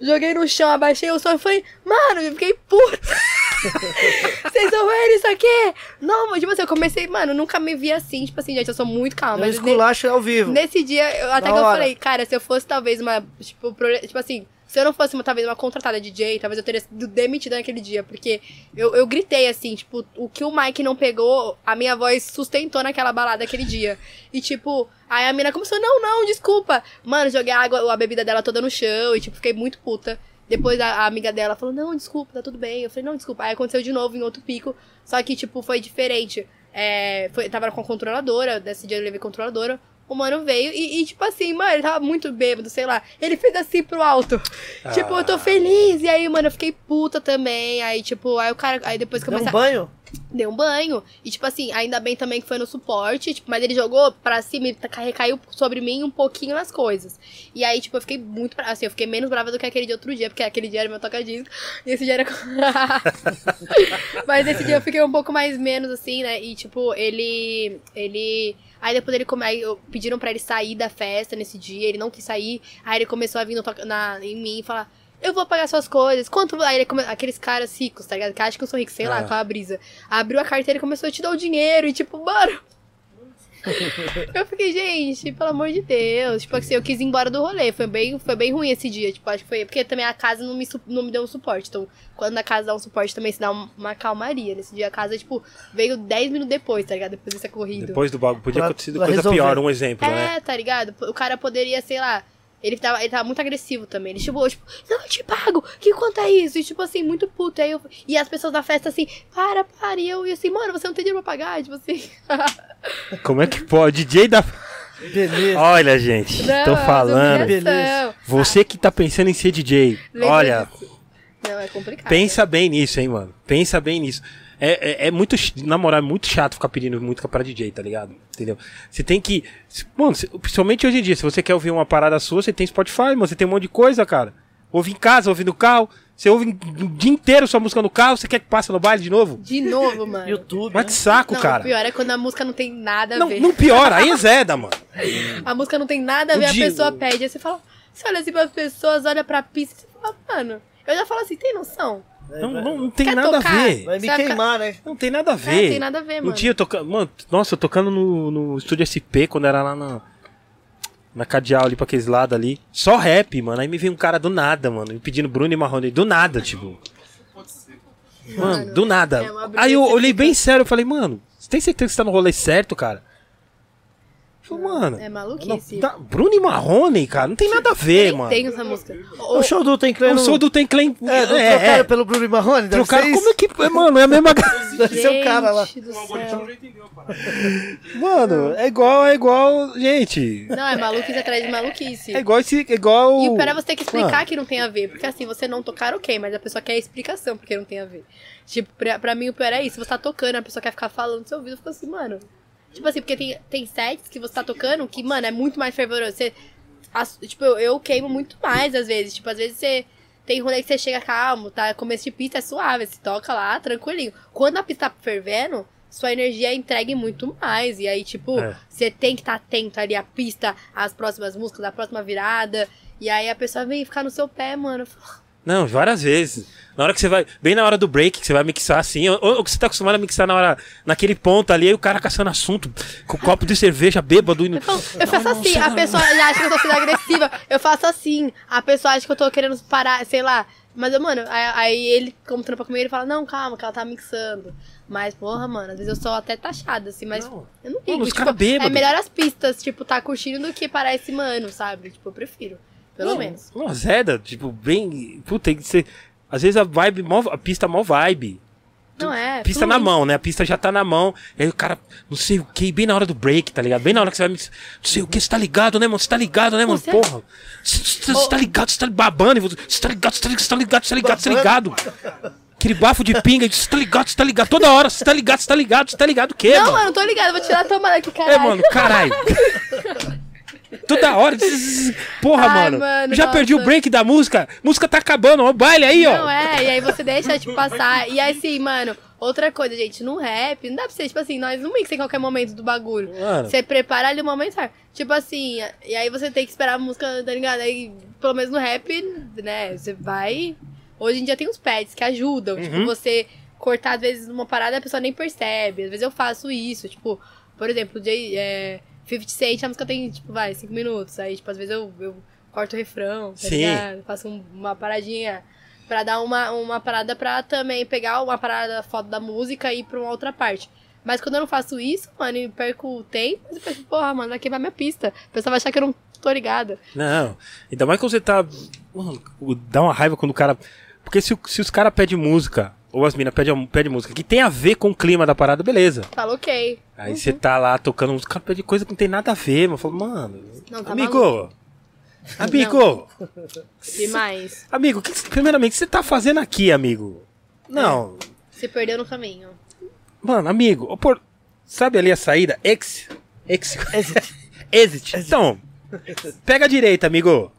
Joguei no chão, abaixei o som e falei, mano, eu fiquei puta. Vocês estão vendo isso aqui? Não, tipo assim, eu comecei, mano, nunca me vi assim, tipo assim, gente, eu sou muito calma. Um Mas ne- esculacho ao vivo. nesse dia, eu, até Da que eu hora. falei, cara, se eu fosse talvez uma, tipo, pro- tipo assim, se eu não fosse talvez uma contratada DJ, talvez eu teria sido demitida naquele dia, porque eu, eu gritei assim, tipo, o que o Mike não pegou, a minha voz sustentou naquela balada aquele dia. E tipo, aí a mina começou, não, não, desculpa. Mano, joguei a água, a bebida dela toda no chão e tipo, fiquei muito puta. Depois a, a amiga dela falou, não, desculpa, tá tudo bem. Eu falei, não, desculpa. Aí aconteceu de novo em outro pico, só que tipo, foi diferente. É, foi, tava com a controladora, desse dia eu levei controladora. O mano veio e, e, tipo assim, mano, ele tava muito bêbado, sei lá. Ele fez assim pro alto. Tipo, eu tô feliz. E aí, mano, eu fiquei puta também. Aí, tipo, aí o cara. Aí depois Deu um começa. banho? Deu um banho. E, tipo assim, ainda bem também que foi no suporte. Tipo, mas ele jogou pra cima e recaiu sobre mim um pouquinho nas coisas. E aí, tipo, eu fiquei muito. bra- Assim, eu fiquei menos brava do que aquele de outro dia, porque aquele dia era meu toca-disco. E esse dia era. mas esse dia eu fiquei um pouco mais menos, assim, né? E, tipo, ele. Ele. Aí depois ele come... aí pediram pra ele sair da festa nesse dia, ele não quis sair. Aí ele começou a vir no na... em mim e falar. Eu vou pagar suas coisas. Quanto. Aí ele come... aqueles caras ricos, tá ligado? Que acham que eu sou rico, sei lá, é a brisa. Abriu a carteira e começou a te dar o dinheiro. E tipo, mano. eu fiquei, gente, pelo amor de Deus. Tipo assim, eu quis ir embora do rolê. Foi bem, foi bem ruim esse dia. Tipo, acho que foi. Porque também a casa não me, su- não me deu um suporte. Então, quando a casa dá um suporte, também se dá um- uma calmaria. Nesse dia a casa, tipo, veio 10 minutos depois, tá ligado? Depois dessa corrida. Depois do bagulho, podia Pra- ter acontecido pra coisa resolver. pior, um exemplo, É, né? tá ligado? O cara poderia, sei lá. Ele tava, ele tava muito agressivo também. Ele chegou, tipo, não, eu te pago. Que quanto é isso? E, tipo assim, muito puto. Aí eu, e as pessoas da festa assim, para, para. E eu, e assim, mano, você não tem dinheiro pra pagar? Tipo assim. Como é que pode? DJ da. Beleza. Olha, gente, Não, tô falando. Beleza. Você que tá pensando em ser DJ, Lembra olha. Não, é complicado. pensa bem nisso, hein, mano. Pensa bem nisso. É, é, é muito. ch- Na moral, é muito chato ficar pedindo música pra DJ, tá ligado? Entendeu? Você tem que. Mano, principalmente hoje em dia, se você quer ouvir uma parada sua, você tem Spotify, mano. Você tem um monte de coisa, cara. Ouve em casa, ouve no carro. Você ouve o dia inteiro sua música no carro, você quer que passe no baile de novo? De novo, mano. YouTube. Mas né? que saco, não, cara. o pior é quando a música não tem nada a Não, ver. não piora, aí é Zeda, mano. A música não tem nada a O ver, a dia- pessoa pede. Aí você fala, você olha assim pras pessoas, olha pra pista e você fala, mano. Eu já falo assim, tem noção? Não, não, não tem Quer nada tocar? a ver. Vai me queimar, né? Não tem nada a É, ver. tem nada a ver, Um mano. dia eu tocando. Mano, nossa, eu tocando no, no estúdio SP quando era lá na. Na Cadeal ali pra aqueles lados ali. Só rap, mano. Aí me veio um cara do nada, mano. Me pedindo Bruno e Marrone. Do nada, tipo. Mano, do nada. é Aí eu olhei bem sério. Eu falei, mano, você tem certeza que você tá no rolê certo, cara? Falei, mano. É maluquice. não, tá- Bruno e Marrone, cara, não tem nada a ver, Nem mano. tem essa música. O show do Tem O Clã som do Tem Clan. É, não é, trocaram é. pelo Bruno e Marrone? Deve Trocaram, como é que. Mano, é a mesma. Deve ser o cara lá. Do O céu. a. Mano, é igual, é igual. Gente. Não, é maluquice atrás de maluquice. É igual esse. É igual. E o pior é você ter que explicar Mano. que não tem a ver. Porque assim, você não tocar, ok, mas a pessoa quer explicação porque não tem a ver. Tipo, pra, pra mim o pior é isso. Você tá tocando, a pessoa quer ficar falando no seu ouvido, eu fico assim, mano. Tipo assim, porque tem, tem sets que você tá tocando que, mano, é muito mais fervoroso. Você, as- tipo, eu, eu queimo muito mais às vezes. Tipo, às vezes você. Tem rolê que você chega calmo, tá? Começo de pista é suave, você toca lá, tranquilinho. Quando a pista tá fervendo, sua energia é entregue muito mais. E aí, tipo, É. você tem que estar atento ali à pista, às próximas músicas, à próxima virada. E aí a pessoa vem ficar no seu pé, mano. Não, várias vezes. Na hora que você vai. Bem na hora do break, que você vai mixar assim. Ou, ou que você tá acostumado a mixar na hora. Naquele ponto ali, aí o cara caçando assunto. Com um copo de cerveja, bêbado. E... Eu, eu faço assim, a pessoa acha que eu tô sendo agressiva. Eu faço assim. A pessoa acha que eu tô querendo parar, sei lá. Mas, eu, mano, aí, aí ele, como trampa comigo, ele fala, não, calma, que ela tá mixando. Mas, porra, mano, às vezes eu sou até taxada, assim, mas Não. eu não Mano, ligo. os Tipo, é melhor as pistas, tipo, tá curtindo do que parar esse mano, sabe? Tipo, eu prefiro. Pelo Não, menos. Uma Zeda, tipo, bem. Puta, tem que ser. Às vezes a vibe, a pista é mó vibe. Não é. Pista na mão, né? A pista já tá na mão. E aí o cara, não sei o que, bem na hora do break, tá ligado? Bem na hora que você vai. mix- Não sei o que, você tá ligado, né, mano? Você tá ligado, né, mano? Você- Porra. Você tá ligado, você tá babando. e Você tá ligado, você tá ligado, você tá ligado, você tá ligado, tá. Aquele bafo de pinga, você tá ligado, você tá ligado. Toda hora, você tá ligado, você tá ligado, você tá ligado o quê, Não, mano? mano, tô ligado, vou tirar a tomada aqui, É, caralho. mano, caralho. Toda hora. Porra, Ai, mano. mano, Já perdi o nossa. break da música. Música tá acabando, ó. Baile aí, ó. Não é, e aí você deixa, tipo, passar. E aí, assim, mano, outra coisa, gente, no rap, não dá pra ser, tipo assim, nós não mixa em qualquer momento do bagulho. Mano. Você prepara ali o momento certo. Tipo assim, e aí você tem que esperar a música, tá ligado? Aí, pelo menos no rap, né, você vai. Hoje em dia tem uns pads que ajudam. Uhum. Tipo, você cortar, às vezes, numa parada a pessoa nem percebe. Às vezes eu faço isso, tipo, por exemplo, Jay, é, 50 Cent, a música tem, tipo, vai, 5 minutos. Aí, tipo, às vezes eu, eu corto o refrão, tá Sim. ligado? Faço um- uma paradinha pra dar uma, uma parada pra também pegar uma parada foto da música e ir pra uma outra parte. Mas quando eu não faço isso, mano, e perco o tempo, eu penso, porra, mano, vai queimar minha pista. A pessoa vai achar que eu não tô ligada. Não. Ainda mais quando você tá. Mano, o- dá uma raiva quando o cara. Porque se, o- se os caras pedem música, ou as minas pedem pede música, que tem a ver com o clima da parada, beleza. Fala, ok. Aí você tá lá tocando, os caras pedem coisa que não tem nada a ver, mano. Eu falo, mano. Não, tá amigo! Amigo! Demais. Amigo, que, primeiramente, o que você tá fazendo aqui, amigo? Não. Se perdeu no caminho. Mano, amigo, por- sabe ali a saída? Ex. Ex. Exit. Então, pega a direita, amigo.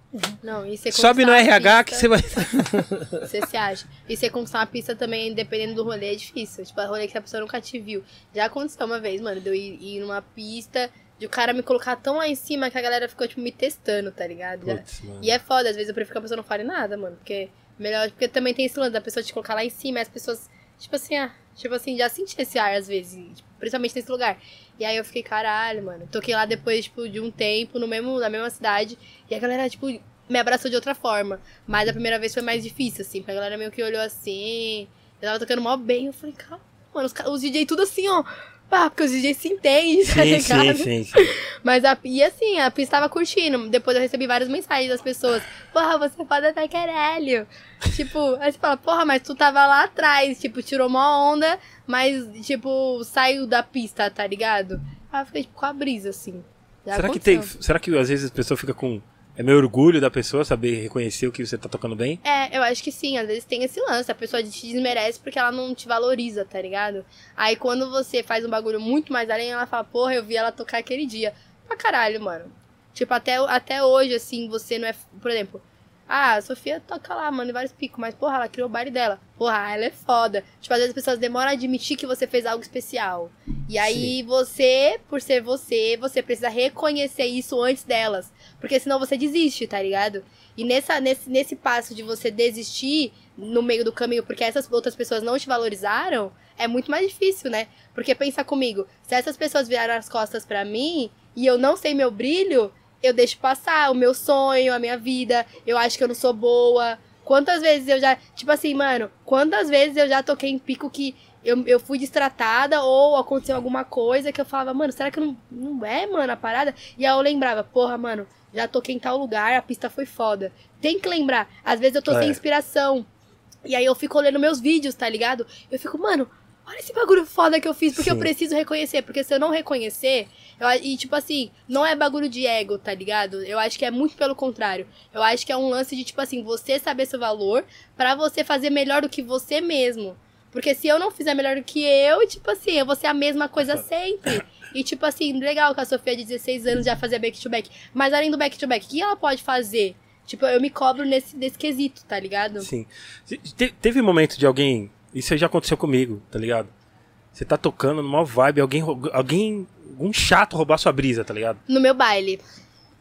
Não, e você Sobe no RH que pista- você vai. Você se acha. E você conquistar uma pista também, dependendo do rolê, é difícil. Tipo, a rolê que a pessoa nunca te viu. Já aconteceu uma vez, mano, de eu ir, ir numa pista, de o cara me colocar tão lá em cima que a galera ficou, tipo, me testando, tá ligado? Mano. E é foda, às vezes eu prefiro que a pessoa não fale nada, mano. Porque melhor. Porque também tem esse lance da pessoa te colocar lá em cima e as pessoas, tipo assim, ah, tipo assim, já senti esse ar às vezes, tipo, principalmente nesse lugar. E aí eu fiquei, caralho, mano. Toquei lá depois, tipo, de um tempo, no mesmo, na mesma cidade. E a galera, tipo, me abraçou de outra forma. Mas a primeira vez foi mais difícil, assim, porque a galera meio que olhou assim. Eu tava tocando mó bem. Eu falei, calma, mano, os, os DJ tudo assim, ó. Pá, porque os DJ se entendem, tá Sim, ligado? sim, sim, sim. Mas a, e assim, a pista tava curtindo. Depois eu recebi várias mensagens das pessoas. Porra, você é foda pra caralho. tipo, aí você fala, porra, mas tu tava lá atrás. Tipo, tirou uma onda, mas, tipo, saiu da pista, tá ligado? Aí eu fiquei, tipo, com a brisa, assim. Já Será que, tem, será que às vezes a pessoa fica com É meu orgulho da pessoa saber reconhecer o que você tá tocando bem. É, eu acho que sim, às vezes tem esse lance, a pessoa te desmerece porque ela não te valoriza, tá ligado? Aí quando você faz um bagulho muito mais além, ela fala, porra, eu vi ela tocar aquele dia. Pra caralho, mano. Tipo, até, até hoje, assim, você não é. Por exemplo, ah, a Sofia toca lá, mano, em vários picos, mas, porra, ela criou o baile dela. Porra, ela é foda. Tipo, às vezes as pessoas demoram a admitir que você fez algo especial. E aí você, por ser você, você precisa reconhecer isso antes delas. Porque senão você desiste, tá ligado? E nessa, nesse, nesse passo de você desistir no meio do caminho porque essas outras pessoas não te valorizaram, é muito mais difícil, né? Porque pensa comigo, se essas pessoas viraram as costas pra mim e eu não sei meu brilho, eu deixo passar o meu sonho, a minha vida, eu acho que eu não sou boa. Quantas vezes eu já. Tipo assim, mano, quantas vezes eu já toquei em pico que eu, eu fui destratada ou aconteceu alguma coisa que eu falava, mano, será que não, não é, mano, a parada? E aí eu lembrava, porra, mano, já toquei em tal lugar, a pista foi foda. Tem que lembrar, às vezes eu tô É. sem inspiração. E aí eu fico olhando meus vídeos, tá ligado? Eu fico, mano, olha esse bagulho foda que eu fiz, porque eu Sim. preciso reconhecer. Porque se eu não reconhecer, eu, e tipo assim, não é bagulho de ego, tá ligado? Eu acho que é muito pelo contrário. Eu acho que é um lance de, tipo assim, você saber seu valor pra você fazer melhor do que você mesmo. Porque se eu não fizer melhor do que eu, tipo assim, eu vou ser a mesma coisa sempre. E tipo assim, legal que a Sofia de 16 anos já fazia back-to-back. Mas além do back-to-back, o que ela pode fazer? Tipo, eu me cobro nesse, nesse quesito, tá ligado? Sim. Te- teve momento de alguém. Isso já aconteceu comigo, tá ligado? Você tá tocando numa vibe, alguém, alguém. Um chato roubar sua brisa, tá ligado? No meu baile.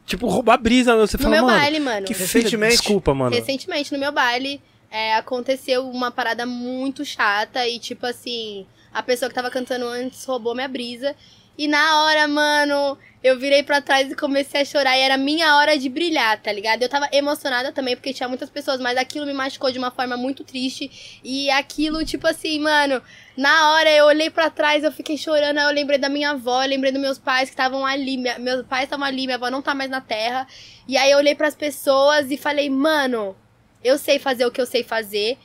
Tipo, roubar brisa, você No fala, meu mano. baile, mano. Que Recentemente- desculpa, mano. Recentemente, no meu baile, é, aconteceu uma parada muito chata e, tipo assim, a pessoa que tava cantando antes roubou minha brisa. E na hora, mano, eu virei pra trás e comecei a chorar. E era minha hora de brilhar, tá ligado? Eu tava emocionada também, porque tinha muitas pessoas, mas aquilo me machucou de uma forma muito triste. E aquilo, tipo assim, mano, na hora eu olhei pra trás, eu fiquei chorando. Eu lembrei da minha avó, lembrei dos meus pais que estavam ali. minha- meus pais estavam ali, minha avó não tá mais na terra. E aí eu olhei pras pessoas e falei, mano, eu sei fazer o que eu sei fazer.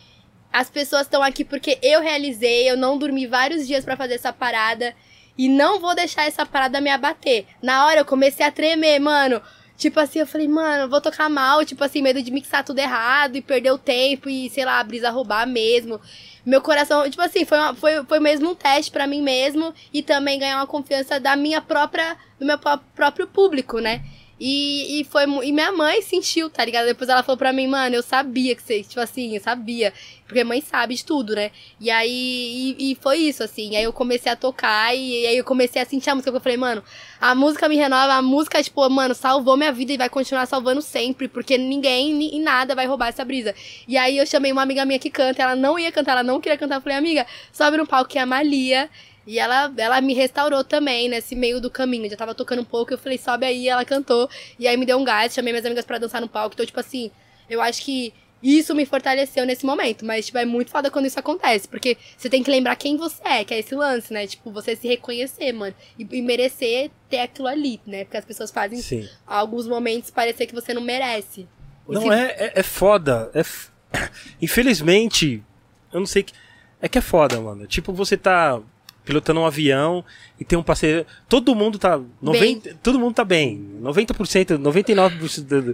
As pessoas estão aqui porque eu realizei, eu não dormi vários dias pra fazer essa parada e não vou deixar essa parada me abater. Na hora eu comecei a tremer, mano. Tipo assim, eu falei, mano, vou tocar mal, tipo assim, medo de mixar tudo errado e perder o tempo e, sei lá, a brisa roubar mesmo. Meu coração, tipo assim, foi, uma- foi, foi mesmo um teste pra mim mesmo e também ganhar uma confiança da minha própria, do meu pró- próprio público, né? E, e foi e minha mãe sentiu, tá ligado? Depois ela falou pra mim, mano, eu sabia que você, tipo assim, eu sabia. Porque mãe sabe de tudo, né? E aí, e, e foi isso, assim. Aí eu comecei a tocar e, e aí eu comecei a sentir a música. Eu falei, mano, a música me renova, a música, tipo, mano, salvou minha vida e vai continuar salvando sempre. Porque ninguém ni- e nada vai roubar essa brisa. E aí eu chamei uma amiga minha que canta, ela não ia cantar, ela não queria cantar. Eu falei, amiga, sobe no palco que é a Malia. E ela, ela me restaurou também nesse meio do caminho. Já tava tocando um pouco, eu falei, sobe aí, ela cantou. E aí me deu um gás, chamei minhas amigas pra dançar no palco. Então, tipo assim, eu acho que isso me fortaleceu nesse momento. Mas, tipo, é muito foda quando isso acontece. Porque você tem que lembrar quem você é, que é esse lance, né? Tipo, você se reconhecer, mano. E, e merecer ter aquilo ali, né? Porque as pessoas fazem Sim. alguns momentos parecer que você não merece. Não Se- é, é, é foda. É f- Infelizmente, eu não sei que. É que é foda, mano. Tipo, você tá pilotando um avião e tem um parceiro. Todo mundo tá. 90, todo mundo tá bem. 90%, 99% do, do,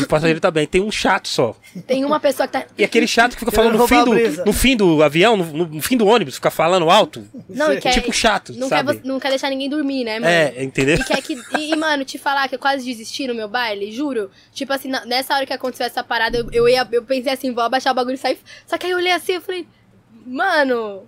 do passageiro tá bem. Tem um chato só. Tem uma pessoa que tá. E aquele chato que fica falando no fim, do, no fim do avião, no, no fim do ônibus, fica falando alto. Não, e quer, tipo chato, não quer, sabe? vo- não quer deixar ninguém dormir, né, mano? É, entendeu? E quer que. E, e, mano, te falar que eu quase desisti no meu baile, juro. Tipo assim, nessa hora que aconteceu essa parada, eu, eu, ia, eu pensei assim, vou abaixar o bagulho e sair. Só que aí eu olhei assim e falei, mano,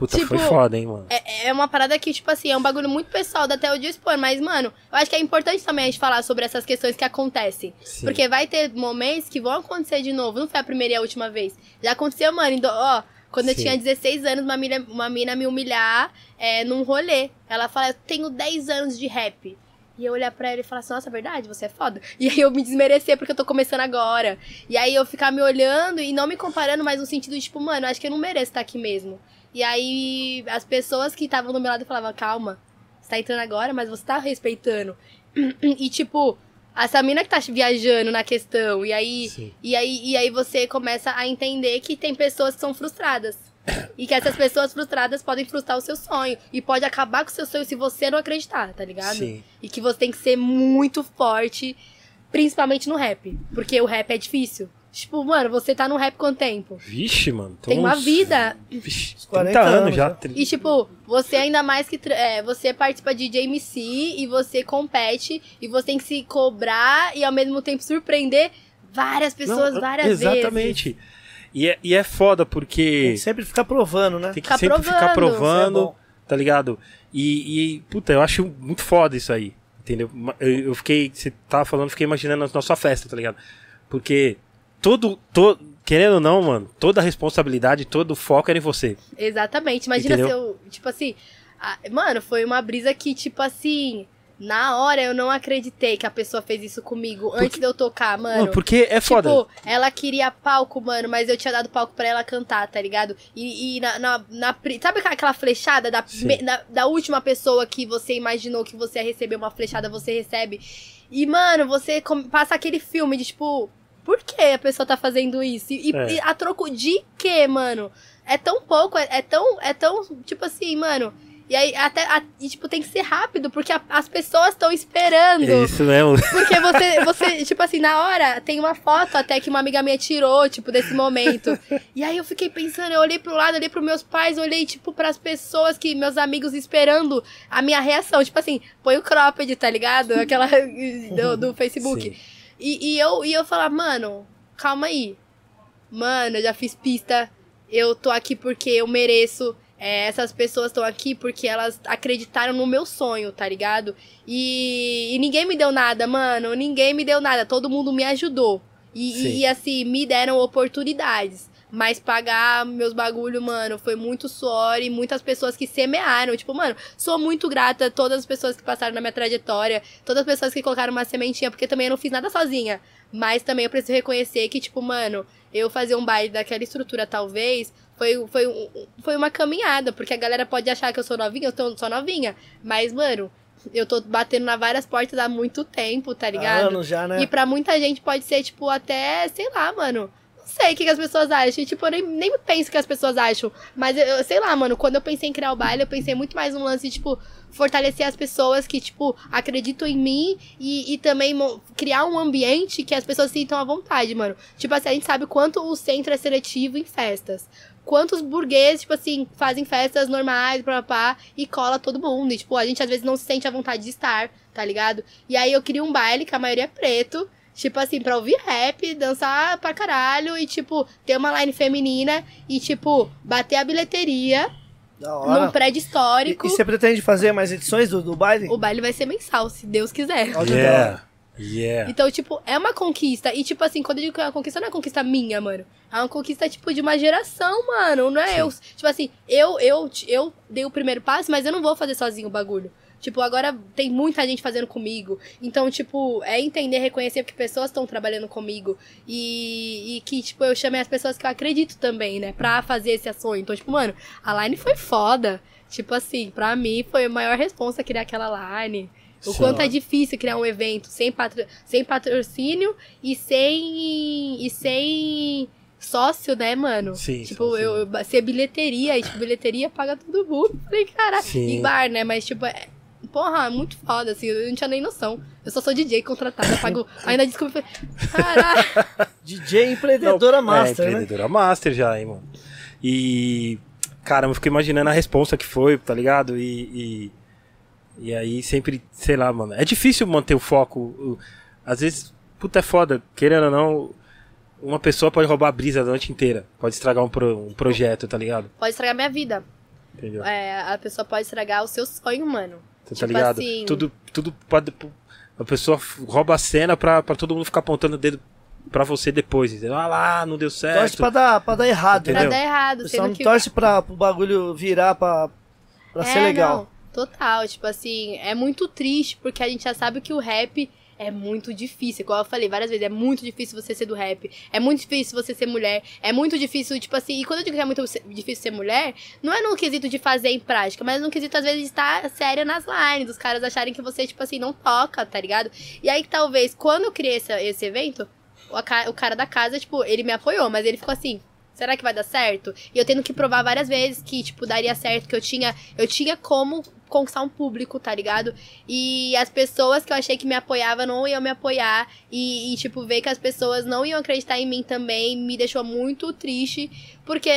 Puta, tipo, foi foda, hein, mano. é, é uma parada que, tipo assim, é um bagulho muito pessoal, dá até o dia expor, mas, mano, eu acho que é importante também a gente falar sobre essas questões que acontecem. Sim. Porque vai ter momentos que vão acontecer de novo. Não foi a primeira e a última vez. Já aconteceu, mano. indo- Ó, quando eu Sim. tinha 16 anos, uma mina, uma mina me humilhar é, num rolê. Ela fala, eu tenho 10 anos de rap. E eu olhar pra ela e falar assim, nossa, é verdade, você é foda. E aí eu me desmerecer porque eu tô começando agora. E aí eu ficar me olhando e não me comparando, mas no sentido de, tipo, mano, acho que eu não mereço estar aqui mesmo. E aí as pessoas que estavam do meu lado falavam, calma, você tá entrando agora, mas você tá respeitando. E tipo, essa mina que tá viajando na questão, e aí, Sim. e aí, e aí você começa a entender que tem pessoas que são frustradas. E que essas pessoas frustradas podem frustrar o seu sonho. E pode acabar com o seu sonho se você não acreditar, tá ligado? Sim. E que você tem que ser muito forte Principalmente no rap. Porque o rap é difícil. Tipo, mano, você tá no rap quanto tempo? Vixe, mano. tô Tem uma uns- vida. Vixe, 40 30 anos anos já. já. tri- E, tipo, você ainda mais que. É, você participa de JMC e você compete e você tem que se cobrar e ao mesmo tempo surpreender várias pessoas Não, várias vezes. Exatamente. E é, e é foda Tem porque que sempre ficar provando, né? tem que Ficar sempre ficar provando, é provando, bom. tá ligado? E, e, puta, eu acho muito foda isso aí. Entendeu? Eu, eu fiquei, você tava falando, fiquei imaginando a nossa festa, tá ligado? Porque todo, todo, querendo ou não, mano, toda a responsabilidade, todo o foco era em você. Exatamente. Imagina Entendeu? se eu, tipo assim, a- mano, foi uma brisa que, tipo assim, na hora eu não acreditei que a pessoa fez isso comigo antes de eu tocar, mano. Porque é foda. Tipo, ela queria palco, mano, mas eu tinha dado palco pra ela cantar, tá ligado? E, e na, na, na Sabe aquela flechada da, me- na- da última pessoa que você imaginou que você ia receber uma flechada, você recebe? E, mano, você passa aquele filme de tipo. Por que a pessoa tá fazendo isso? E, É. e a troco de quê, mano? É tão pouco, é, é tão. É tão. Tipo assim, mano. E aí, até. a- e, tipo, tem que ser rápido, porque a- as pessoas estão esperando. É isso mesmo. Porque você, você, tipo assim, na hora, tem uma foto até que uma amiga minha tirou, tipo, desse momento. E aí eu fiquei pensando, eu olhei pro lado, olhei pros meus pais, olhei, tipo, pras pessoas que, meus amigos esperando a minha reação. Tipo assim, põe o cropped, tá ligado? Aquela do, do Facebook. Sim. E, e eu, e eu falar, mano, calma aí. Mano, eu já fiz pista. Eu tô aqui porque eu mereço. É, essas pessoas estão aqui porque elas acreditaram no meu sonho, tá ligado? E, e ninguém me deu nada, mano. Ninguém me deu nada. Todo mundo me ajudou. E, e, assim, me deram oportunidades. Mas pagar meus bagulho, mano, foi muito suor e muitas pessoas que semearam. Tipo, mano, sou muito grata a todas as pessoas que passaram na minha trajetória, todas as pessoas que colocaram uma sementinha, porque também eu não fiz nada sozinha. Mas também eu preciso reconhecer que, tipo, mano, eu fazer um baile daquela estrutura, talvez, foi, foi, foi uma caminhada, porque a galera pode achar que eu sou novinha, eu tô, sou novinha. Mas, mano, eu tô batendo na várias portas há muito tempo, tá ligado? Anos já, né? E pra muita gente pode ser, tipo, até, sei lá, mano. Sei o que, que as pessoas acham. Tipo, eu nem, nem penso o que as pessoas acham. Mas eu, eu sei lá, mano, quando eu pensei em criar o baile, eu pensei muito mais num lance tipo, fortalecer as pessoas que, tipo, acreditam em mim e, e também criar um ambiente que as pessoas sintam à vontade, mano. Tipo assim, a gente sabe quanto o centro é seletivo em festas. Quantos burgueses, tipo assim, fazem festas normais, pá, pá, e cola todo mundo. E, tipo, a gente às vezes não se sente à vontade de estar, tá ligado? E aí eu queria um baile que a maioria é preto, tipo assim, pra ouvir rap, dançar pra caralho e, tipo, ter uma line feminina e, tipo, bater a bilheteria Da num hora. prédio E, histórico. e você pretende fazer mais edições do, do baile? O baile vai ser mensal, se Deus quiser. Yeah. Yeah. Então, tipo, é uma conquista. E, tipo assim, quando eu digo que é uma conquista, não é uma conquista minha, mano. É uma conquista, tipo, de uma geração, mano. Não é eu. Tipo assim, eu, eu, eu dei o primeiro passo, mas eu não vou fazer sozinho o bagulho. Tipo, agora tem muita gente fazendo comigo. Então, tipo, é entender, reconhecer que pessoas estão trabalhando comigo. E, e que, tipo, eu chamei as pessoas que eu acredito também, né? Pra fazer esse sonho. Então, tipo, mano, a line foi foda. Tipo assim, pra mim foi a maior responsa criar aquela line. O Sim. quanto é difícil criar um evento sem, patro... sem patrocínio e sem. e sem sócio, né, mano? Sim, Tipo, sim, eu ser bilheteria, e tipo, bilheteria paga todo mundo. Falei, cara, Sim. em bar, né? Mas, tipo, é. Porra, muito foda, assim, eu não tinha nem noção. Eu só sou DJ contratada, pago. Ainda desculpa. Caraca, DJ empreendedora é, master, né? empreendedora master já, hein, mano. E. Caramba, eu fiquei imaginando a responsa que foi, tá ligado? E. E, e aí sempre, sei lá, mano. É difícil manter o foco. Às vezes, puta, é foda. Querendo ou não, uma pessoa pode roubar a brisa a noite inteira. Pode estragar um, pro- um projeto, tá ligado? pode estragar minha vida. Entendeu? É, a pessoa pode estragar o seu sonho, mano. Você tá tipo ligado? assim- Tudo, tudo pode. A pessoa rouba a cena pra, pra todo mundo ficar apontando o dedo pra você depois. Dizendo, ah lá, não deu certo. Torce pra dar, pra dar errado, Pra né? Entendeu? dar errado, sendo não que. torce pra, pro bagulho virar pra, pra ser É, legal. não, total, tipo assim, é muito triste porque a gente já sabe que o rap é muito difícil. Igual eu falei várias vezes, é muito difícil você ser do rap. É muito difícil você ser mulher. É muito difícil, tipo assim, e quando eu digo que é muito difícil ser mulher, não é no quesito de fazer em prática, mas no quesito, às vezes, de estar séria nas lines, dos caras acharem que você, tipo assim, não toca, tá ligado? E aí, talvez, quando eu criei esse, esse evento, o, o cara da casa, tipo, ele me apoiou, mas ele ficou assim. Será que vai dar certo? E eu tendo que provar várias vezes que, tipo, daria certo, que eu tinha, eu tinha como conquistar um público, tá ligado? E as pessoas que eu achei que me apoiavam não iam me apoiar. E, e, tipo, ver que as pessoas não iam acreditar em mim também me deixou muito triste. Porque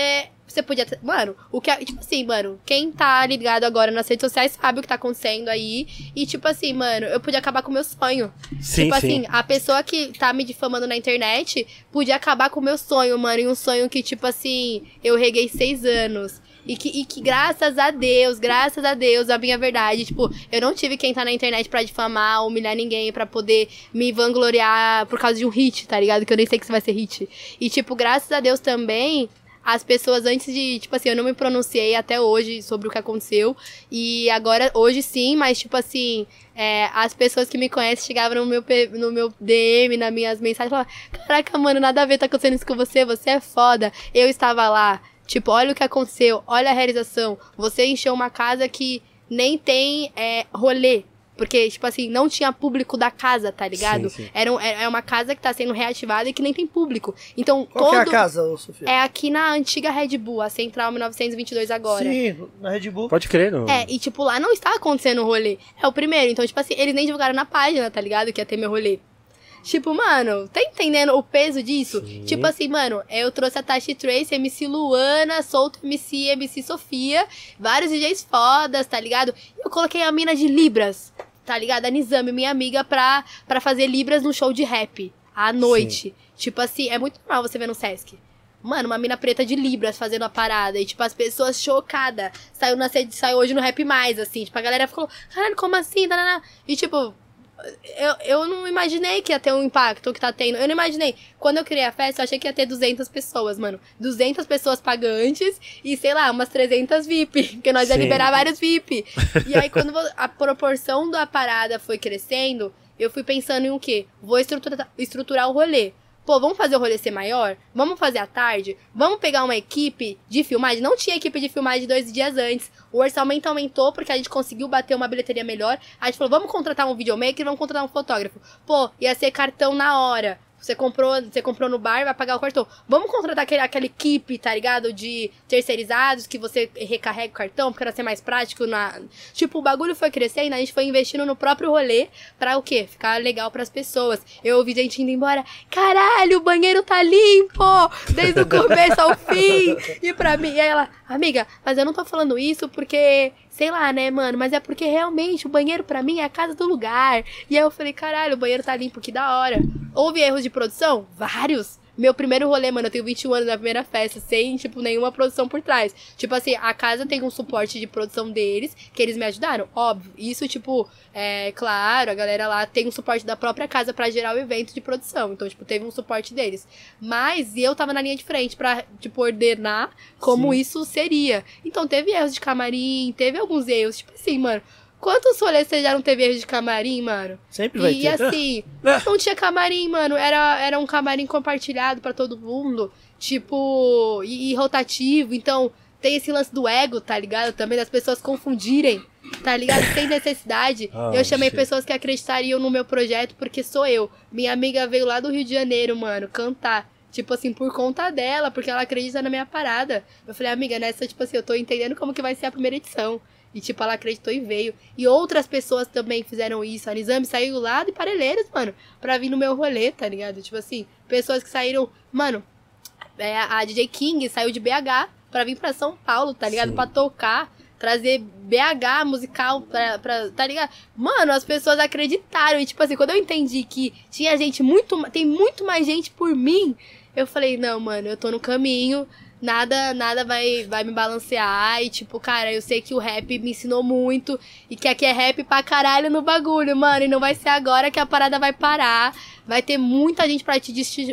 você podia. ter- Mano, o que. é- Tipo assim, mano, quem tá ligado agora nas redes sociais sabe o que tá acontecendo aí. E, tipo assim, mano, eu podia acabar com o meu sonho. Sim, tipo sim. assim, a pessoa que tá me difamando na internet podia acabar com o meu sonho, mano. E um sonho que, tipo assim, eu reguei seis anos. E que, e que graças a Deus, graças a Deus, a minha verdade, tipo, eu não tive quem tá na internet pra difamar, humilhar ninguém, pra poder me vangloriar por causa de um hit, tá ligado? Que eu nem sei que isso vai ser hit. E, tipo, graças a Deus também, as pessoas antes de, tipo assim, eu não me pronunciei até hoje sobre o que aconteceu. E agora, hoje sim, mas tipo assim, é, as pessoas que me conhecem chegavam no meu, no meu DM, nas minhas mensagens, falavam, caraca, mano, nada a ver, tá acontecendo isso com você, você é foda. Eu estava lá, tipo, olha o que aconteceu, olha a realização. Você encheu uma casa que nem tem é, rolê. Porque, tipo assim, não tinha público da casa, tá ligado? Sim, sim. Era, um- é é uma casa que tá sendo reativada e que nem tem público. Então, Qual todo... que é a casa, ô, Sofia? É aqui na antiga Red Bull, a Central 1922 agora. Sim, na Red Bull. Pode crer, não. É, e tipo, lá não está acontecendo o rolê. É o primeiro. Então, tipo assim, eles nem divulgaram na página, tá ligado? Que ia ter meu rolê. Tipo, mano, tá entendendo o peso disso? Sim. Tipo assim, mano, eu trouxe a Tashi Trace, MC Luana, Solto MC, MC Sofia, vários DJs fodas, tá ligado? Eu coloquei a mina de Libras, tá ligado? A Nizami, minha amiga, pra, pra fazer Libras no show de rap, à noite. Tipo assim, é muito normal você ver no Sesc. Mano, uma mina preta de Libras fazendo a parada. E, tipo, as pessoas chocadas. Saiu, na, sede- saiu hoje no Rap Mais, assim. Tipo, a galera ficou, caralho, como assim? Danana. E, tipo, eu, eu não imaginei que ia ter um impacto que tá tendo. Eu não imaginei. Quando eu criei a festa, eu achei que ia ter 200 pessoas, mano. 200 pessoas pagantes e, sei lá, umas 300 VIP. Porque nós ia Sim. liberar vários VIP. E aí, quando a proporção da parada foi crescendo, eu fui pensando em o quê? Vou estrutura- estruturar o rolê. Pô, vamos fazer o rolê ser maior? Vamos fazer à tarde? Vamos pegar uma equipe de filmagem? Não tinha equipe de filmagem dois dias antes. O orçamento aumentou porque a gente conseguiu bater uma bilheteria melhor. A gente falou, vamos contratar um videomaker, vamos contratar um fotógrafo. Pô, ia ser cartão na hora. Você comprou, você comprou no bar, vai pagar o cartão. Vamos contratar aquele, aquela equipe, tá ligado? De terceirizados que você recarrega o cartão, porque era ser mais prático na. Tipo, o bagulho foi crescendo, a gente foi investindo no próprio rolê pra o quê? Ficar legal pras pessoas. Eu ouvi gente indo embora. Caralho, o banheiro tá limpo! Desde o começo ao fim! E pra mim, e ela, amiga, mas eu não tô falando isso porque. Sei lá, né, mano? Mas é porque realmente o banheiro pra mim é a casa do lugar. E aí eu falei, caralho, o banheiro tá limpo, que da hora. Houve erros de produção? Vários. Meu primeiro rolê, mano, eu tenho 21 anos na primeira festa, sem, tipo, nenhuma produção por trás. Tipo assim, a casa tem um suporte de produção deles, que eles me ajudaram, óbvio. Isso, tipo, é claro, a galera lá tem um suporte da própria casa pra gerar o evento de produção. Então, tipo, teve um suporte deles. Mas eu tava na linha de frente pra, tipo, ordenar como isso seria. Então, teve erros de camarim, teve alguns erros. Tipo assim, mano, quantos rolês você já não teve erros de camarim, mano? Sempre vai E ter. assim, não tinha camarim, mano. Era, era um camarim compartilhado pra todo mundo. Tipo, e, e rotativo. Então, tem esse lance do ego, tá ligado? Também das pessoas confundirem, tá ligado? Sem necessidade. Ah, eu chamei shit. pessoas que acreditariam no meu projeto porque sou eu. Minha amiga veio lá do Rio de Janeiro, mano, cantar. Tipo assim, por conta dela, porque ela acredita na minha parada. Eu falei, amiga, nessa, tipo assim, eu tô entendendo como que vai ser a primeira edição. E, tipo, ela acreditou e veio. E outras pessoas também fizeram isso. A Nizami saiu lá de Parelheiros, mano, pra vir no meu rolê, tá ligado? Tipo assim, pessoas que saíram. Mano, é, a DJ King saiu de BH pra vir pra São Paulo, tá ligado? Sim. Pra tocar, trazer BH musical pra, pra. Tá ligado? Mano, as pessoas acreditaram. E, tipo assim, quando eu entendi que tinha gente muito. Tem muito mais gente por mim, eu falei, não, mano, eu tô no caminho. Nada, nada vai, vai me balancear. E, tipo, cara, eu sei que o rap me ensinou muito. E que aqui é rap pra caralho no bagulho, mano. E não vai ser agora que a parada vai parar. Vai ter muita gente pra te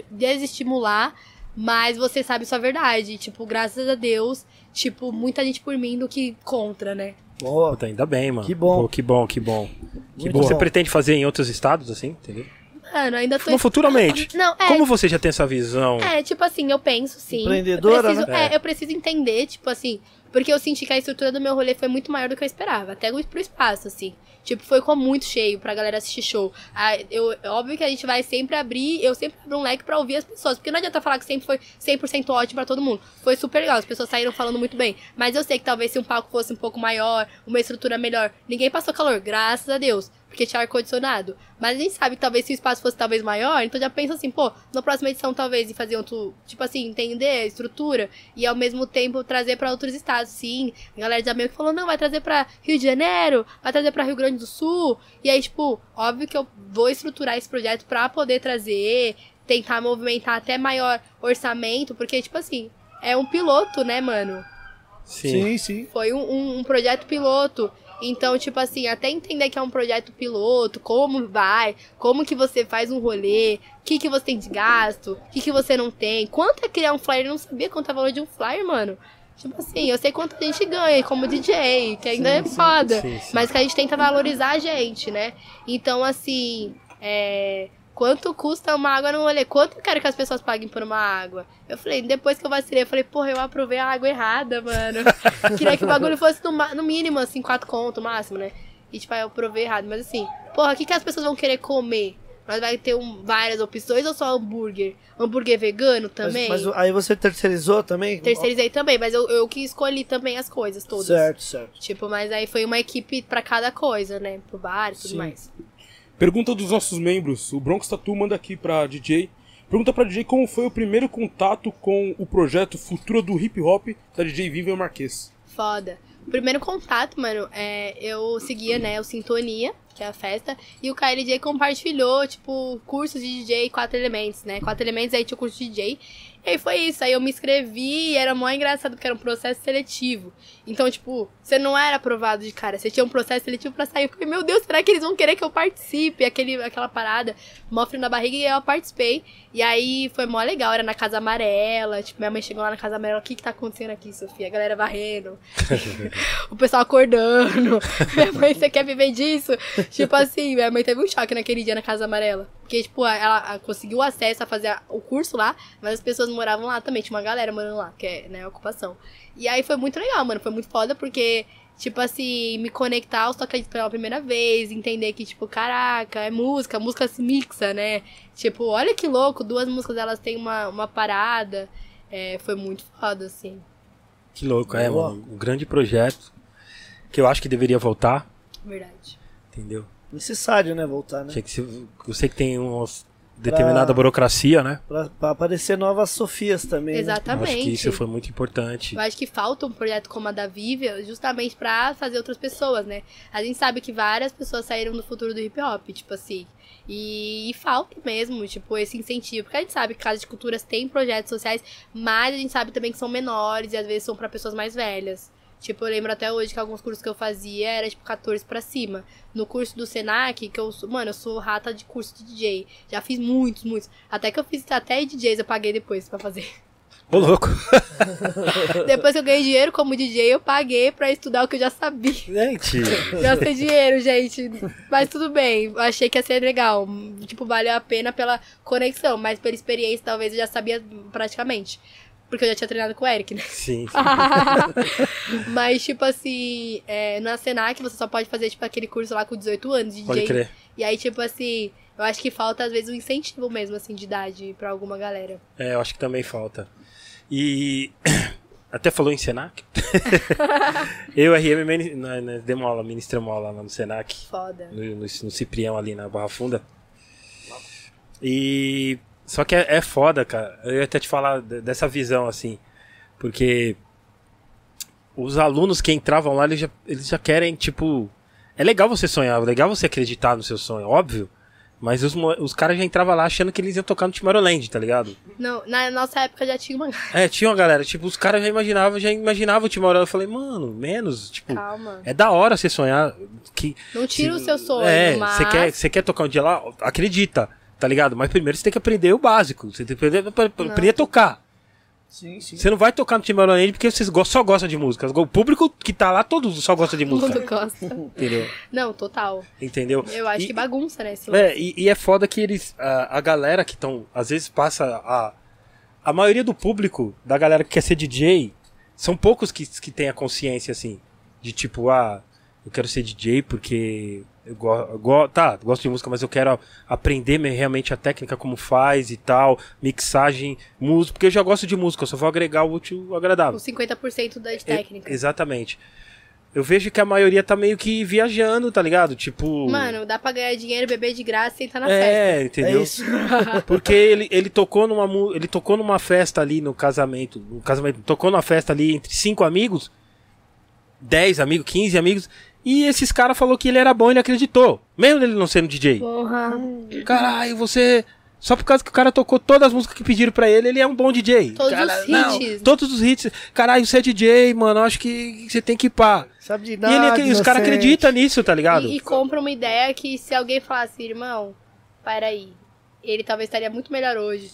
desestimular. Mas você sabe sua verdade. Tipo, graças a Deus, tipo, muita gente por mim do que contra, né? Boa. Ainda bem, mano. Que bom. Pô, que bom, que bom. Que bom. Você pretende fazer em outros estados, assim, entendeu? Mano, ainda tô. Não, futuramente. Não, é. Como você já tem essa visão? É, tipo assim, eu penso sim. Empreendedora, eu preciso, né? É, eu preciso entender, tipo assim, porque eu senti que a estrutura do meu rolê foi muito maior do que eu esperava, até pro espaço, assim. Tipo, foi com muito cheio pra galera assistir show. Ah, eu, é óbvio que a gente vai sempre abrir, eu sempre abro um leque pra ouvir as pessoas, porque não adianta falar que sempre foi 100% ótimo pra todo mundo. Foi super legal, as pessoas saíram falando muito bem. Mas eu sei que talvez se um palco fosse um pouco maior, uma estrutura melhor, ninguém passou calor, graças a Deus porque tinha ar-condicionado. Mas a gente sabe que talvez se o espaço fosse talvez maior, então já pensa assim, pô, na próxima edição talvez e fazer outro, tipo assim, entender a estrutura e ao mesmo tempo trazer pra outros estados, sim. A galera de América falou, não, vai trazer pra Rio de Janeiro, vai trazer pra Rio Grande do Sul. E aí, tipo, óbvio que eu vou estruturar esse projeto pra poder trazer, tentar movimentar até maior orçamento, porque, tipo assim, é um piloto, né, mano? Sim, sim. Foi um, um, um projeto piloto. Então, tipo assim, até entender que é um projeto piloto, como vai, como que você faz um rolê, o que, que você tem de gasto, o que, que você não tem, quanto é criar um flyer, eu não sabia quanto é o valor de um flyer, mano. Tipo assim, eu sei quanto a gente ganha como DJ, que ainda é foda, sim, sim. mas que a gente tenta valorizar a gente, né? Então, assim, é... Quanto custa uma água no rolê? Quanto eu quero que as pessoas paguem por uma água? Eu falei, depois que eu vacilei, eu falei, porra, eu aprovei a água errada, mano. Queria que o bagulho fosse no, no mínimo, assim, quatro conto, máximo, né? E, tipo, aí eu provei errado. Mas, assim, porra, o que, que as pessoas vão querer comer? Nós vai ter um- várias opções ou só hambúrguer? Hambúrguer vegano também? Mas, mas aí você terceirizou também? Terceirizei também, mas eu, eu que escolhi também as coisas todas. Certo, certo. Tipo, mas aí foi uma equipe pra cada coisa, né? Pro bar e tudo Sim. mais. Pergunta dos nossos membros. O Bronx Tatu manda aqui pra DJ. Pergunta pra DJ como foi o primeiro contato com o projeto Futuro do Hip Hop da DJ Vivian Marques. Foda. O primeiro contato, mano, é, eu seguia, né, o Sintonia, que é a festa, e o KLJ compartilhou, tipo, cursos de DJ quatro elementos, né? Quatro elementos aí tinha o curso de DJ. E aí foi isso, aí eu me inscrevi e era mó engraçado porque era um processo seletivo. Então, tipo, você não era aprovado de cara, você tinha um processo seletivo pra sair. Eu falei, meu Deus, será que eles vão querer que eu participe? Aquele, aquela parada, mó frio na barriga, e eu participei. E aí foi mó legal, era na Casa Amarela, tipo, minha mãe chegou lá na Casa Amarela, o que que tá acontecendo aqui, Sofia? A galera varrendo, o pessoal acordando. minha mãe, você quer viver disso? tipo assim, minha mãe teve um choque naquele dia na Casa Amarela. Porque, tipo, ela, conseguiu acesso a fazer o curso lá, mas as pessoas moravam lá também. Tinha uma galera morando lá, que é, né, ocupação. E aí foi muito legal, mano. Foi muito foda porque, tipo assim, me conectar aos toques pela primeira vez, entender que, tipo, caraca, é música, a música se mixa, né? Tipo, olha que louco, duas músicas elas têm uma, uma parada. É, foi muito foda, assim. Que louco, é, Boa. mano. Um grande projeto que eu acho que deveria voltar, Verdade. entendeu? Necessário, né, voltar, né? Que eu sei que tem uma determinada burocracia, né? Pra, pra aparecer novas Sofias também. né? Eu Exatamente. acho que isso foi muito importante. Eu acho que falta um projeto como a da Vivian justamente pra fazer outras pessoas, né? A gente sabe que várias pessoas saíram do futuro do hip hop, tipo assim. E, e falta mesmo, tipo, esse incentivo. Porque a gente sabe que Casa de Culturas tem projetos sociais, mas a gente sabe também que são menores e às vezes são pra pessoas mais velhas. Tipo, eu lembro até hoje que alguns cursos que eu fazia era tipo 14 pra cima. No curso do Senac, que eu sou, mano, eu sou rata de curso de DJ. Já fiz muitos, muitos. Até que eu fiz até DJs, eu paguei depois pra fazer. Ô, louco. Depois que eu ganhei dinheiro como DJ, eu paguei pra estudar o que eu já sabia. Gente, Gastei dinheiro, gente. Mas tudo bem. Achei que ia ser legal. Tipo, valeu a pena pela conexão. Mas pela experiência, talvez eu já sabia praticamente. Porque eu já tinha treinado com o Eric, né? sim. Mas, tipo assim, é, na Senac você só pode fazer, tipo, aquele curso lá com 18 anos de Pode DJ. crer. E aí, tipo assim, eu acho que falta, às vezes, um incentivo mesmo, assim, de idade pra alguma galera. É, eu acho que também falta. E até falou em Senac. eu RM nós- nós demos aula, ministramos aula lá no Senac, Foda. no, no, no Ciprião ali na Barra Funda. E só que é, é foda, cara. Eu ia até te falar de- dessa visão assim, porque os alunos que entravam lá, eles já, eles já querem, tipo, é legal você sonhar, é legal você acreditar no seu sonho, óbvio. Mas os, os caras já entravam lá achando que eles iam tocar no Tomorrowland, tá ligado? Não, na nossa época já tinha uma. É, tinha uma galera, tipo, os caras já imaginavam, já imaginavam o Tomorrowland. Eu falei, mano, menos, tipo, Calma. é da hora você sonhar. Que, Não tira o se- seu sonho, É, mas. você quer, você quer tocar um dia lá? Acredita, tá ligado? Mas primeiro você tem que aprender o básico. Você tem que aprender, aprender a tocar. Sim, sim. Você não vai tocar no Timbaland porque vocês go- só gostam de música. O público que tá lá, todos só gosta de Todo mundo música. gosta. Entendeu? Não, total. Entendeu? Eu acho E- que bagunça, né? Esse É, e, e é foda que eles. A, a galera que estão. Às vezes passa. A, a maioria do público, da galera que quer ser DJ, são poucos que, que tem a consciência assim. De tipo, ah, eu quero ser DJ porque. Eu go, go- tá, gosto de música, mas eu quero aprender me- realmente a técnica, como faz e tal, mixagem, música, porque eu já gosto de música, eu só vou agregar o útil ao agradável. Os 50% da técnica. E- exatamente. Eu vejo que a maioria tá meio que viajando, tá ligado? Tipo. Mano, dá pra ganhar dinheiro, beber de graça e entrar na festa. é, entendeu? É isso. Porque ele, ele tocou numa ele tocou numa festa ali no casamento, no casamento, tocou numa festa ali entre cinco amigos, 10 amigos, 15 amigos, e esses caras falou que ele era bom, ele acreditou, mesmo ele não sendo DJ. Porra. Caralho, você só por causa que o cara tocou todas as músicas que pediram pra ele, ele é um bom DJ. Todos Cara, os não, hits. todos os hits. Caralho, você é DJ, mano, eu acho que você tem que ir pá. Sabe de E nada. ele, acre- os caras acreditam nisso, tá ligado? E, e compra uma ideia que se alguém falasse, irmão, para aí, ele talvez estaria muito melhor hoje.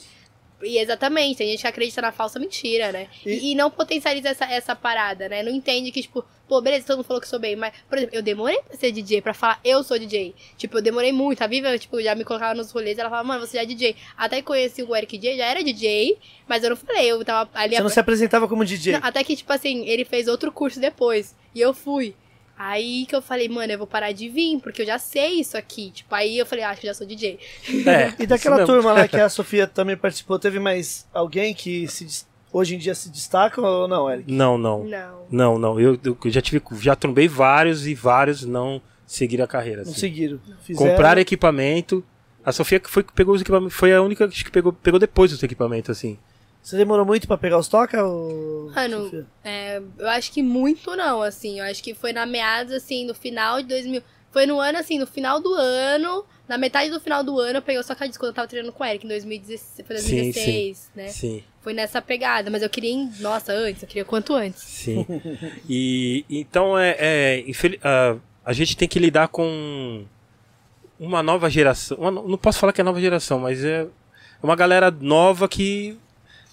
E exatamente, tem gente que acredita na falsa mentira, né? E, e não potencializa essa, essa parada, né? Não entende que, tipo, pô, beleza, todo mundo falou que sou bem, mas, por exemplo, eu demorei pra ser DJ, pra falar eu sou DJ. Tipo, eu demorei muito. A Viva, tipo, já me colocava nos rolês, ela falava, mano, você já é DJ. Até que conheci o Eric J, já era DJ, mas eu não falei, eu tava ali Você não se apresentava como DJ. não, até que, tipo assim, ele fez outro curso depois. E eu fui. Aí que eu falei, mano, eu vou parar de vir, porque eu já sei isso aqui. Tipo, aí eu falei, ah, acho que eu já sou DJ. É, E daquela turma lá que a Sofia também participou, teve mais alguém que se, hoje em dia se destaca ou não, Eric? Não, não. Não. Não, não. Eu, eu já tive, já trombei vários e vários não seguiram a carreira. Não assim. seguiram. Fizeram. Compraram equipamento. A Sofia que foi pegou os equipamentos, foi a única que pegou, pegou depois os equipamentos, assim. Você demorou muito pra pegar os toca? Ou... Mano? É, eu acho que muito não, assim. Eu acho que foi na meados, assim, no final de 2000. Foi no ano, assim, no final do ano. Na metade do final do ano, eu peguei o Soca Disco quando eu tava treinando com o Eric, em 2016. Foi Sim, 2016, né? Sim, Foi nessa pegada. Mas eu queria, em- nossa, antes, eu queria quanto antes. sim. e então é, é infeli- ah, a gente tem que lidar com uma nova geração. uma não posso falar que é nova geração, mas é uma galera nova que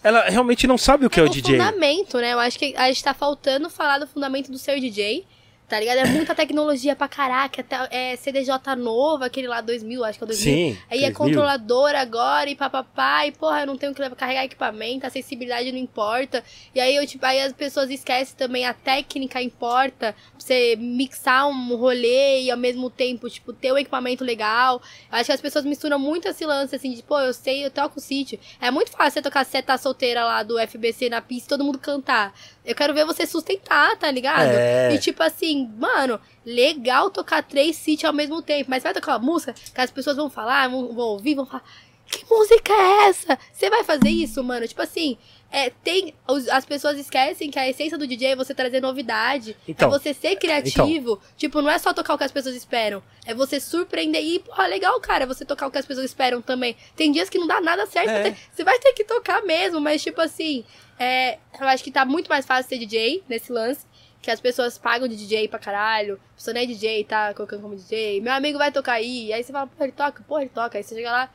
ela realmente não sabe o que é, o DJ. fundamento, né? Eu acho que a gente tá faltando falar do fundamento do ser DJ. Tá ligado? É muita tecnologia pra caraca. até- É CDJ novo, aquele lá 2000, acho que é o 2000. Sim. Aí é 3000. controlador agora e papapá, e porra, eu não tenho que levar, carregar equipamento, a acessibilidade não importa. E aí, eu, tipo, aí as pessoas esquecem também, a técnica importa, pra você mixar um rolê e ao mesmo tempo, tipo, ter um equipamento legal. Eu acho que as pessoas misturam muito esse lance, assim, de, pô, eu sei, eu toco sítio. É muito fácil você tocar seta solteira lá do FBC na pista e todo mundo cantar. Eu quero ver você sustentar, tá ligado? É. E tipo assim, mano, legal tocar três sítios ao mesmo tempo, mas vai tocar uma música que as pessoas vão falar, vão, vão ouvir, vão falar. Que música é essa? Você vai fazer isso, mano? Tipo assim, é, tem. as pessoas esquecem que a essência do DJ é você trazer novidade. Então, é você ser criativo. Tipo, não é só tocar o que as pessoas esperam. É você surpreender. E, porra, legal, cara, você tocar o que as pessoas esperam também. Tem dias que não dá nada certo. É. você- Você vai ter que tocar mesmo, mas, tipo assim, é, eu acho que tá muito mais fácil ser DJ nesse lance. Que as pessoas pagam de DJ pra caralho. A pessoa não é DJ, tá colocando como DJ. Meu amigo vai tocar aí. E aí você fala, pô, ele toca, pô, ele toca. Aí você chega lá,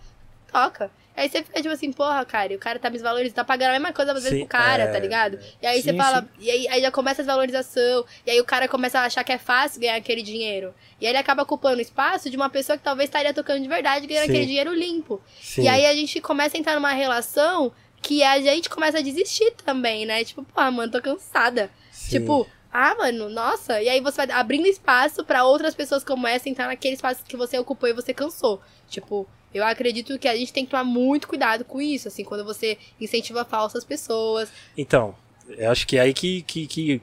toca. Aí você fica tipo assim, porra, cara, e o cara tá me desvalorizando, tá pagando a mesma coisa às vezes pro cara, é, tá ligado? E aí você sim, fala, sim. e aí, aí já começa a desvalorização, e aí o cara começa a achar que é fácil ganhar aquele dinheiro. E aí ele acaba ocupando o espaço de uma pessoa que talvez estaria tocando de verdade, ganhando Sim. aquele dinheiro limpo. E aí a gente começa a entrar numa relação que a gente começa a desistir também, né? Tipo, pô, mano, tô cansada. Tipo, ah, mano, nossa. E aí você vai abrindo espaço pra outras pessoas como essa entrar naquele espaço que você ocupou e você cansou. Tipo, eu acredito que a gente tem que tomar muito cuidado com isso, assim, quando você incentiva falsas pessoas. Então, eu acho que é aí que, que, que,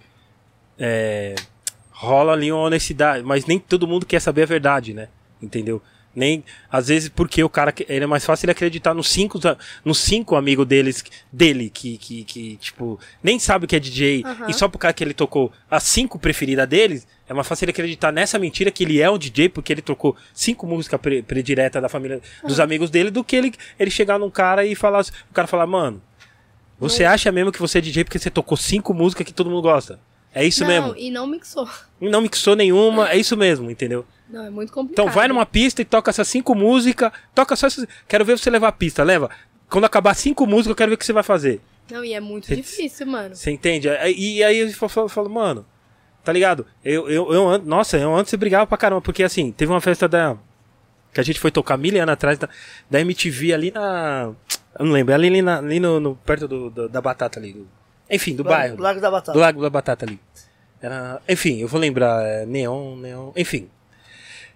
é, rola ali uma honestidade, mas nem todo mundo quer saber a verdade, né? Entendeu? Nem, às vezes, porque o cara, ele é mais fácil ele acreditar nos cinco, nos cinco amigos deles, dele, que, que, que, tipo, nem sabe o que é DJ, Aham. e só por causa que ele tocou as cinco preferidas deles, é mais fácil ele acreditar nessa mentira que ele é um DJ, porque ele trocou cinco músicas pre, prediletas da família, dos amigos dele, do que ele, ele chegar num cara e falar, o cara falar, mano, você acha mesmo que você é DJ porque você tocou cinco músicas que todo mundo gosta? É isso não, mesmo. e não mixou. E Não mixou nenhuma, é isso mesmo, entendeu? Não, é muito complicado. Então vai numa pista e toca essas cinco músicas, toca só essas. Quero ver você levar a pista, leva. Quando acabar cinco músicas, eu quero ver o que você vai fazer. Não, e é muito Cê- difícil, mano. Você entende? E, e aí eu falo, falo- mano, tá ligado? Eu, eu, eu, nossa, eu antes eu brigava pra caramba, porque assim, teve uma festa da. Que a gente foi tocar mil anos atrás da, da MTV ali na. Eu não lembro, ali, ali, na- ali no, no- perto do, do- da batata ali. do- enfim, do bairro. Lago da Batata. Do Lago da Batata ali. Era, enfim, eu vou lembrar, é, Neon, Neon, enfim.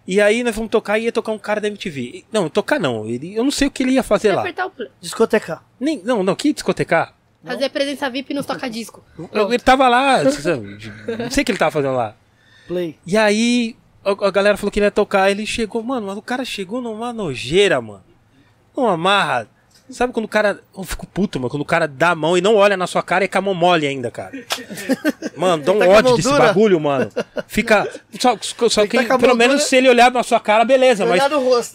E aí nós fomos tocar e ia tocar um cara da MTV. Não, tocar não, ele, eu não sei o que ele ia fazer lá. Apertar o play. Discotecar. Nem, não, não, que discotecar? Fazer presença VIP nos toca-disco. Eu- Ele tava lá, não sei o que ele tava fazendo lá. Play. E aí, a, a galera falou que ele ia tocar, ele chegou, mano, mas o cara chegou numa nojeira, mano. Numa marra. Sabe quando o cara. Eu fico puto, mano, quando o cara dá a mão e não olha na sua cara e com a mão mole ainda, cara. Mano, dá um Tá ódio desse bagulho, mano. Fica. Só, só que, tá pelo menos se ele olhar na sua cara, beleza, mas.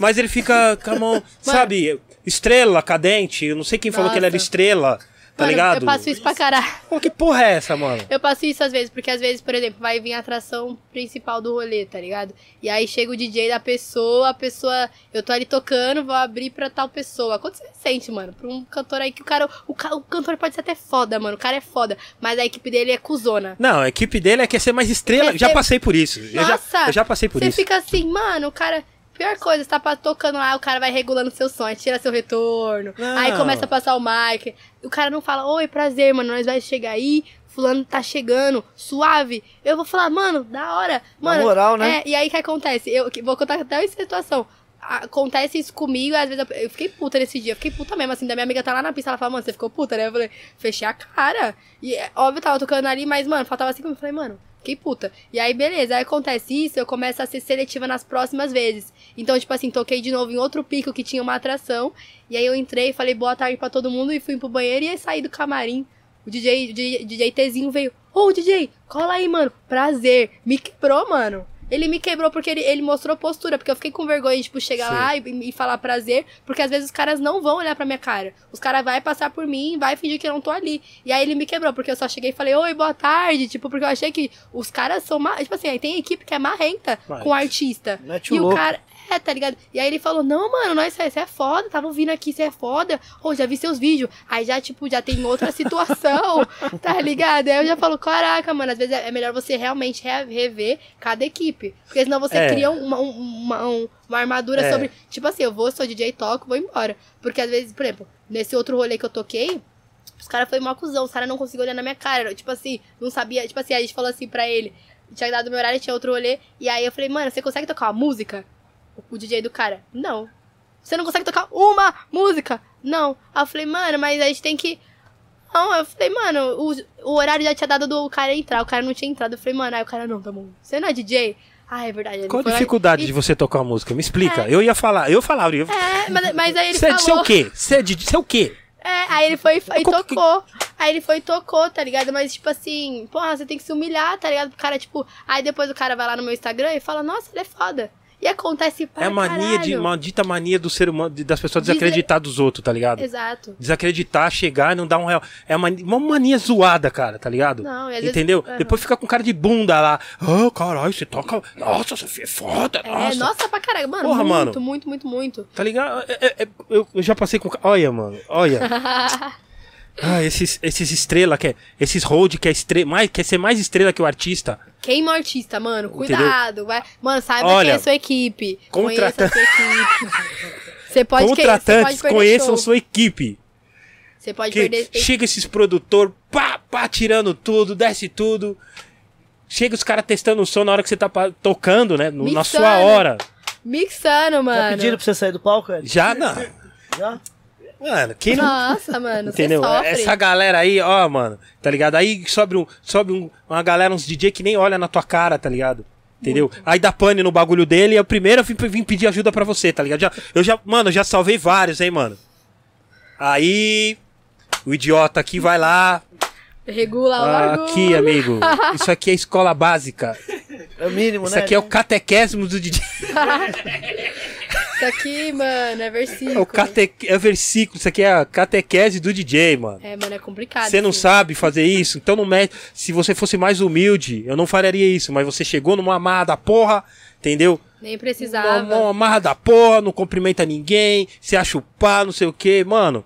Mas ele fica com a mão, sabe, estrela, cadente. Eu não sei quem falou que ele era Nossa. estrela, tá Mano, ligado? Eu passo isso pra caralho. Pô, que porra é essa, mano? Eu passo isso às vezes, porque às vezes, por exemplo, vai vir a atração principal do rolê, tá ligado? E aí chega o DJ da pessoa, a pessoa. Eu tô ali tocando, vou abrir pra tal pessoa. Quanto você sente, mano? Pra um cantor aí que o cara. O, o cantor pode ser até foda, mano. O cara é foda. Mas a equipe dele é cuzona. Não, a equipe dele é quer ser mais estrela. Quer Já ser- passei por isso. Eu já, Nossa! eu já passei por Você isso. fica assim, mano, o cara. Pior coisa, você tá tocando lá, o cara vai regulando seu som, aí tira seu retorno. Não. Aí começa a passar o mic. O cara não fala, oi, prazer, mano, nós vai chegar aí, fulano tá chegando, suave. Eu vou falar, mano, da hora. Mano, moral, né? É, e aí o que acontece? Eu vou contar até uma situação. Acontece isso comigo, às vezes eu, eu fiquei puta nesse dia, eu fiquei puta mesmo, assim, da minha amiga tá lá na pista, ela fala, mano, você ficou puta, né? Eu falei, fechei a cara. E é, óbvio, eu tava tocando ali, mas, mano, faltava minutos, eu falei, mano, fiquei puta. E aí, beleza, aí acontece isso, eu começo a ser seletiva nas próximas vezes. Então, tipo assim, toquei de novo em outro pico que tinha uma atração, e aí eu entrei, falei boa tarde pra todo mundo e fui pro banheiro e aí saí do camarim. O DJ, o DJ, DJ Tzinho veio, ô DJ, cola aí, mano, prazer. Me quebrou, mano. Ele me quebrou porque ele, ele mostrou postura, porque eu fiquei com vergonha de, tipo, chegar Sim. lá e, e falar prazer, porque às vezes os caras não vão olhar pra minha cara. Os caras vão passar por mim, vai fingir que eu não tô ali. E aí ele me quebrou, porque eu só cheguei e falei, oi, boa tarde, tipo, porque eu achei que os caras são, ma- tipo assim, aí tem equipe que é marrenta Mas- com o artista. Mete o E o louco. cara, é, tá ligado? E aí ele falou, não, mano, nós, você é foda, tava vindo aqui, você é foda. Ô, já vi seus vídeos. Aí já, tipo, já tem outra situação, tá ligado? Aí eu já falo, caraca, mano, às vezes é é melhor você realmente re- rever cada equipe. Porque senão você É. cria uma, um- uma, um- uma armadura É. sobre, tipo assim, eu vou, sou DJ, toco, vou embora. Porque às vezes, por exemplo, nesse outro rolê que eu toquei, os caras foi uma cuzão, os caras não conseguiam olhar na minha cara. Tipo assim, não sabia. Tipo assim, a gente falou assim pra ele. Tinha dado meu horário, tinha outro rolê. E aí eu falei, mano, você consegue tocar uma música? O DJ do cara, não. Você não consegue tocar uma música? Não. Aí eu falei, mano, mas a gente tem que. Não, eu falei, mano, o, o horário já tinha dado do cara entrar, o cara não tinha entrado. Eu falei, mano, aí o cara, não, tá bom. Você não é DJ? Ah, é verdade. Qual a lá dificuldade de você tocar uma música? Me explica. Eu ia falar, eu falava. Eu... É, mas, mas aí ele é, falou... você é o quê? Você é, de, é o quê? É, aí ele foi e que- tocou. Aí ele foi e tocou, tá ligado? Mas, tipo assim, porra, você tem que se humilhar, tá ligado? O cara, tipo. Aí depois o cara vai lá no meu Instagram e fala, nossa, ele é foda. E acontece para É a mania de. Maldita mania do ser humano, de- das pessoas desacreditar dos outros, tá ligado? Exato. Desacreditar, chegar e não dar um real. É uma, uma mania zoada, cara, tá ligado? Não, e às vezes- Entendeu? Aham. Depois fica com cara de bunda lá. Ah, caralho, você toca. Nossa, você é foda, É, nossa. nossa, pra caralho. Mano, Porra, muito, mano. muito, muito, muito. Tá ligado? É- é- é- eu, eu já passei com. Olha, mano, olha. ah, esses, esses estrela, que é, esses hold que é estre, mais, quer ser mais estrela que o artista. Queima o artista, mano. Cuidado. Vai... Mano, saiba Olha, quem é a sua equipe. contrata- Conheça a sua equipe. Você pode, que... Contratantes, perder conheçam show. sua equipe. Você pode Que perder... chega esses produtor, pá, pá, tirando tudo, desce tudo. Chega os caras testando o som na hora que você tá tocando, né? no- na sua hora. Mixando, Já mano. pediram pra você sair do palco? Já não. Já? Mano, quem não. Nossa, mano, Entendeu? sofre. Essa galera aí, ó, mano, tá ligado? Aí sobe, um, sobe um- uma galera, uns DJ que nem olha na tua cara, tá ligado? Entendeu? Aí dá pane no bagulho dele e a primeira eu vim, vim pedir ajuda pra você, tá ligado? Já, eu já, mano, já salvei vários, hein, mano. Aí, o idiota aqui vai lá. Regula o Ah, bagulho. aqui, amigo. Isso aqui é escola básica. É o mínimo, Isso né? aqui é o catequésimo do DJ. Isso aqui, mano, é É versículo. o cate... é versículo. Isso aqui é a catequese do DJ, mano. É, mano, é complicado. Você não sabe fazer isso, então não mete. Se você fosse mais humilde, eu não faria isso, mas você chegou numa amarra da porra, entendeu? Nem Uma, precisava. uma amarra da porra, não cumprimenta ninguém, se acha o pá, não sei o que, mano.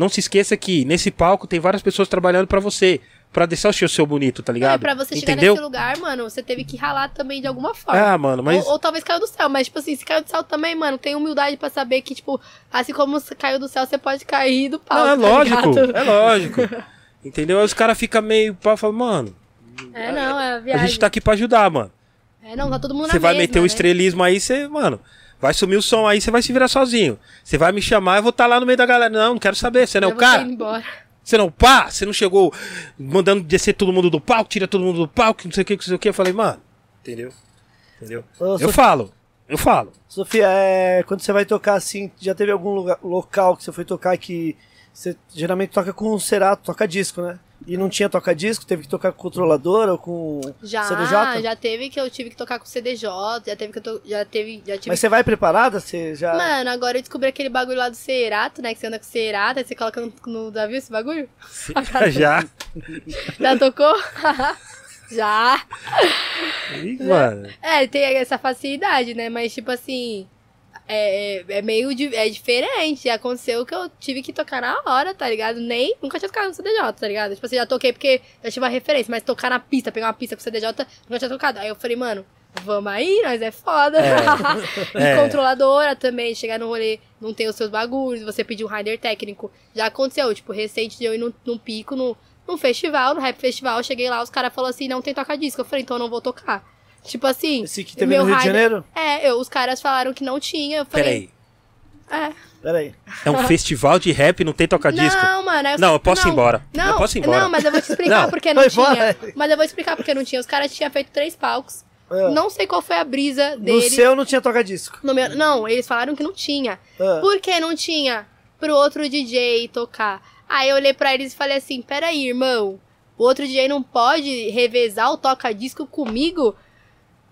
Não se esqueça que nesse palco tem várias pessoas trabalhando pra você. Pra deixar o seu, seu bonito, tá ligado? pra você chegar Entendeu? nesse lugar, mano, você teve que ralar também de alguma forma. Ah, mano, mas. Ou, ou talvez caiu do céu, mas, tipo assim, se caiu do céu também, mano, tem humildade pra saber que, tipo, assim como caiu do céu, você pode cair do palco. Não, é tá lógico, ligado? é lógico. Entendeu? Aí os caras ficam meio pá, falam, mano, É, não, é a a viagem. gente tá aqui pra ajudar, mano. É, não, tá todo mundo na Você vai mesma, meter o né? estrelismo aí, você, mano, vai sumir o som aí, você vai se virar sozinho. Você vai me chamar, eu vou estar lá no meio da galera. Não, não quero saber, você não é o cara? embora. Você não, pá, você não chegou mandando descer todo mundo do palco, tira todo mundo do palco, não sei o que, não sei o que. Eu falei, mano, entendeu? Entendeu? Ô, Eu Sofia, falo, eu falo. Sofia, é, quando você vai tocar assim, já teve algum lugar, local que você foi tocar que você geralmente toca com um Cerato, toca disco, né? E não tinha toca disco, teve que tocar com controlador ou com Já, CDJ? já teve que eu tive que tocar com CDJ, já teve que eu to... já teve, já tive Mas você vai preparada? Você já. Mano, agora eu descobri aquele bagulho lá do Cerato, né? Que você anda com Cerato, aí você coloca no, no Davi esse bagulho? Já. Já tocou? Já. Ih, mano. É, tem essa facilidade, né? Mas, tipo assim, é, é- é meio di- é diferente. Aconteceu que eu tive que tocar na hora, tá ligado? Nem, nunca tinha tocado no CDJ, tá ligado? Tipo assim, já toquei porque já tive uma referência, mas tocar na pista, pegar uma pista com CDJ, nunca tinha tocado. Aí eu falei, mano, vamos aí, nós é foda. e É. controladora também, chegar no rolê, não tem os seus bagulhos, você pedir um rider técnico. Já aconteceu, tipo, recente de eu ir num, num pico, no, num festival, no rap festival, cheguei lá, os caras falaram assim, não tem toca-disco. Eu falei, então eu não vou tocar. Tipo assim, Esse que teve meu no Rio de Janeiro? é, eu, os caras falaram que não tinha. Eu falei, Peraí. é. Peraí. É um festival de rap, não tem toca-disco? Não, mano. os- Não, eu posso ir embora. Não, Eu posso ir embora. Não, mas eu vou te explicar Não, porque não tinha. Mas eu vou te explicar porque não tinha. Os caras tinham feito três palcos. Ah. Não sei qual foi a brisa No deles. seu não tinha toca disco. No meu, não, eles falaram que não tinha. Ah. Por que não tinha? Pro outro DJ tocar. Aí eu olhei pra eles e falei assim: peraí, irmão. O outro DJ não pode revezar o toca-disco comigo?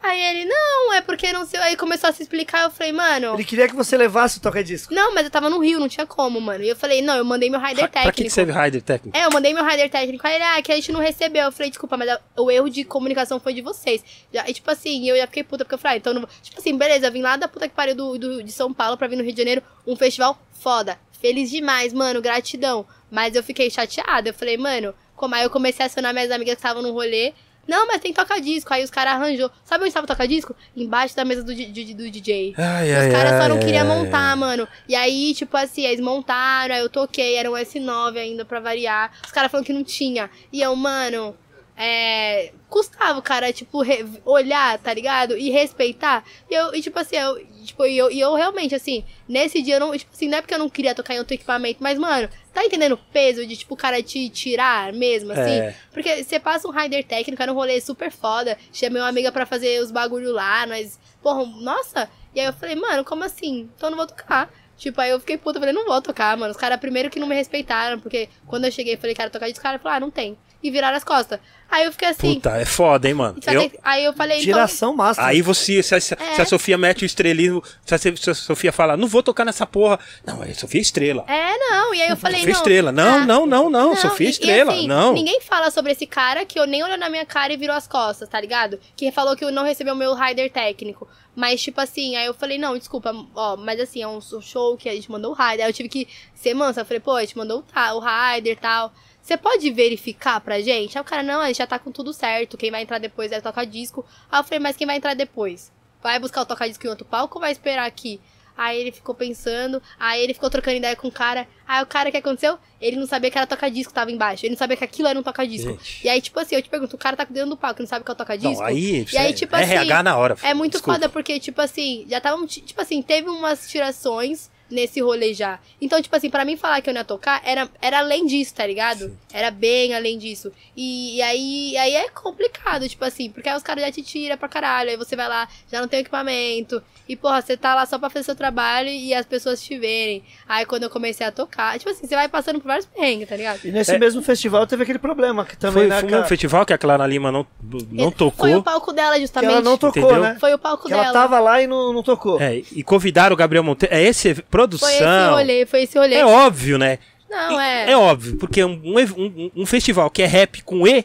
Aí ele, não, é porque não sei. Aí começou a se explicar. Eu falei, mano. Ele queria que você levasse o toca disco. Não, mas eu tava no Rio, não tinha como, mano. E eu falei, não, eu mandei meu rider Pra que, que técnico. serve rider técnico? É, eu mandei meu rider técnico. Aí ele, ah, que a gente não recebeu. Eu falei, desculpa, mas o erro de comunicação foi de vocês. Já, e tipo assim, eu já fiquei puta, porque eu falei, ah, então não vou. Tipo assim, beleza, eu vim lá da puta que pariu do, do- de São Paulo pra vir no Rio de Janeiro, um festival foda. Feliz demais, mano, gratidão. Mas eu fiquei chateada. Eu falei, mano, como aí eu comecei a acionar minhas amigas que estavam no rolê. Não, mas tem toca-disco. Aí os caras arranjou. Sabe onde tava o toca-disco? Embaixo da mesa do, di- do DJ. Ai, Os caras só não queriam montar, ai. mano. E aí, tipo assim, eles montaram, aí eu toquei, era um S9 ainda pra variar. Os caras falaram que não tinha. E eu, mano, é. Custava o cara, tipo, olhar, tá ligado? E respeitar. E eu, e, tipo assim, eu, tipo, e eu, e eu realmente, assim, nesse dia eu não. Tipo assim, não é porque eu não queria tocar em outro equipamento, mas, mano, tá entendendo o peso de, tipo, o cara te tirar mesmo, assim? É. Porque você passa um rider técnico, era um rolê super foda. Chamei uma amiga pra fazer os bagulho lá, nós. Porra, nossa! E aí eu falei, mano, como assim? Então eu não vou tocar. Tipo, aí eu fiquei puta, falei, não vou tocar, mano. Os caras primeiro que não me respeitaram, porque quando eu cheguei e falei, cara, tocar disso, os caras falaram, ah, não tem. E viraram as costas. Aí eu fiquei assim. Puta, é foda, hein, mano. Eu- que- aí eu falei, então. Geração massa. Aí você, se a, se a- É. se a Sofia mete o estrelismo, se a, se a Sofia fala, não vou tocar nessa porra. Não, é Sofia Estrela. É, não. E aí eu falei, Sofia não. Estrela. Não, ah, não, não, não. Sofia e- e Estrela. assim, não. Ninguém fala sobre esse cara que eu nem olhou na minha cara e virou as costas, tá ligado? Que falou que eu não recebeu o meu rider técnico. Mas, tipo assim, aí eu falei, não, desculpa, ó, mas assim, é um show que a gente mandou o rider. Aí eu tive que ser mansa. Eu falei, pô, a gente mandou o, ta- o rider e tal. Você pode verificar pra gente? Aí o cara, não, gente já tá com tudo certo. Quem vai entrar depois é tocar disco. Aí eu falei, mas quem vai entrar depois? Vai buscar o tocar disco em outro palco ou vai esperar aqui? Aí ele ficou pensando, aí ele ficou trocando ideia com o cara. Aí o cara, o que aconteceu? Ele não sabia que era toca-disco tava embaixo. Ele não sabia que aquilo era um toca-disco. E aí, tipo assim, eu te pergunto, o cara tá dentro do palco, não sabe que é o toca-disco? Não, aí, E aí, tipo RH assim, na hora. É muito Desculpa. foda porque, tipo assim, já tava. Tipo assim, teve umas tirações nesse rolê já. Então, tipo assim, pra mim falar que eu não ia tocar, era, era além disso, tá ligado? Era bem além disso. E, e aí, aí é complicado, tipo assim, porque aí os caras já te tiram pra caralho. Aí você vai lá, já não tem equipamento. E, porra, você tá lá só pra fazer seu trabalho e as pessoas te verem. Aí quando eu comecei a tocar, tipo assim, você vai passando por vários perrengues, tá ligado? E nesse É. mesmo festival teve aquele problema que também, Foi, né, foi um festival que a Clara Lima não, não tocou. Foi o palco dela, que justamente. ela não tocou, Entendeu? né? Foi o palco Que dela. ela tava lá e não, não tocou. É, e convidaram o Gabriel Monteiro. É esse produção. Foi esse rolê, foi esse rolê. É óbvio, né? Não, é. É óbvio, porque um, um, um- festival que é rap com E.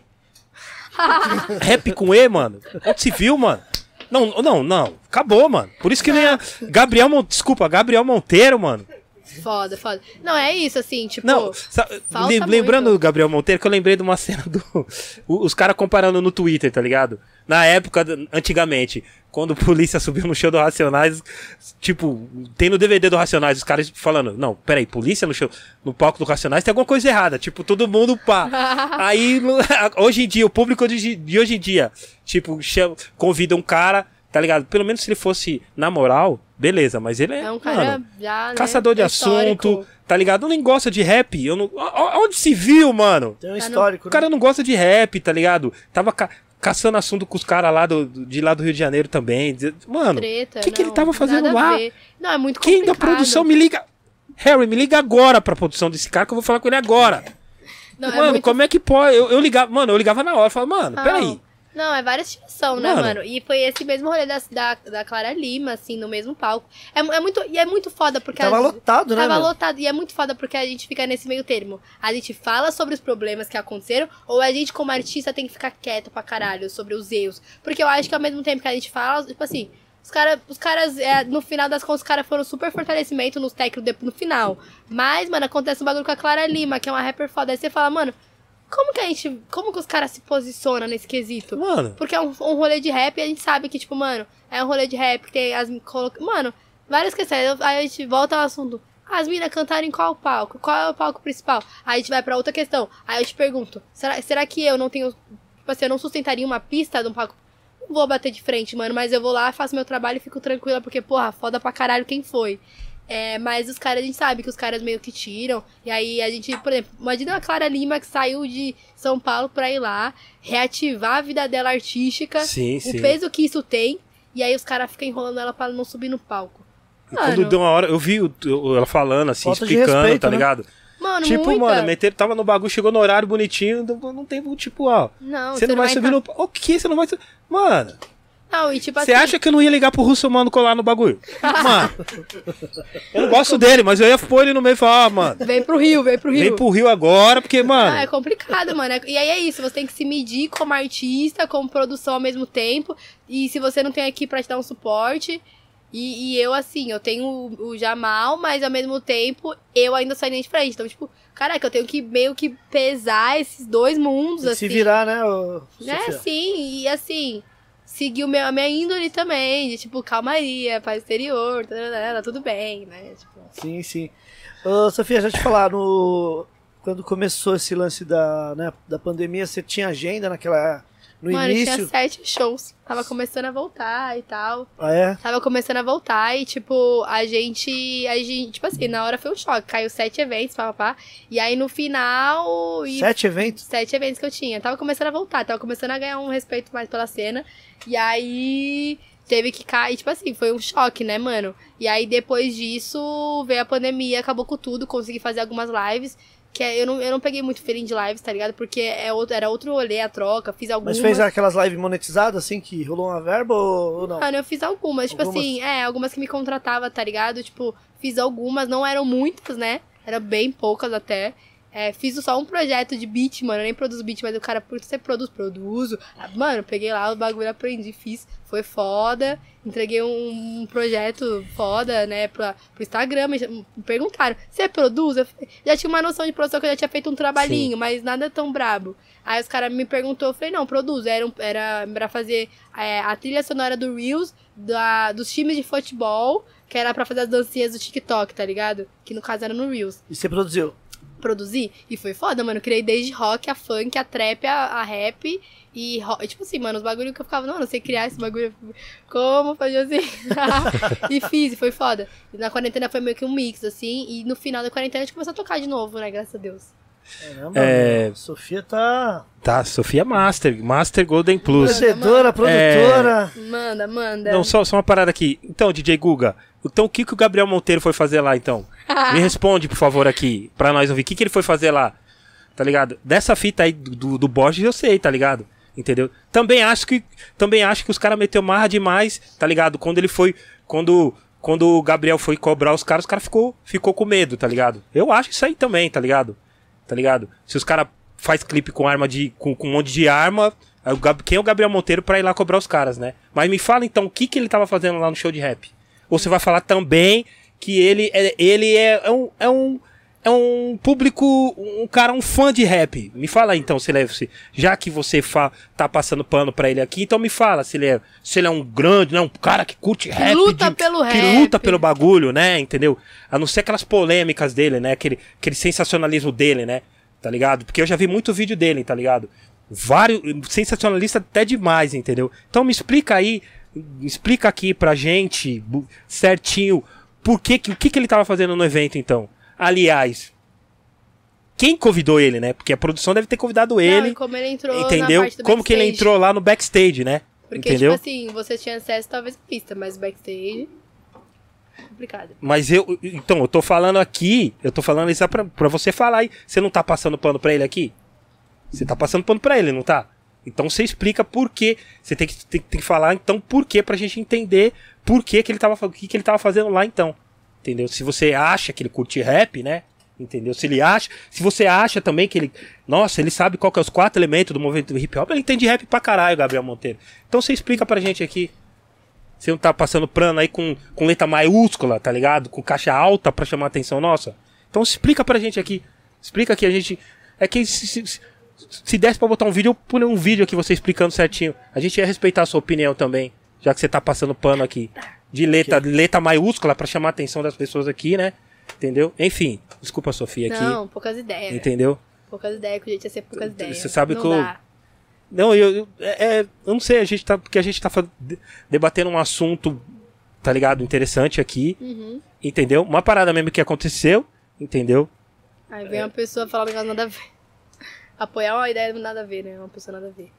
rap com E, mano. Onde se viu, mano? Não, não, não. Acabou, mano. Por isso que nem a. Gabriel Mon... Desculpa, Gabriel Monteiro, mano. Foda, foda. Não, é isso, assim, tipo. Não, sa- falta lem- muito. lembrando do Gabriel Monteiro, que eu lembrei de uma cena do. Os caras comparando no Twitter, tá ligado? Na época, antigamente, quando a polícia subiu no show do Racionais, tipo, tem no DVD do Racionais os caras falando: Não, peraí, polícia no show, no palco do Racionais tem alguma coisa errada. Tipo, todo mundo pá. Aí, hoje em dia, o público de, de hoje em dia, tipo, chama- convida um cara, tá ligado? Pelo menos se ele fosse na moral, beleza, mas ele é. É um cara mano, já. né, Caçador de histórico. assunto, tá ligado? Eu nem gosta de rap. Eu não... Onde se viu, mano? Tem um histórico, O cara né? não gosta de rap, tá ligado? Tava ca- caçando assunto com os caras lá do, de lá do Rio de Janeiro também. Mano, Treta, que que ele tava fazendo lá? Não, é muito quem da complicado. produção me liga? Harry, me liga agora pra produção desse cara que eu vou falar com ele agora. Não, é mano, muito como é que pode? Eu, eu ligava, mano, eu ligava na hora, falava, mano, peraí. Não, é várias situação, né, Mano. mano? E foi esse mesmo rolê da, da, da Clara Lima, assim, no mesmo palco. É, é muito, e é muito foda, porque... Tava as- lotado, né, Tava meu? lotado, e é muito foda porque a gente fica nesse meio termo. A gente fala sobre os problemas que aconteceram, ou a gente, como artista, tem que ficar quieto pra caralho sobre os erros. Porque eu acho que ao mesmo tempo que a gente fala, tipo assim... Os, cara, os caras, é, no final das contas, os caras foram super fortalecimento nos técnicos no final. Mas, mano, acontece um bagulho com a Clara Lima, que é uma rapper foda. Aí você fala, mano, como que a gente. Como que os caras se posicionam nesse quesito? Mano, Porque é um, um rolê de rap e a gente sabe que, tipo, mano, é um rolê de rap que tem as. Mano, várias questões. Aí a gente volta ao assunto. As minas cantaram em qual palco? Qual é o palco principal? Aí a gente vai pra outra questão. Aí eu te pergunto: será, será que eu não tenho. Tipo assim, eu não sustentaria uma pista de um palco? Vou bater de frente, mano, mas eu vou lá, faço meu trabalho e fico tranquila, porque, porra, foda pra caralho quem foi. É, mas os caras, a gente sabe que os caras meio que tiram. E aí a gente, por exemplo, imagina a Clara Lima que saiu de São Paulo pra ir lá, reativar a vida dela artística, sim, o sim. peso que isso tem, e aí os caras ficam enrolando ela pra não subir no palco. Quando deu uma hora, eu vi ela falando assim, explicando, respeito, tá né? ligado? mano, tipo, muita. mano, meteram, tava no bagulho, chegou no horário bonitinho, não não tem, tipo, ó, Não, você não vai subir no. O que? Você não vai subir. Mano, Não, e tipo você assim, acha que eu não ia ligar pro Russo Mano colar no bagulho? Mano, eu não gosto dele, mas eu ia pôr ele no meio e falar, ó, mano, vem pro Rio, vem pro Rio. vem pro Rio agora, porque, Ah, é mano. complicado, mano. É- E aí é isso, você tem que se medir como artista, como produção ao mesmo tempo. E se você não tem aqui pra te dar um suporte. E, e eu, assim, eu tenho o, o Jamal, mas ao mesmo tempo eu ainda sou de frente. Então, tipo, caraca, eu tenho que meio que pesar esses dois mundos, que assim. se virar, né, ô, né, Sofia? sim, e assim, seguir o meu, a minha índole também, de tipo, calmaria, paz exterior, tá tudo bem, né? Tipo, Sim, sim. Ô, Sofia, já te falar, no... quando começou esse lance da, né, da pandemia, você tinha agenda naquela. No mano, tinha início? sete shows. Tava começando a voltar e tal. Ah, é? Tava começando a voltar e, tipo, a gente. A gente, tipo assim, na hora foi um choque. Caiu sete eventos, papapá. E aí no final. E Sete eventos? sete eventos que eu tinha. Tava começando a voltar, tava começando a ganhar um respeito mais pela cena. E aí teve que cair, tipo assim, foi um choque, né, mano? E aí depois disso veio a pandemia, acabou com tudo, consegui fazer algumas lives. Que é- eu não, eu não peguei muito feeling de lives, tá ligado? Porque é outro, era outro rolê a troca, fiz algumas. Mas fez aquelas lives monetizadas, assim, que rolou uma verba ou, não? Mano, eu fiz algumas, tipo Algumas? assim, é, algumas que me contratava, tá ligado? Tipo, fiz algumas, não eram muitas, né? Eram bem poucas até. É, fiz só um projeto de beat, mano. Eu nem produzo beat, mas o cara, por você produz, produzo. Ah, Mano, peguei lá o bagulho, aprendi, fiz. Foi foda. Entreguei um, um projeto foda, né, pra, pro Instagram. Me me perguntaram, você produz? Eu já tinha uma noção de produção que eu já tinha feito um trabalhinho, mas nada tão brabo. Aí os caras me perguntou, eu falei, não, produzo. Era, um- era pra fazer é, a trilha sonora do Reels, da, dos times de futebol, que era pra fazer as dancinhas do TikTok, tá ligado? Que no caso era no Reels E você produziu? produzir. E foi foda, mano. Eu criei desde rock, a funk, a trap, a, a rap. E, tipo assim, mano, os bagulho que eu ficava, não, não sei criar esse bagulho. Como fazer assim? e fiz, e foi foda. E na quarentena foi meio que um mix, assim. E no final da quarentena a gente começou a tocar de novo, né? Graças a Deus. Caramba, É. Sofia tá. Tá, Sofia Master, Master Golden Plus. Empreendedora, produtora. Manda, manda. Não, só, só uma parada aqui. Então, DJ Guga, então o que, que o Gabriel Monteiro foi fazer lá, então? Me responde, por favor, aqui, pra nós ouvir. O que, que ele foi fazer lá? Tá ligado? Dessa fita aí do, do, do Borges eu sei, tá ligado? Entendeu? Também acho que, também acho que os caras meteu marra demais, tá ligado? Quando ele foi. Quando, quando o Gabriel foi cobrar os caras, os caras ficou, ficou com medo, tá ligado? Eu acho isso aí também, tá ligado? Tá ligado? Se os caras faz clipe com arma de. Com, com um monte de arma. Quem é o Gabriel Monteiro pra ir lá cobrar os caras, né? Mas me fala então o que, que ele tava fazendo lá no show de rap. Ou você vai falar também que ele é, ele é, é um, é um é um público, um cara, um fã de rap. Me fala então, se ele é, se, já que você fa, tá passando pano pra ele aqui, então me fala se ele é, se ele é um grande, né, um cara que curte rap, luta de- pelo que rap. luta pelo bagulho, né, entendeu? A não ser aquelas polêmicas dele, né, aquele, aquele sensacionalismo dele, né, tá ligado? Porque eu já vi muito vídeo dele, tá ligado? Vários, sensacionalista até demais, entendeu? Então me explica aí, me explica aqui pra gente, certinho, por que, que- o que, que ele tava fazendo no evento, então. Aliás, quem convidou ele, né? Porque a produção deve ter convidado Não, ele, e como ele entrou entendeu? Como que ele entrou lá no backstage, né? Porque, entendeu? tipo assim, você tinha acesso talvez à pista, mas backstage. Complicado. Mas eu, então, eu tô falando aqui, eu tô falando isso pra, pra você falar aí. Você não tá passando pano pra ele aqui? Você tá passando pano pra ele, não tá? Então você explica por quê. Você tem que, tem, tem que falar, então, por quê pra gente entender por que, que ele tava, o que, que ele tava fazendo lá, então. Entendeu? Se você acha que ele curte rap, né? Entendeu? Se ele acha. Se você acha também que ele. Nossa, ele sabe qual que é os quatro elementos do movimento do hip hop, ele entende rap pra caralho, Gabriel Monteiro. Então você explica pra gente aqui. Você não tá passando plano aí com, com letra maiúscula, tá ligado? Com caixa alta pra chamar a atenção nossa? Então explica pra gente aqui. Explica que a gente. É que se, se, se- se desse pra botar um vídeo, eu punha um vídeo aqui você explicando certinho. A gente ia respeitar a sua opinião também, já que você tá passando pano aqui. De letra, letra maiúscula pra chamar a atenção das pessoas aqui, né? Entendeu? Enfim, desculpa, Sofia, aqui. Não, poucas ideias. Entendeu? Poucas ideias, que o jeito ia ser poucas ideias. Você sabe não que eu- dá. Não, eu, eu, é, é, eu não sei, a gente tá, porque a gente tá debatendo um assunto, tá ligado? Interessante aqui, Uhum. entendeu? Uma parada mesmo que aconteceu, entendeu? Aí É. vem uma pessoa falar um negócio nada a ver. Apoiar uma ideia nada a ver, né? Uma pessoa nada a ver.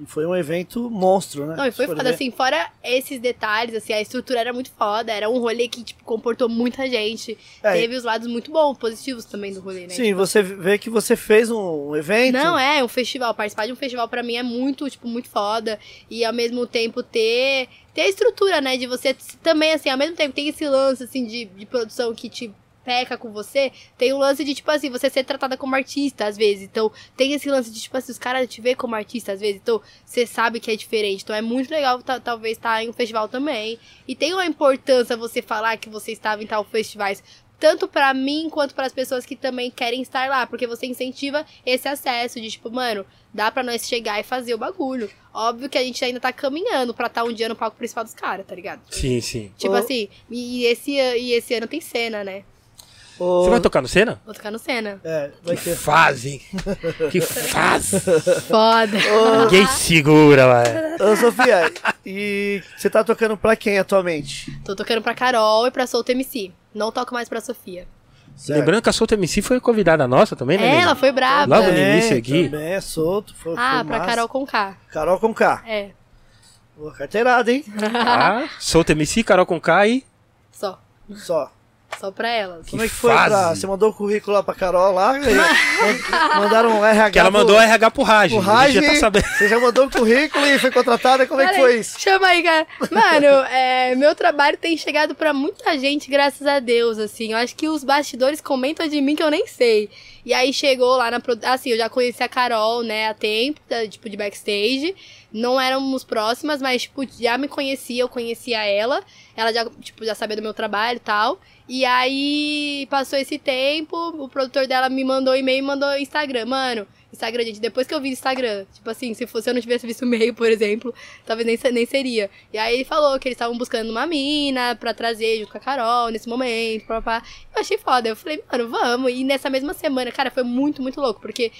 E foi um evento monstro, né? Não, e foi foda, ver. assim, fora esses detalhes, assim, a estrutura era muito foda, era um rolê que, tipo, comportou muita gente. É, Teve os lados muito bons, positivos também do rolê, né? Sim, você vê que você fez um evento. Não, é, um festival. Participar de um festival pra mim é muito, tipo, muito foda. E ao mesmo tempo ter, ter a estrutura, né? De você também, assim, ao mesmo tempo tem esse lance, assim, de, de produção que te peca com você. Tem o lance de, tipo assim, você ser tratada como artista, às vezes. Então, tem esse lance de, tipo assim, os caras te veem como artista, às vezes. Então, você sabe que é diferente. Então, é muito legal, ta- talvez, estar em um festival também. E tem uma importância você falar que você estava em tal festivais tanto pra mim quanto para as pessoas que também querem estar lá, porque você incentiva esse acesso de tipo, mano, dá pra nós chegar e fazer o bagulho. Óbvio que a gente ainda tá caminhando pra estar um dia no palco principal dos caras, tá ligado? Sim, sim. Tipo assim, e esse, e esse ano tem cena, né? Ô, Você vai tocar no cena? Vou tocar no cena. É, vai Que ter. fase! que fase! Foda. Ninguém segura, velho. Ô, Sofia, e você tá tocando pra quem atualmente? Tô tocando pra Carol e pra Solta MC. Não toco mais pra Sofia. Certo. Lembrando que a Solta MC foi convidada nossa também, né? É, ela foi braba. Logo no Também, início aqui. Também é solto. Foi, Ah, foi pra massa. Carol com K. Carol com K. É, Pô, carteirada, hein? Ah, Solta MC, Carol com K e... só. Só. Só pra elas. Como é que foi fase. pra... Você mandou o currículo lá pra Carol lá? e- mand- Mandaram um RH Que ela pro- mandou o RH pro Raj. pro A Raj, já tá sabendo. Você já mandou o currículo e foi contratada? Como é que Pera foi aí, isso? Chama aí, cara. Mano, é, meu trabalho tem chegado pra muita gente, graças a Deus, assim. Eu acho que os bastidores comentam de mim que eu nem sei. E aí chegou lá na... Assim, eu já conheci a Carol, né, há tempo, tipo, de backstage. Não éramos próximas, mas, tipo, já me conhecia, eu conhecia ela. Ela já, tipo, já sabia do meu trabalho e tal. E aí, passou esse tempo, o produtor dela me mandou e-mail e mandou Instagram. Mano, Instagram, gente, depois que eu vi Instagram, tipo assim, se fosse eu não tivesse visto o e-mail, por exemplo, talvez nem, nem seria. E aí ele falou que eles estavam buscando uma mina pra trazer junto com a Carol nesse momento, papá. Eu achei foda. Eu falei, mano, vamos. E nessa mesma semana, cara, foi muito, muito louco, porque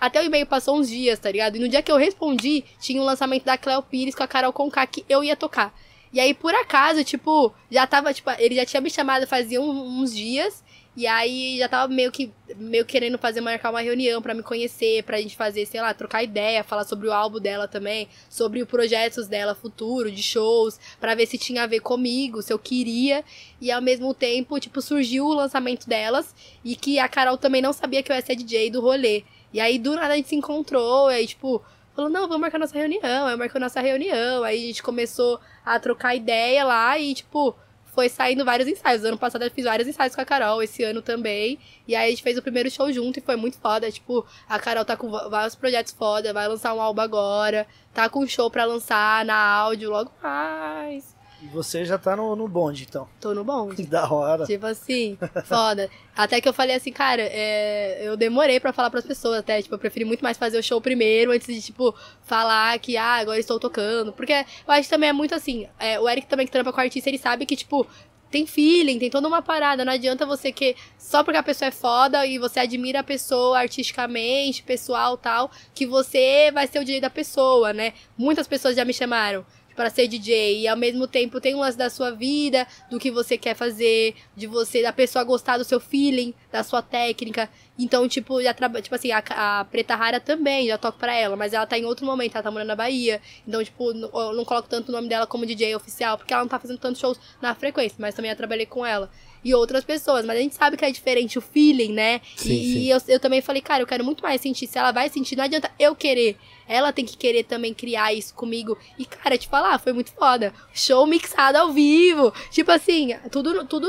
até o e-mail passou uns dias, tá ligado? E no dia que eu respondi, tinha o lançamento da Cleo Pires com a Carol Conká que eu ia tocar. E aí, por acaso, tipo, já tava, tipo, ele já tinha me chamado fazia um- uns dias. E aí já tava meio que meio querendo fazer marcar uma reunião pra me conhecer, pra gente fazer, sei lá, trocar ideia, falar sobre o álbum dela também, sobre os projetos dela futuro, de shows, pra ver se tinha a ver comigo, se eu queria. E ao mesmo tempo, tipo, surgiu o lançamento delas e que a Carol também não sabia que eu ia ser DJ do rolê. E aí do nada a gente se encontrou, e aí tipo, falou: "Não, vamos marcar nossa reunião". Aí marcou nossa reunião, aí a gente começou a trocar ideia lá e tipo, foi saindo vários ensaios. Ano passado eu fiz vários ensaios com a Carol, esse ano também. E aí a gente fez o primeiro show junto e foi muito foda. Tipo, a Carol tá com vários projetos foda, vai lançar um álbum agora, tá com um show pra lançar na áudio logo mais. E você já tá no, no bonde, então. Tô no bonde. Que da hora. Tipo assim, foda. Até que eu falei assim, cara, é, eu demorei pra falar pras pessoas até. Tipo, eu preferi muito mais fazer o show primeiro antes de, tipo, falar que, ah, agora estou tocando. Porque eu acho que também é muito assim. é, o Eric também que trampa com artista, ele sabe que, tipo, tem feeling, tem toda uma parada. Não adianta você que. Só porque a pessoa é foda e você admira a pessoa artisticamente, pessoal tal, que você vai ser o direito da pessoa, né? Muitas pessoas já me chamaram para ser DJ e ao mesmo tempo tem um lance da sua vida, do que você quer fazer, de você, da pessoa gostar do seu feeling, da sua técnica. Então, tipo, já trabalha, tipo assim, a, a Preta Rara também, já toco pra ela, mas ela tá em outro momento, ela tá morando na Bahia. Então, tipo, eu não coloco tanto o nome dela como DJ oficial, porque ela não tá fazendo tantos shows na frequência, mas também já trabalhei com ela. E outras pessoas, mas a gente sabe que é diferente o feeling, né? Sim, e sim. e eu, eu também falei, cara, eu quero muito mais sentir. Se ela vai sentir, não adianta eu querer. Ela tem que querer também criar isso comigo. E, cara, te falar, foi muito foda. Show mixado ao vivo. Tipo assim, tudo, tudo.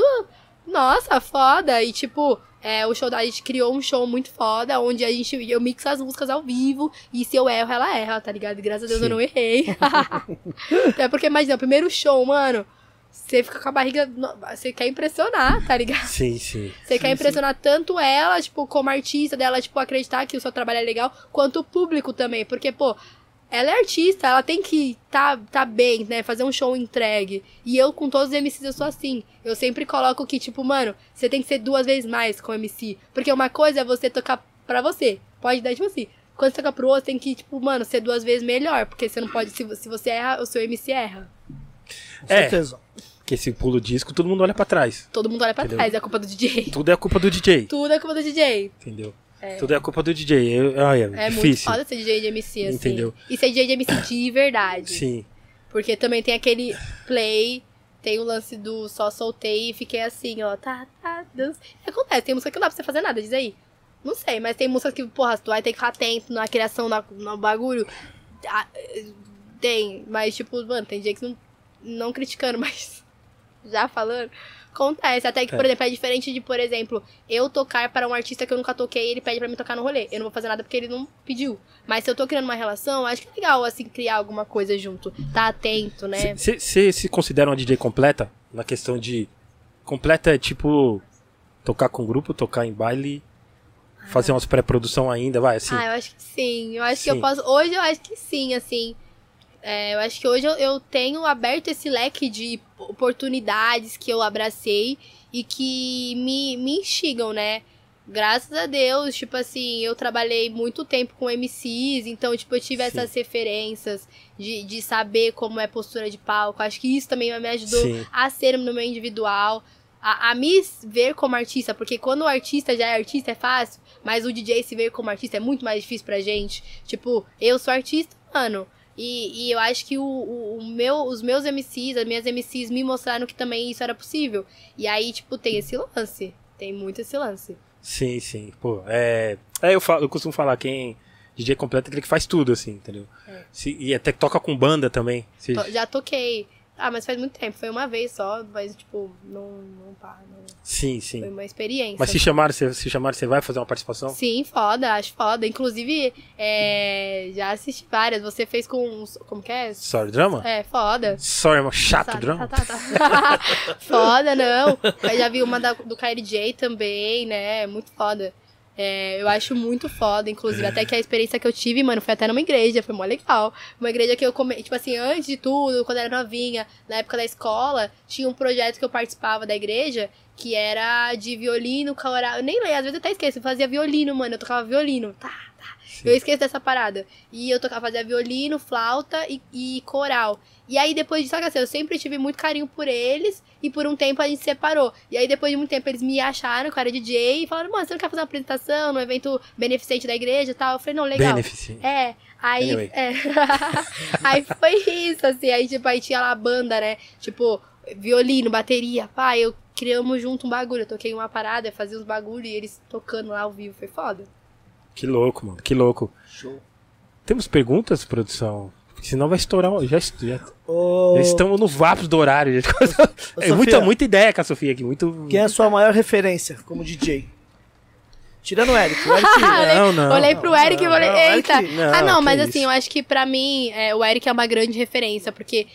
Nossa, foda. E tipo, é, o show da a gente criou um show muito foda, onde a gente eu mixo as músicas ao vivo. E se eu erro, ela erra, tá ligado? E graças a Deus Sim. eu não errei. é porque, imagina, o primeiro show, mano. Você fica com a barriga. Você quer impressionar, tá ligado? Sim, sim. Você quer impressionar tanto ela, tipo, como artista dela, tipo, acreditar que o seu trabalho é legal, quanto o público também. Porque, pô, ela é artista, ela tem que tá, tá bem, né? Fazer um show entregue. E eu, com todos os MCs, eu sou assim. Eu sempre coloco que, tipo, mano, você tem que ser duas vezes mais com o MC. Porque uma coisa é você tocar pra você. Pode dar, tipo assim. Quando você toca pro outro, tem que, tipo, mano, ser duas vezes melhor. Porque você não pode. Se, se você erra, o seu MC erra. Com É. Porque esse pulo disco, todo mundo olha pra trás. Todo mundo olha pra Entendeu? trás, é culpa do DJ. Tudo é culpa do DJ, Tudo é culpa do DJ. entendeu? Tudo é culpa do DJ. Eu, ai, é, É muito difícil. foda ser DJ de MC, assim. Entendeu? E ser DJ de MC de verdade. Sim. Porque também tem aquele play, tem o lance do só soltei e fiquei assim, ó, tá, tá, dança. Acontece, tem música que não dá pra você fazer nada, diz aí. Não sei, mas tem música que, porra, tu vai ter que ficar atento na criação, na, no bagulho. Ah, Tem, mas tipo, mano, tem dia que não, não criticando, mas já falando. Acontece, até que, por É. exemplo, é diferente de, por exemplo, eu tocar para um artista que eu nunca toquei e ele pede pra mim tocar no rolê. Eu não vou fazer nada porque ele não pediu. Mas se eu tô criando uma relação, acho que é legal, assim, criar alguma coisa junto. Tá atento, né? Você se considera uma DJ completa? Na questão de. Completa é tipo. Tocar com grupo, tocar em baile, fazer umas pré-produção ainda, vai, assim. Ah, eu acho que sim. Eu acho que eu Sim. posso. Hoje eu acho que sim, assim. É, eu acho que hoje eu, eu tenho aberto esse leque de oportunidades que eu abracei e que me, me instigam, né? Graças a Deus, tipo assim, eu trabalhei muito tempo com MCs, então, tipo, eu tive Sim. essas referências de, de saber como é postura de palco. Acho que isso também me ajudou Sim. a ser no meu individual, a, a me ver como artista, porque quando o artista já é artista é fácil, mas o DJ se ver como artista é muito mais difícil pra gente. Tipo, eu sou artista, mano. E, e eu acho que o, o, o meu, os meus MCs, as minhas MCs me mostraram que também isso era possível. E aí, tipo, tem esse lance. Tem muito esse lance. Sim, sim. Pô, é. É, eu, falo, eu costumo falar, quem. DJ completo é aquele que faz tudo, assim, entendeu? É. Se- e até que toca com banda também. Se- Já toquei. Ah, mas faz muito tempo. Foi uma vez só, mas, tipo, não. não, pá, não- Sim, Foi sim. uma experiência. Mas se chamar, se, se chamar, você vai fazer uma participação? Sim, foda, acho foda. Inclusive, é, já assisti várias. Você fez com. Como que é? Sorry, drama? É, foda. Sorry, irmão. Chato, drama? tá, tá, tá. foda, não. Eu já vi uma da- do KLJ também, né? Muito foda. É, eu acho muito foda, inclusive. Até que a experiência que eu tive, mano, foi até numa igreja, foi mó legal. Uma igreja que eu come... tipo assim, antes de tudo, quando eu era novinha, na época da escola, tinha um projeto que eu participava da igreja que era de violino, coral. Eu nem leio, às vezes eu até esqueço. Eu fazia violino, mano. Eu tocava violino. Tá, tá. Eu esqueço dessa parada. E eu tocava, fazia violino, flauta e, e coral. E aí depois disso, assim, eu sempre tive muito carinho por eles. E por um tempo a gente separou. E aí depois de muito tempo eles me acharam que eu era DJ. E falaram, mano, você não quer fazer uma apresentação no evento beneficente da igreja e tal? Eu falei, não, legal. Beneficente. É, aí. Anyway. é. aí foi isso, assim. Aí, tipo, aí tinha lá a banda, né? Tipo, violino, bateria. Pá, eu criamos junto um bagulho. Eu toquei uma parada, fazia uns bagulho e eles tocando lá ao vivo. Foi foda. Que louco, mano. Que louco. Show. Temos perguntas, produção? Porque senão vai estourar. Já, já, Ô, já estamos no vápos do horário. já. É Sofia. muita, muita ideia com a Sofia aqui. Muito. Quem é a sua maior referência como DJ? Tirando o Eric. O Eric Não, não. Olhei pro Eric e falei, não, eita. não, ah, não, mas isso. assim, eu acho que pra mim, é, o Eric é uma grande referência, porque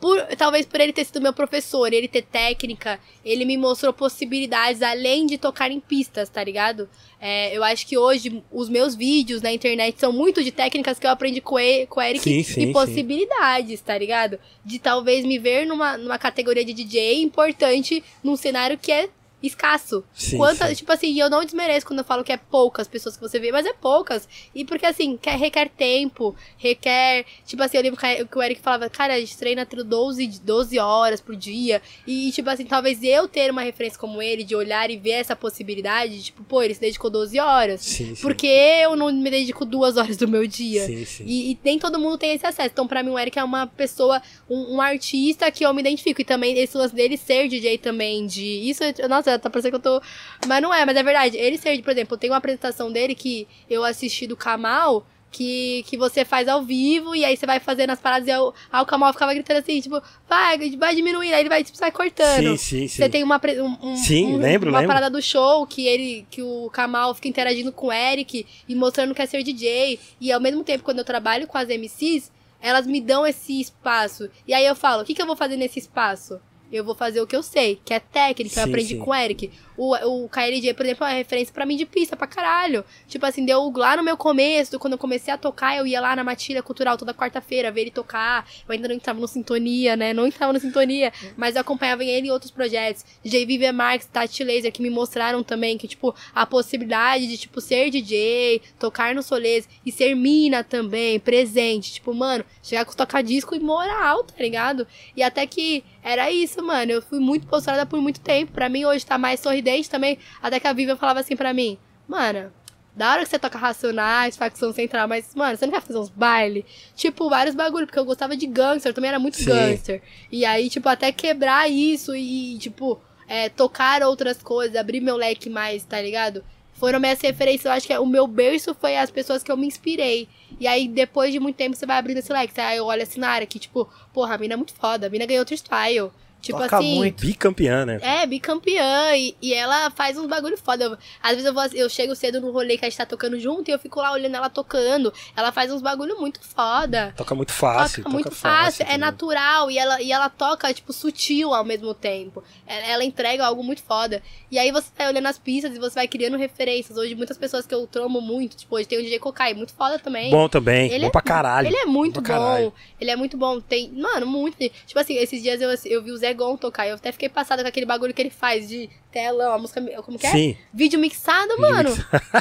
por, talvez por ele ter sido meu professor, ele ter técnica, ele me mostrou possibilidades além de tocar em pistas, tá ligado? É, eu acho que hoje os meus vídeos na internet são muito de técnicas que eu aprendi com, e, com o Eric Sim, sim, e sim. possibilidades, tá ligado? De talvez me ver numa, numa categoria de DJ importante num cenário que é escasso. Sim, Quanta, sim. tipo assim, eu não desmereço quando eu falo que é poucas pessoas que você vê, mas é poucas. E porque assim, quer, requer tempo, requer. Tipo assim, eu lembro que o Eric falava, cara, a gente treina tudo 12, 12 horas por dia. E, tipo assim, talvez eu ter uma referência como ele, de olhar e ver essa possibilidade, tipo, pô, ele se dedicou 12 horas. Sim. Porque eu não me dedico duas horas do meu dia. E, e nem todo mundo tem esse acesso. Então, pra mim, o Eric é uma pessoa, um, um artista que eu me identifico. E também esse lance dele ser DJ também, de. Isso, nossa, tá parecendo que eu tô. Mas não é, mas é verdade. Ele ser, por exemplo, tem uma apresentação dele que eu assisti do Kamal. Que, que você faz ao vivo e aí você vai fazendo as paradas e o, aí o Kamal ficava gritando assim, tipo, vai, vai diminuindo, aí ele vai, tipo, sai cortando. Sim, sim, sim. Você tem uma, um, um- Sim, um- lembro, uma lembro. parada do show que ele que o Kamal fica interagindo com o Eric e mostrando que é ser DJ. E ao mesmo tempo, quando eu trabalho com as MCs, elas me dão esse espaço. E aí eu falo, o que, que eu vou fazer nesse espaço? Eu vou fazer o que eu sei, que é técnica, eu Sim, aprendi sim. com o Eric. O, o KLJ, por exemplo, é uma referência pra mim de pista pra caralho. Tipo assim, deu lá no meu começo, quando eu comecei a tocar, eu ia lá na Matilha Cultural toda quarta-feira ver ele tocar. Eu ainda não entrava no Sintonia, né? Não entrava no Sintonia, mas eu acompanhava ele em outros projetos. DJ Vivian Marques, Tati Laser, que me mostraram também que, tipo, a possibilidade de, tipo, ser DJ, tocar no Solês e ser mina também, presente. Tipo, mano, chegar com toca-disco e moral, tá ligado? E até que era isso, mano. Eu fui muito postada por muito tempo. Pra mim, hoje tá mais sorridente também. Até que a Vivian falava assim pra mim, mano. Da hora que você toca Racionais, Facção Central, mas, mano, você não quer fazer uns baile? Tipo, vários bagulho, porque eu gostava de gangster, eu também era muito Sim. gangster. E aí, tipo, até quebrar isso e, tipo, é, tocar outras coisas, abrir meu leque mais, tá ligado? Foram minhas referências, eu acho que o meu berço foi as pessoas que eu me inspirei. E aí, depois de muito tempo, você vai abrindo esse leque. Aí eu olho assim na área que, tipo, porra, a mina é muito foda, a mina ganhou outro style. Tipo Toca assim. muito. Bicampeã, né? É, bicampeã. E, e ela faz uns bagulho foda. Eu- às vezes eu, vou, eu chego cedo no rolê que a gente tá tocando junto e eu fico lá olhando ela tocando. Ela faz uns bagulho muito foda. Toca muito fácil. toca muito fácil, é entendeu? natural e ela, e ela toca, tipo, sutil ao mesmo tempo. Ela, ela entrega algo muito foda. E aí você vai olhando as pistas e você vai criando referências. Hoje, muitas pessoas que eu trombo muito, tipo, hoje tem o DJ Kokai, muito foda também. Bom também. Ele bom é- pra caralho. Ele é muito Bom bom. Ele é muito bom. Tem, mano, muito. Tipo assim, esses dias eu, eu vi o Zé Gon tocar. Eu até fiquei passada com aquele bagulho que ele faz de telão, a música. Como que é? Sim. Vídeo mixado, mano.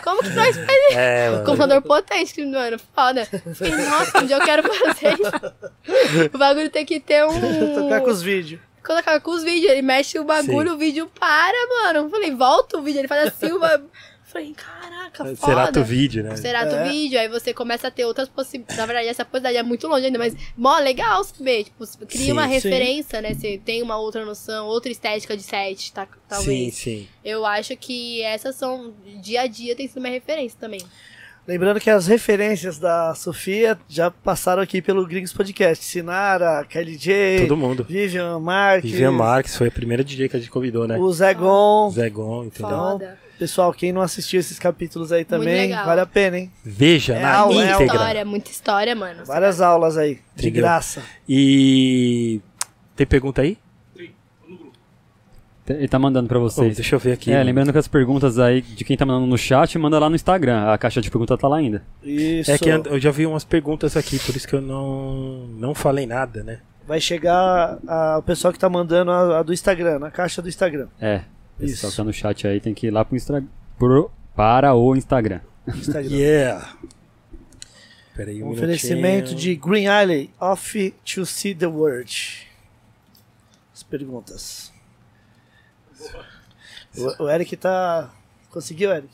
Como que nós faz isso? É, mano. Computador potente, mano, foda. Fiquei, nossa, um dia eu quero fazer isso. O bagulho tem que ter um. Tocar com os vídeos. Colocar com os vídeos, ele mexe o bagulho, Sim. o vídeo para, mano. Eu falei, volta o vídeo, ele faz assim, o ba- Falei, caraca, foda. Será o vídeo, né? Será É. do vídeo, aí você começa a ter outras possibilidades. Na verdade, essa possibilidade é muito longe ainda, mas mó legal saber. Tipo, você cria Sim, uma sim. referência, né? Você tem uma outra noção, outra estética de set, tá, talvez. Sim, sim. Eu acho que essas são, dia a dia, tem sido minha referência também. Lembrando que as referências da Sofia já passaram aqui pelo Gringos Podcast. Sinara, KLJ, Todo mundo. Vivian Marques, Vivian Marques foi a primeira DJ que a gente convidou, né? o Zé Gon. Zé Gon, entendeu? Foda. Pessoal, quem não assistiu esses capítulos aí também, vale a pena, hein? Veja É na aula, é Muita íntegra. história, muita história, mano. Várias aulas aí, de Entendeu? graça. E. Tem pergunta aí? Ele tá mandando pra Pô, vocês. deixa eu ver aqui. É, lembrando que as perguntas aí de quem tá mandando no chat, manda lá no Instagram. A caixa de pergunta tá lá ainda. Isso. É que eu já vi umas perguntas aqui, por isso que eu não, não falei nada, né? Vai chegar a- o pessoal que tá mandando a, a do Instagram, na caixa do Instagram. É. Isso. que tá no chat aí tem que ir lá pro Instra... pro... para o Instagram. Instagram. Yeah! Peraí, um oferecimento de Green Alley, off to see the world. As perguntas. O, o Eric tá. Conseguiu, Eric?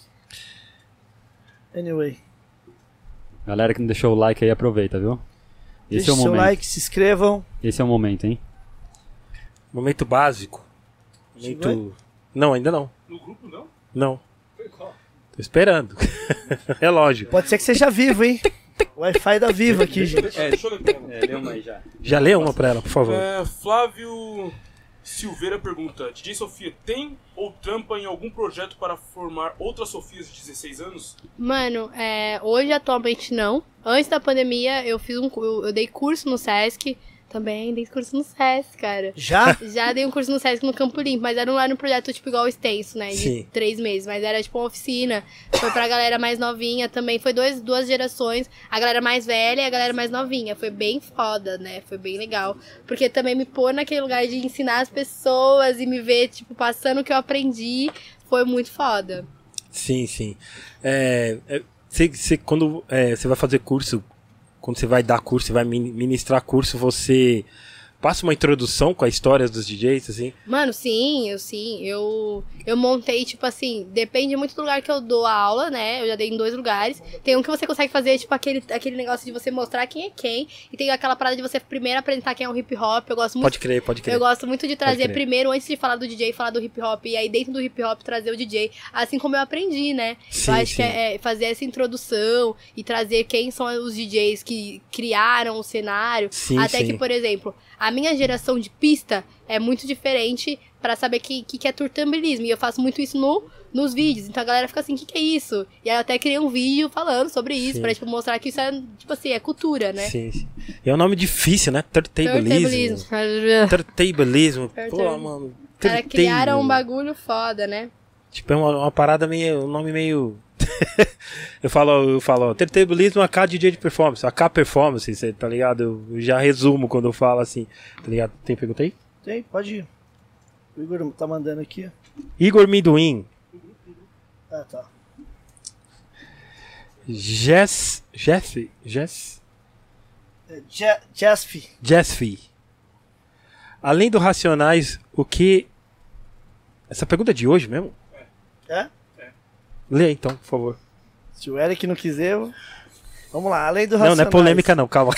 Anyway, Galera que não deixou o like aí, aproveita, viu? Esse deixe é o seu momento. like, se inscrevam. Esse é o momento, hein? Momento básico. Momento... Não, ainda não. No grupo, não? Não. Tô esperando. é lógico. Pode ser que seja vivo, hein? Wi-Fi da Vivo aqui, gente. É, deixa eu ler. É, lê uma aí já. Já lê uma pra ela, por favor. É, Flávio Silveira pergunta: DJ Sofia, tem ou trampa em algum projeto para formar outras Sofias de 16 anos? Mano, é, hoje atualmente não. Antes da pandemia, eu fiz um. eu dei curso no Sesc. Também dei curso no SESC, cara. Já? Já dei um curso no SESC no Campo Limpo, mas era, não era um projeto tipo igual extenso, né? De Sim. três meses, mas era tipo uma oficina. Foi pra galera mais novinha também. Foi dois, duas gerações. A galera mais velha e a galera mais novinha. Foi bem foda, né? Foi bem legal. Porque também me pôr naquele lugar de ensinar as pessoas e me ver, tipo, passando o que eu aprendi. Foi muito foda. Sim, sim. É, é, você, você- quando é, você vai fazer curso, quando você vai dar curso, você vai min- ministrar curso, você passa uma introdução com a história dos DJs, assim? Mano, sim, eu sim. Eu, eu montei, tipo assim, depende muito do lugar que eu dou a aula, né? Eu já dei em dois lugares. Tem um que você consegue fazer, tipo, aquele, aquele negócio de você mostrar quem é quem. E tem aquela parada de você primeiro apresentar quem é o hip hop. Eu gosto muito. Pode crer, pode crer. Eu gosto muito de trazer primeiro, antes de falar do DJ, falar do hip hop. E aí, dentro do hip hop, trazer o DJ. Assim como eu aprendi, né? Sim, eu acho sim. que é, é fazer essa introdução e trazer quem são os DJs que criaram o cenário. Sim, Até sim. que, por exemplo, a minha geração de pista é muito diferente pra saber o que, que, que é turtambilismo. E eu faço muito isso no, nos vídeos. Então a galera fica assim, o que, que é isso? E aí eu até criei um vídeo falando sobre isso, Sim. pra tipo, mostrar que isso é, tipo assim, é cultura, né? Sim, sim. E é um nome difícil, né? Turntabilismo. Turntabilismo. Pô, mano. Cara, criaram um bagulho foda, né? Tipo, é uma, uma parada meio. Um nome meio. eu falo, eu falo, ó, Turntabilismo AK DJ de performance, AK performance, cê, tá ligado? Eu já resumo quando eu falo assim, tá ligado? Tem pergunta aí? Tem, pode ir. O Igor tá mandando aqui. Igor Minduim, Ah, tá. Jess. Jeff? Jess? É, Je-. Jessfi. Além do Racionais, o que. Essa pergunta é de hoje mesmo? É? Lê então, por favor. Se o Eric não quiser, eu... vamos lá. Além do Não, não é Racionais, polêmica, não, calma.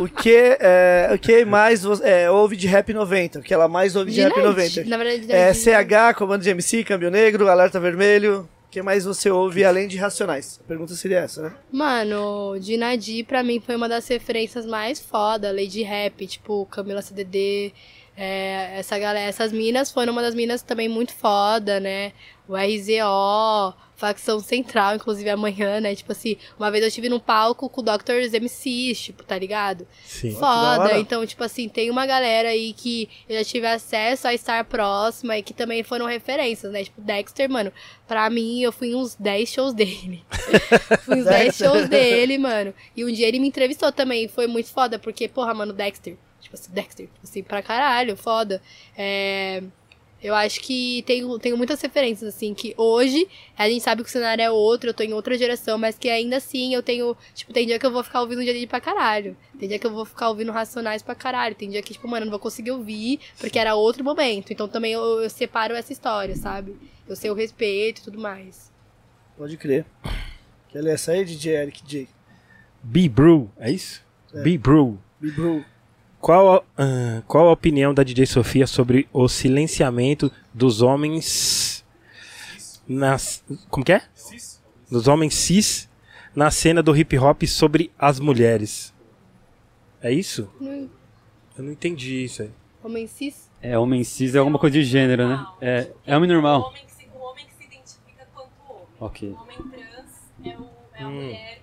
O que, é, o que mais você, é, ouve de rap 90? O que ela mais ouve de, rap Dinard, 90? Na verdade, É Dinard. CH, Comando de MC, Câmbio Negro, Alerta Vermelho. O que mais você ouve além de Racionais? A pergunta seria essa, né? Mano, Dinadi pra mim foi uma das referências mais foda, Lady Rap, tipo, Camila CDD, é, essa galera, essas minas foram uma das minas também muito foda, né? O RZO, facção central, inclusive amanhã, né? Tipo assim, uma vez eu estive num palco com o Dr. MCs, tipo, tá ligado? Sim. da Foda, então, tipo assim, tem uma galera aí que eu já tive acesso a estar próxima e que também foram referências, né? Tipo, Dexter, mano, pra mim, eu fui em uns 10 shows dele. fui em uns 10 Dexter. shows dele, mano. E um dia ele me entrevistou também, foi muito foda, porque, porra, mano, Dexter. Tipo assim, Dexter, tipo assim, pra caralho, foda. É. Eu acho que tenho, tenho muitas referências, assim, que hoje a gente sabe que o cenário é outro, eu tô em outra geração, mas que ainda assim eu tenho. Tipo, tem dia que eu vou ficar ouvindo o dia pra caralho. Tem dia que eu vou ficar ouvindo Racionais pra caralho. Tem dia que, tipo, mano, eu não vou conseguir ouvir, porque era outro momento. Então também eu, eu separo essa história, sabe? Eu sei o respeito e tudo mais. Pode crer. Quer ler essa aí, DJ Eric J? B-Brew, é isso? B-Brew. Bibru. Qual, a- ah, qual a opinião da DJ Sofia sobre o silenciamento dos homens nas como que é? Dos homens cis na cena do hip hop sobre as mulheres. É isso? Não- Eu não entendi isso aí. Homem cis? É, homem cis é alguma coisa de gênero, né? É, é homem O normal. homem, que se, o homem que se identifica quanto homem. Ok. O homem trans é, o, é a Hum. mulher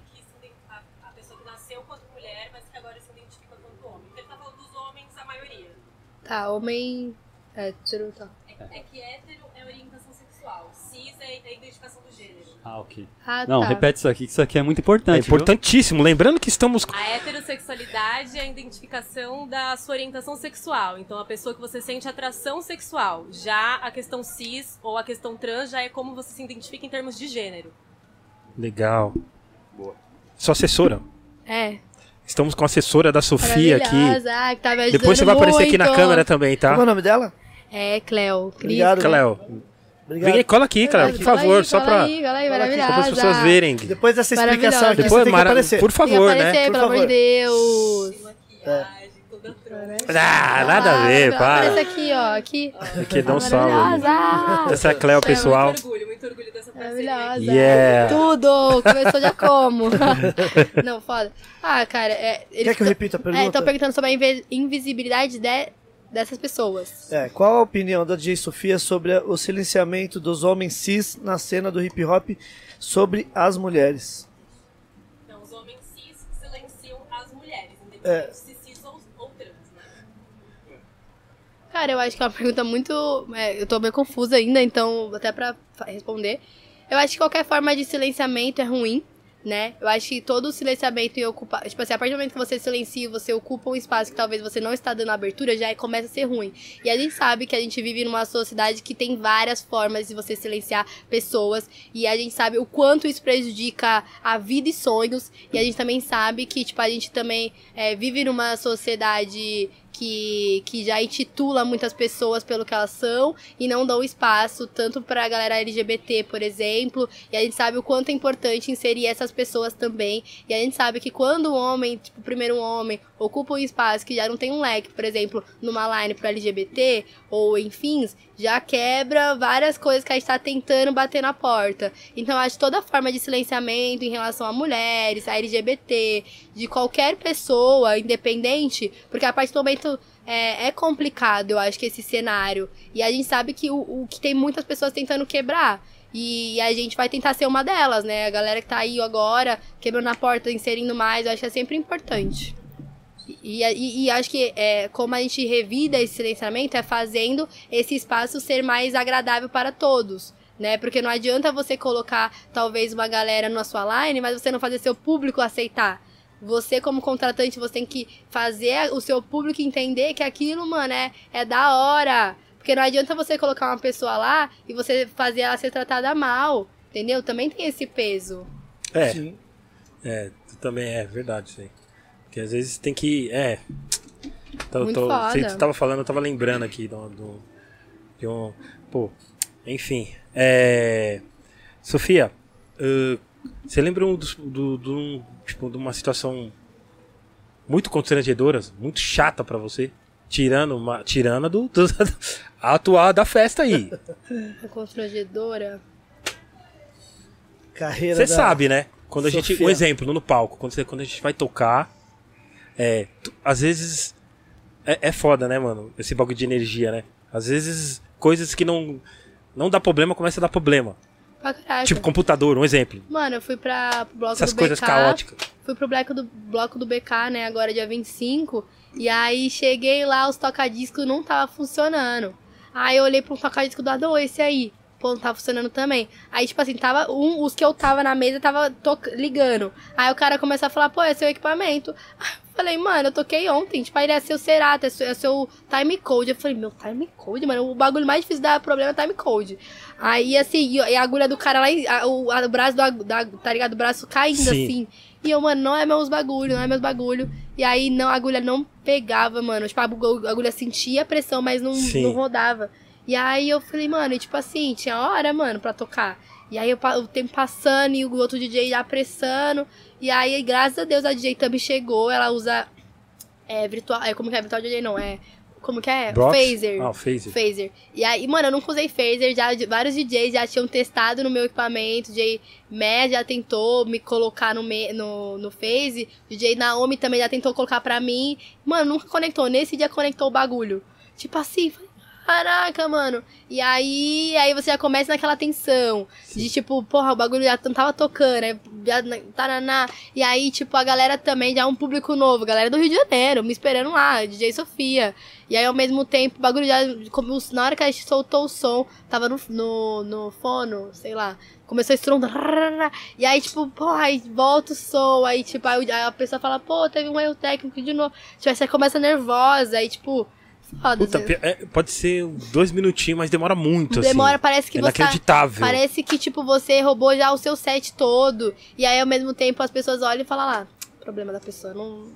Tá, homem. Hétero, tá. É, é que hétero é orientação sexual, cis é a identificação do gênero. Ah, ok. Ah, Não, tá. repete isso aqui, que isso aqui é muito É importante. viu? importantíssimo. Lembrando que estamos. A heterossexualidade é a identificação da sua orientação sexual. Então, a pessoa que você sente atração sexual. Já a questão cis ou a questão trans já é como você se identifica em termos de gênero. Legal. Boa. Sua assessora. É. Estamos com a assessora da Sofia aqui. Ah, que tá me Depois você vai aparecer aqui na muito. câmera também, tá? Qual é o nome dela? É, Cleo. Obrigado. Cleo. Obrigado. Vem cola aqui, Cleo, por Cola favor, aí, só para as pessoas verem. Depois dessa explicação aqui, Depois, você tem que mara- aparecer. por Tem que favor, né? aparecer, Por pelo amor de favor. Deus. Trouxa. Ah, nada a ver, Aparece para. aqui, ó. Aqui. Aqui, dá um salve. Essa é a Cleo, pessoal. Muito orgulho, muito orgulho dessa parceria. Maravilhosa. Yeah. Tudo. Começou já como? Não, foda. Ah, cara, é... eles Quer que eu repita a pergunta? É, estão perguntando sobre a invi- invisibilidade de- dessas pessoas. É, qual a opinião da DJ Sofia sobre o silenciamento dos homens cis na cena do hip hop sobre as mulheres? Então, os homens cis silenciam as mulheres, É. independente se cis ou, ou trans. Cara, eu acho que é uma pergunta muito. é, eu tô bem confusa ainda, então, até pra responder. Eu acho que qualquer forma de silenciamento é ruim, né? Eu acho que todo silenciamento e ocupar. Tipo assim, a partir do momento que você silencia, você ocupa um espaço que talvez você não está dando abertura, já começa a ser ruim. E a gente sabe que a gente vive numa sociedade que tem várias formas de você silenciar pessoas. E a gente sabe o quanto isso prejudica a vida e sonhos. E a gente também sabe que, tipo, a gente também é, vive numa sociedade que, que já intitula muitas pessoas pelo que elas são e não dão espaço tanto pra galera LGBT, por exemplo. E a gente sabe o quanto é importante inserir essas pessoas também. E a gente sabe que quando o homem, tipo, primeiro um homem, ocupa um espaço que já não tem um leque, por exemplo, numa line pro LGBT ou em fins, já quebra várias coisas que a gente tá tentando bater na porta. Então acho que toda forma de silenciamento em relação a mulheres, a LGBT, de qualquer pessoa, independente, porque a partir do momento é, é complicado, eu acho que esse cenário. E a gente sabe que o, o que tem muitas pessoas tentando quebrar. E a gente vai tentar ser uma delas, né? A galera que tá aí agora, quebrando a porta, inserindo mais, eu acho que é sempre importante. E, e, e acho que é, como a gente revida esse silenciamento é fazendo esse espaço ser mais agradável para todos. Né? Porque não adianta você colocar talvez uma galera na sua line, mas você não fazer seu público aceitar. Você, como contratante, você tem que fazer o seu público entender que aquilo, mano, é, é da hora. Porque não adianta você colocar uma pessoa lá e você fazer ela ser tratada mal. Entendeu? Também tem esse peso. É, Sim. é, também é verdade isso aí. Porque às vezes tem que. É. Tô, Muito tô, foda. Você tava falando, eu tava lembrando aqui do, do- de um. Pô, enfim. É. Sofia, ãh, você lembra um dos- do, do, tipo, de uma situação muito constrangedora, muito chata pra você? Tirando uma. Tirando do, do a atuar da festa aí. Constrangedora. Carreira Você da- sabe, né? Quando a gente. Um exemplo, no palco, quando, você, quando a gente vai tocar. É. tu- às vezes. É, é foda, né, mano? Esse bagulho de energia, né? Às vezes, coisas que não. Não dá problema, começa a dar problema. Pra caraca. Tipo, computador, um exemplo. Mano, eu fui pra pro bloco Essas do coisas BK. caóticas. Fui pro bloco do, bloco do BK, né, agora dia 25. E aí cheguei lá, os tocadiscos não tava funcionando. Aí eu olhei pro toca-disco do "Ô, esse aí. Pô, não tava funcionando também. Aí, tipo assim, tava. Um, os que eu tava na mesa tava ligando. Aí o cara começou a falar, pô, é seu equipamento. Falei, mano, eu toquei ontem. Tipo, aí ele é seu Serata, é seu, é seu time code. Eu falei, meu, time code, mano. O bagulho mais difícil dar problema é time code. Aí, assim, e a agulha do cara lá, a- o, a- o braço do, da, tá ligado? O braço caindo, Sim. assim. E eu, mano, não é meus bagulho, não é meus bagulho. E aí, não, a agulha não pegava, mano. Tipo, a agu- a agulha sentia a pressão, mas não, Sim. não rodava. E aí eu falei, mano, e tipo assim, tinha hora, mano, pra tocar. E aí eu o tempo passando e o outro DJ apressando. E aí, graças a Deus, a DJ Thumb chegou. Ela usa é, virtual. É, como que é virtual DJ? Não, é. Como que é? Brox? Phaser. Ah, Phaser. Phaser. E aí, mano, eu nunca usei phaser, já vários DJs já tinham testado no meu equipamento, DJ Mad já tentou me colocar no, me, no, no phase, DJ Naomi também já tentou colocar pra mim. Mano, nunca conectou, nesse dia conectou o bagulho. Tipo assim, falei, caraca, mano. E aí, aí você já começa naquela tensão, de tipo, porra, o bagulho já não tava tocando, aí já, taraná. E aí, tipo, a galera também já é um público novo, galera do Rio de Janeiro, me esperando lá, DJ Sofia. E aí, ao mesmo tempo, o bagulho já. como- Na hora que a gente soltou o som, tava no, no, no fono, sei lá. Começou a estronda. E aí, tipo, pô, aí volta o som. Aí, tipo, aí a pessoa fala, pô, teve um erro técnico de novo. Tipo, aí você começa nervosa. Aí, tipo, foda. Puta, é, pode ser dois minutinhos, mas demora muito, Demora, assim. parece que é você. tá inacreditável. Parece que, tipo, você roubou já o seu set todo. E aí, ao mesmo tempo, as pessoas olham e falam lá, problema da pessoa, não...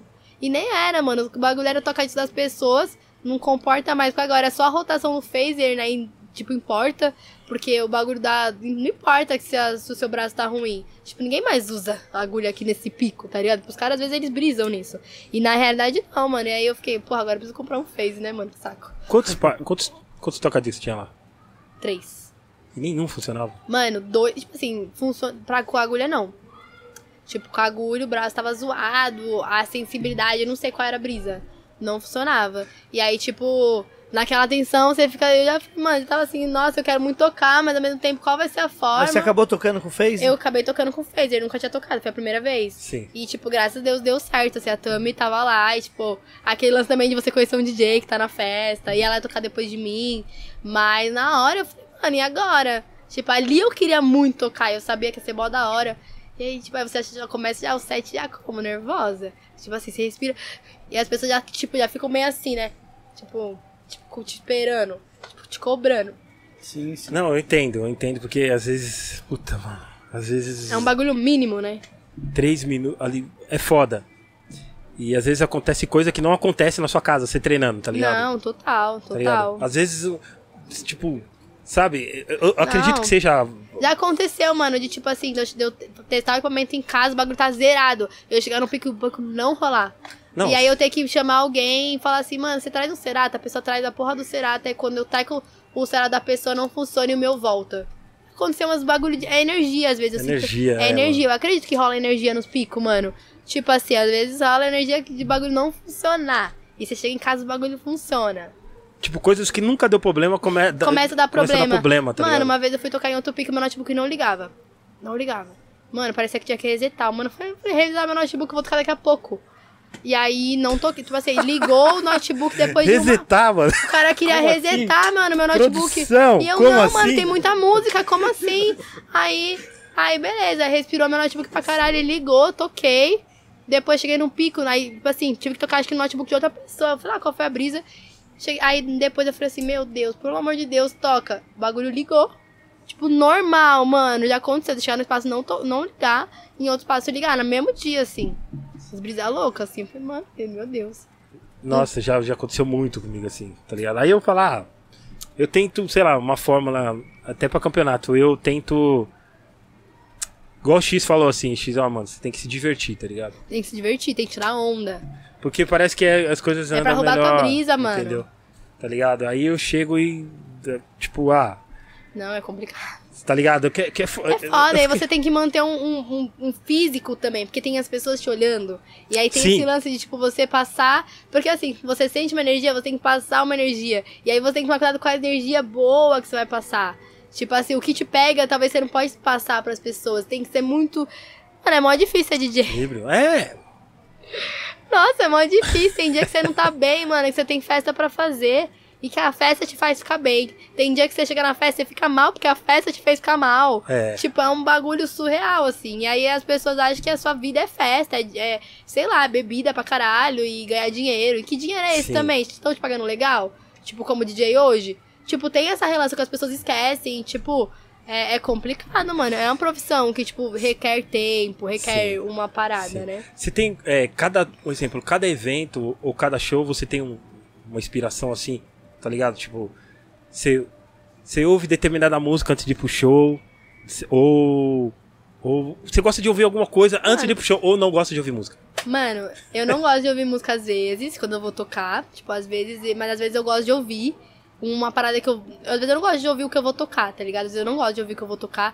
E nem era, mano. O bagulho era tocar isso das pessoas, não comporta mais. Agora é só a rotação no phaser, né? tipo, importa. Porque o bagulho dá... Não importa se, a- se o seu braço tá ruim. Tipo, ninguém mais usa a agulha aqui nesse pico, tá ligado? Os caras, às vezes, eles brisam nisso. E na realidade, não, mano. E aí eu fiquei, porra, agora eu preciso comprar um phase, né, mano? Que saco. Quantos, quantos, quantos tocadiscos tinha lá? Três. E nenhum funcionava. Mano, dois. Tipo assim, funciona. Pra, com a agulha não. Tipo, com a agulha o braço tava zoado, a sensibilidade, eu não sei qual era a brisa. Não funcionava. E aí, tipo, naquela tensão, você fica. Eu já, mano, eu tava assim, nossa, eu quero muito tocar, mas ao mesmo tempo, qual vai ser a forma? Mas você acabou tocando com o Phase? Eu acabei tocando com o Phaser, nunca tinha tocado, foi a primeira vez. Sim. E, tipo, graças a Deus deu certo, assim, a Tami tava lá, e, tipo, aquele lance também de você conhecer um DJ que tá na festa, e ela ia tocar depois de mim. Mas na hora eu falei, mano, e agora? Tipo, ali eu queria muito tocar, eu sabia que ia ser mó da hora. E aí, tipo, aí você já começa já o set já como nervosa. Tipo assim, você respira. E as pessoas já, tipo, já ficam meio assim, né? Tipo, tipo, te esperando, tipo, te cobrando. Sim, sim. Não, eu entendo, eu entendo, porque às vezes. Puta, mano. Às vezes. É um bagulho mínimo, né? Três minutos ali. É foda. E às vezes acontece coisa que não acontece na sua casa, você treinando, tá ligado? Não, total, Tá total. Às vezes, tipo, sabe, eu eu acredito que seja. Já aconteceu, mano, de tipo assim, de eu- de eu testar o equipamento em casa, o bagulho tá zerado. Eu chegar no pico e o banco não rolar. Não, E aí eu ter que chamar alguém e falar assim, mano, você traz um Cerata, a pessoa traz a porra do Cerata, e quando eu taco o Cerata da pessoa não funciona e o meu volta. Aconteceu umas bagulho de. É energia, às vezes. eu sinto- Energia, é é, energia. Eu acredito que rola energia nos picos, mano. Tipo assim, às vezes rola energia de bagulho não funcionar. E você chega em casa e o bagulho funciona. tipo, coisas que nunca deu problema come... Começa a dar começa problema. problema, tá Mano, ligado? uma vez eu fui tocar em outro pico e meu notebook não ligava. Não ligava. Mano, parecia que tinha que resetar. Mano, foi fui revisar meu notebook, vou tocar daqui a pouco. E aí não toquei. Tipo assim, ligou o notebook depois de uma... Resetar, mano. O cara queria Como assim? resetar, mano, meu notebook. Produção, e eu, não, assim? mano, tem muita música, como assim? Aí, aí, beleza, respirou meu notebook pra caralho, ele ligou, toquei. Depois cheguei num pico, aí, tipo assim, tive que tocar acho que no notebook de outra pessoa. Eu falei, ah, qual foi a brisa? Cheguei- aí depois eu falei assim, meu Deus, pelo amor de Deus, toca. O bagulho ligou. Tipo, normal, mano. Já aconteceu, deixar no espaço não, to- não ligar, em outro espaço ligar, no mesmo dia, assim. Essas brisas loucas, assim. Eu falei, mano, meu Deus. Nossa, já, já aconteceu muito comigo assim, tá ligado? Aí eu falar, ah, eu tento, sei lá, uma fórmula, até pra campeonato, eu tento. Igual o X falou assim, X, ó, mano, você tem que se divertir, tá ligado? Tem que se divertir, tem que tirar onda. Porque parece que é- as coisas É andam pra roubar melhor, tua brisa, mano. Entendeu? Tá ligado? Aí eu chego e, tipo, ah, Não, é complicado. Tá ligado? Que, que é, fo- É foda, aí você tem que manter um, um, um- físico também, porque tem as pessoas te olhando. E aí tem Sim. esse lance de, tipo, você passar. Porque assim, você sente uma energia, você tem que passar uma energia. E aí você tem que tomar cuidado com a energia boa que você vai passar. Tipo assim, o que te pega, talvez você não pode passar pras pessoas. Tem que ser muito. Mano, é mó difícil ser DJ. É, Nossa, é mó difícil. Tem dia que você não tá bem, mano, que você tem festa pra fazer. E que a festa te faz ficar bem. Tem dia que você chega na festa e fica mal, porque a festa te fez ficar mal. é. Tipo, é um bagulho surreal, assim. E aí as pessoas acham que a sua vida é festa, é, é, sei lá, bebida pra caralho e ganhar dinheiro. E que dinheiro é esse Sim. também? Estão te pagando legal? Tipo, como DJ hoje? Tipo, tem essa relação que as pessoas esquecem, tipo... É, é complicado, mano. É uma profissão que, tipo, requer tempo, requer Sim. uma parada, Sim. né? Você tem, é, cada, por exemplo, cada evento ou cada show você tem um- uma inspiração assim, tá ligado? Tipo, você, você ouve determinada música antes de ir pro show, ou, ou você gosta de ouvir alguma coisa antes de ir pro show, ou não gosta de ouvir música. Mano, eu não gosto de ouvir música às vezes, quando eu vou tocar. Tipo, às vezes, mas às vezes eu gosto de ouvir uma parada que eu. Às vezes eu não gosto de ouvir o que eu vou tocar, tá ligado? Às vezes eu não gosto de ouvir o que eu vou tocar.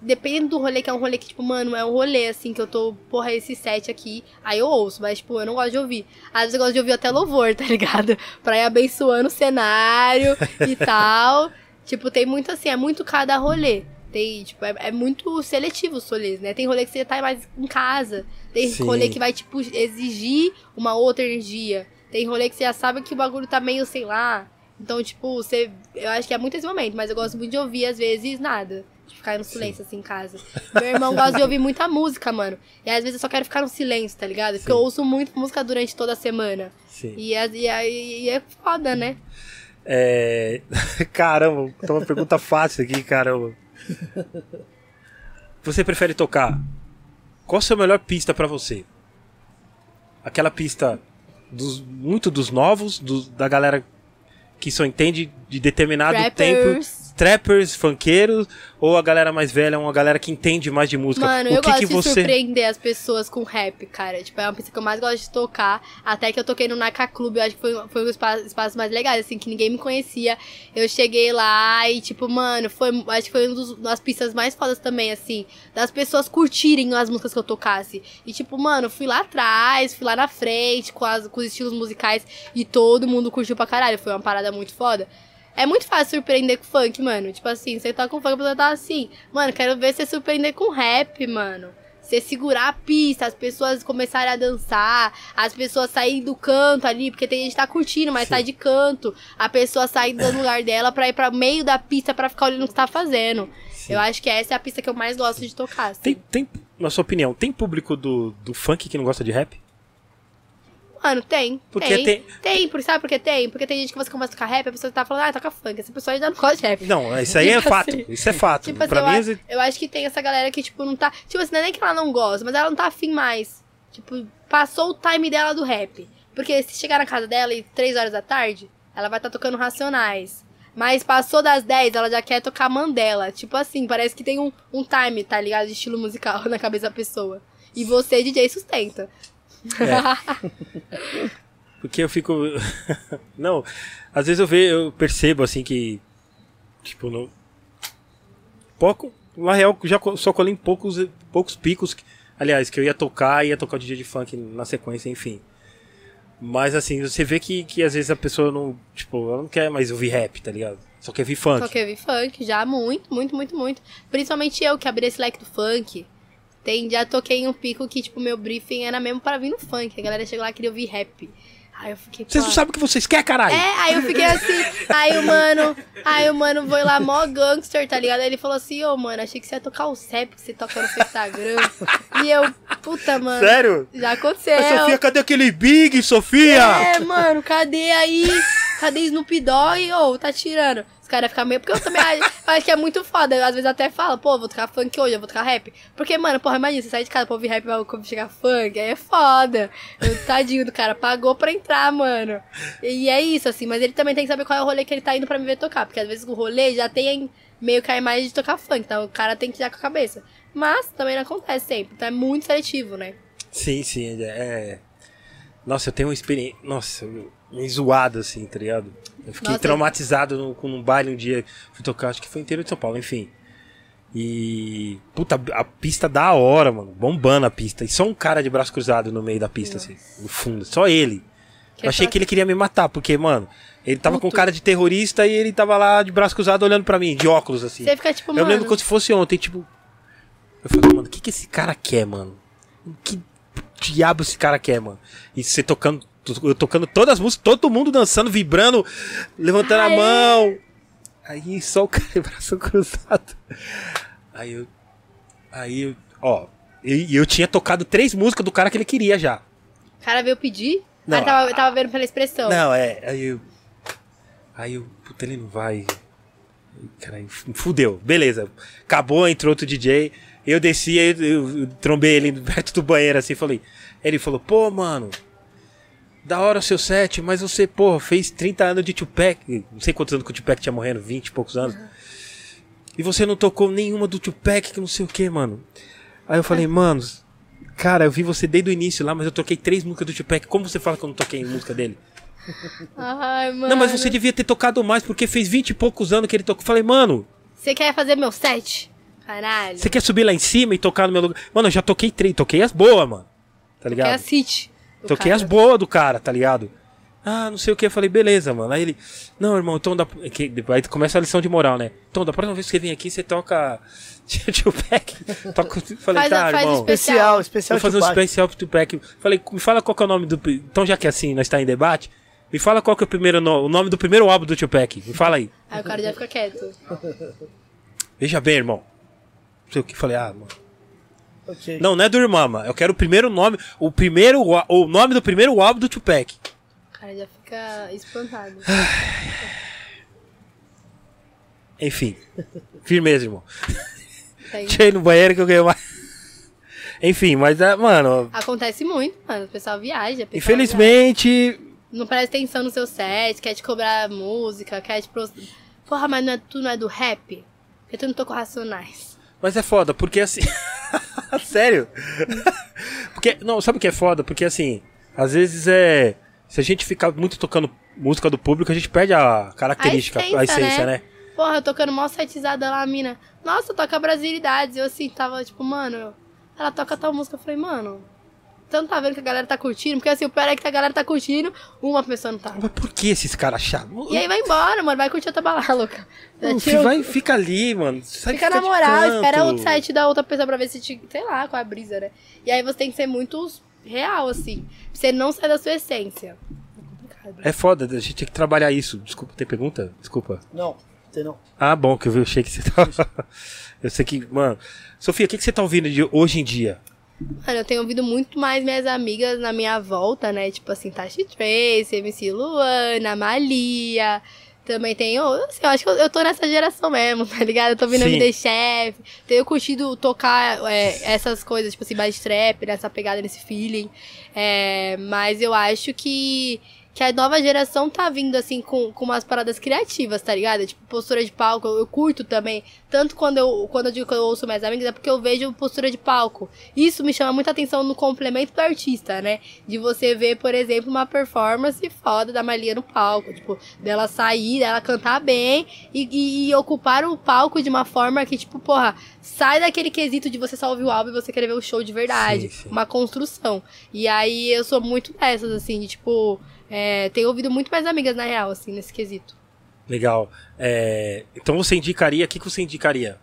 Dependendo do rolê, que é um rolê que, tipo, mano, é um rolê assim que eu tô, porra, esse set aqui. Aí eu ouço, mas, tipo, eu não gosto de ouvir. Às vezes eu gosto de ouvir até louvor, tá ligado? Pra ir abençoando o cenário e tal. Tipo, tem muito assim, é muito cada rolê. Tem, tipo, é, é muito seletivo os rolês, né? Tem rolê que você tá mais em casa. Tem Sim. rolê que vai, tipo, exigir uma outra energia. Tem rolê que você já sabe que o bagulho tá meio, sei lá. Então, tipo, você. Eu acho que é muito esse momento, mas eu gosto muito de ouvir, às vezes, nada. De ficar no silêncio, assim, em casa. Meu irmão gosta de ouvir muita música, mano. E às vezes eu só quero ficar no silêncio, tá ligado? Porque eu ouço muita música durante toda a semana. Sim. E, é- e, é- e é foda, né? É... Caramba, tá uma pergunta fácil aqui, caramba. Você prefere tocar? Qual a sua melhor pista pra você? Aquela pista dos, muito dos novos, dos- da galera que só entende de determinado tempo. Rappers. trappers, funkeiros, ou a galera mais velha uma galera que entende mais de música? Mano, o eu que gosto que de você surpreender as pessoas com rap, cara. Tipo, é uma pista que eu mais gosto de tocar. Até que eu toquei no Naka Club, eu acho que foi, foi um dos espaços, espaços mais legais, assim, que ninguém me conhecia. Eu cheguei lá e, tipo, mano, foi, acho que foi uma das pistas mais fodas também, assim, das pessoas curtirem as músicas que eu tocasse. E, tipo, mano, fui lá atrás, fui lá na frente com, as, com os estilos musicais e todo mundo curtiu pra caralho. Foi uma parada muito foda. É muito fácil surpreender com funk, mano. Tipo assim, você tá com funk, a pessoa tá assim. Mano, quero ver você surpreender com rap, mano. Você segurar a pista, as pessoas começarem a dançar, as pessoas saírem do canto ali, porque tem gente que tá curtindo, mas tá de canto. A pessoa sair do lugar dela pra ir pra meio da pista pra ficar olhando o que tá fazendo. Eu acho que essa é a pista que eu mais gosto de tocar. assim. Tem, tem, na sua opinião, tem público do, do funk que não gosta de rap? Mano, tem. Porque tem. tem- Tem, por, sabe por que tem? Porque tem gente que você começa a tocar rap, a pessoa tá falando, ah, toca funk. Essa pessoa já não gosta de rap. Não, isso aí é Tipo fato. assim. Isso é fato. Tipo assim, pra eu, mim, a- isso- eu acho que tem essa galera que, tipo, não tá. Tipo assim, não é nem que ela não gosta, mas ela não tá afim mais. Tipo, passou o time dela do rap. Porque se chegar na casa dela e 3 horas da tarde, ela vai estar tocando Racionais. Mas passou das 10, ela já quer tocar Mandela. Tipo assim, parece que tem um, um time, tá ligado? De estilo musical na cabeça da pessoa. E você, DJ, sustenta. Porque eu fico. não, às vezes eu vejo, eu percebo assim que. Tipo. Pouco. Na real, já só colei poucos, poucos picos. aliás, que eu ia tocar ia tocar o DJ de funk na sequência, enfim. Mas assim, você vê que, que às vezes a pessoa não. Tipo, ela não quer mais ouvir rap, tá ligado? Só quer ouvir funk. Só que eu vi funk já muito, muito, muito, muito. Principalmente eu que abri esse leque do funk. Tem, já toquei em um pico que, tipo, meu briefing era mesmo para vir no funk. A galera chegou lá e queria ouvir rap. Aí eu fiquei. Vocês não sabem o que vocês querem, caralho! É, aí eu fiquei assim, aí o mano, aí o mano foi lá mó gangster, tá ligado? Aí ele falou assim, ô mano, achei que você ia tocar o CEP que você toca no seu Instagram. e eu, puta, mano. Sério? Já aconteceu. Mas, Sofia, cadê aquele Big, Sofia? É, mano, cadê aí? Cadê Snoop Dogg? Ô, tá tirando. Os caras ficam meio. Porque eu também acho, que é muito foda. Às vezes até fala, pô, vou tocar funk hoje, eu vou tocar rap. Porque, mano, porra, imagina, você sai de casa pra ouvir rap e vai chegar funk. Aí é foda. O tadinho do cara pagou pra entrar, mano. E é isso, assim. Mas ele também tem que saber qual é o rolê que ele tá indo pra me ver tocar. Porque às vezes o rolê já tem meio que a imagem de tocar funk. Então o cara tem que ir já com a cabeça. Mas também não acontece sempre. Então é muito seletivo, né? Sim, sim, é. é. Nossa, eu tenho uma experiência. Nossa, meio zoado assim, tá ligado? Eu fiquei Nossa. traumatizado no, com um baile um dia. Fui tocar, acho que foi inteiro de São Paulo, enfim. E. Puta, a pista da hora, mano. Bombando a pista. E só um cara de braço cruzado no meio da pista, assim, no fundo. Só ele. Que eu achei que ele queria me matar, porque, mano, ele tava com Puto. cara de terrorista e ele tava lá de braço cruzado olhando pra mim, de óculos, assim. Você fica tipo, Eu mano. lembro como se fosse ontem, tipo. Eu falei, mano, o que, que esse cara quer, mano? Que diabo esse cara quer, mano? E você tocando, eu tocando todas as músicas, todo mundo dançando, vibrando, levantando a mão. Aí só o cara braço cruzado. Aí eu. Aí eu. Ó. E eu, tinha tocado três músicas do cara que ele queria já. O cara veio pedir? Não, ah, tava, tava vendo pela expressão. Não, é. Aí eu. Aí eu. Puta, ele não vai. Caralho, fudeu. Beleza. Acabou, entrou outro DJ. Eu desci, aí eu, eu trombei ele perto do banheiro assim falei. Ele falou, pô, mano. Da hora o seu set, mas você, porra, fez 30 anos de Tupac. Não sei quantos anos que o Tupac tinha morrendo, 20 e poucos anos. E você não tocou nenhuma do Tupac, que não sei o que, mano. Aí eu falei, mano, cara, eu vi você desde o início lá, mas eu toquei três músicas do Tupac. Como você fala que eu não toquei música dele? Ai, mano. Não, mas você devia ter tocado mais, porque fez 20 e poucos anos que ele tocou. Falei, mano, Você quer fazer meu set? Caralho. você quer subir lá em cima e tocar no meu lugar? Mano, eu já toquei três, toquei as boas, mano. Tá ligado? a City. Toquei as boas do cara, tá ligado? Ah, não sei o que. Eu falei, beleza, mano. Aí ele, não, irmão, então dá. que- Aí começa a lição de moral, né? Então, da próxima vez que você vem aqui, você toca. Tio Pack. Toca... Falei, Faz tá, faz irmão. espe- Especial, especial Vou fazer um Tupac. especial pro Tupac. Falei, me fala qual que é o nome do. Então, já que assim, nós tá em debate, me fala qual que é o primeiro no... o nome do primeiro álbum do Tupac. Me fala aí. Aí o cara já fica quieto. Veja bem, irmão. Não sei o que. Falei, ah, mano. Ok. Não, não é do Irmama. Eu quero o primeiro nome. O primeiro. O nome do primeiro álbum do Tupac. O cara já fica espantado. Enfim. Firmeza, irmão. Tá. Tirei no banheiro que eu ganhei mais. Enfim, mas, é, mano. Acontece muito, mano. O pessoal viaja. o pessoal Infelizmente. viaja. Não presta atenção no seu set, quer te cobrar música, quer te pro- porra, mas não é, tu não é do rap? Porque tu não tocou Racionais. Mas é foda, porque assim. Sério? porque. Não, sabe o que é foda? Porque assim, às vezes é. Se a gente ficar muito tocando música do público, a gente perde a característica, a essência, A essência, né? né? Porra, eu tocando mó setizada lá, a mina. Nossa, toca brasilidades. Eu assim, tava tipo, mano, ela toca tal música. Eu falei, mano, você não tá vendo que a galera tá curtindo? Porque assim, o pior é que a galera tá curtindo, uma pessoa não tá. Mas por que esses caras chatos? E aí vai embora, mano, vai curtir outra balada, louca. Tira vai, fica ali, mano. Sai, Fica na moral, espera o set da outra pessoa pra ver se te. Sei lá, qual é a brisa, né? E aí você tem que ser muito real, assim. Pra você não sair da sua essência. É complicado. É foda, a gente tem que trabalhar isso. Desculpa, tem pergunta? Desculpa. Não, tem não. Ah, bom, que eu vi, achei que você tava. eu sei que, mano. Sofia, o que, que você tá ouvindo de hoje em dia? Mano, eu tenho ouvido muito mais minhas amigas na minha volta, né? Tipo assim, Tashi Trace, MC Luana, Malia. Também tenho. Assim, eu acho que eu, eu tô nessa geração mesmo, tá ligado? Eu tô ouvindo Sim. MD Chef. Tenho curtido tocar é, essas coisas, tipo assim, mais trap, nessa pegada, nesse feeling. É, mas eu acho que. Que a nova geração tá vindo, assim, com, com umas paradas criativas, tá ligado? Tipo, postura de palco, eu, eu curto também. Tanto quando eu, quando eu digo que eu ouço minhas amigas, é porque eu vejo postura de palco. Isso me chama muita atenção no complemento do artista, né? De você ver, por exemplo, uma performance foda da Malia no palco. Tipo, dela sair, dela cantar bem e, e- e ocupar o palco de uma forma que, tipo, porra, sai daquele quesito de você só ouvir o álbum e você querer ver o show de verdade. Sim, sim. Uma construção. E aí eu sou muito dessas, assim, de tipo. É, tenho ouvido muito mais amigas, na real, assim, nesse quesito. Legal. É, então você indicaria, o que, que você indicaria?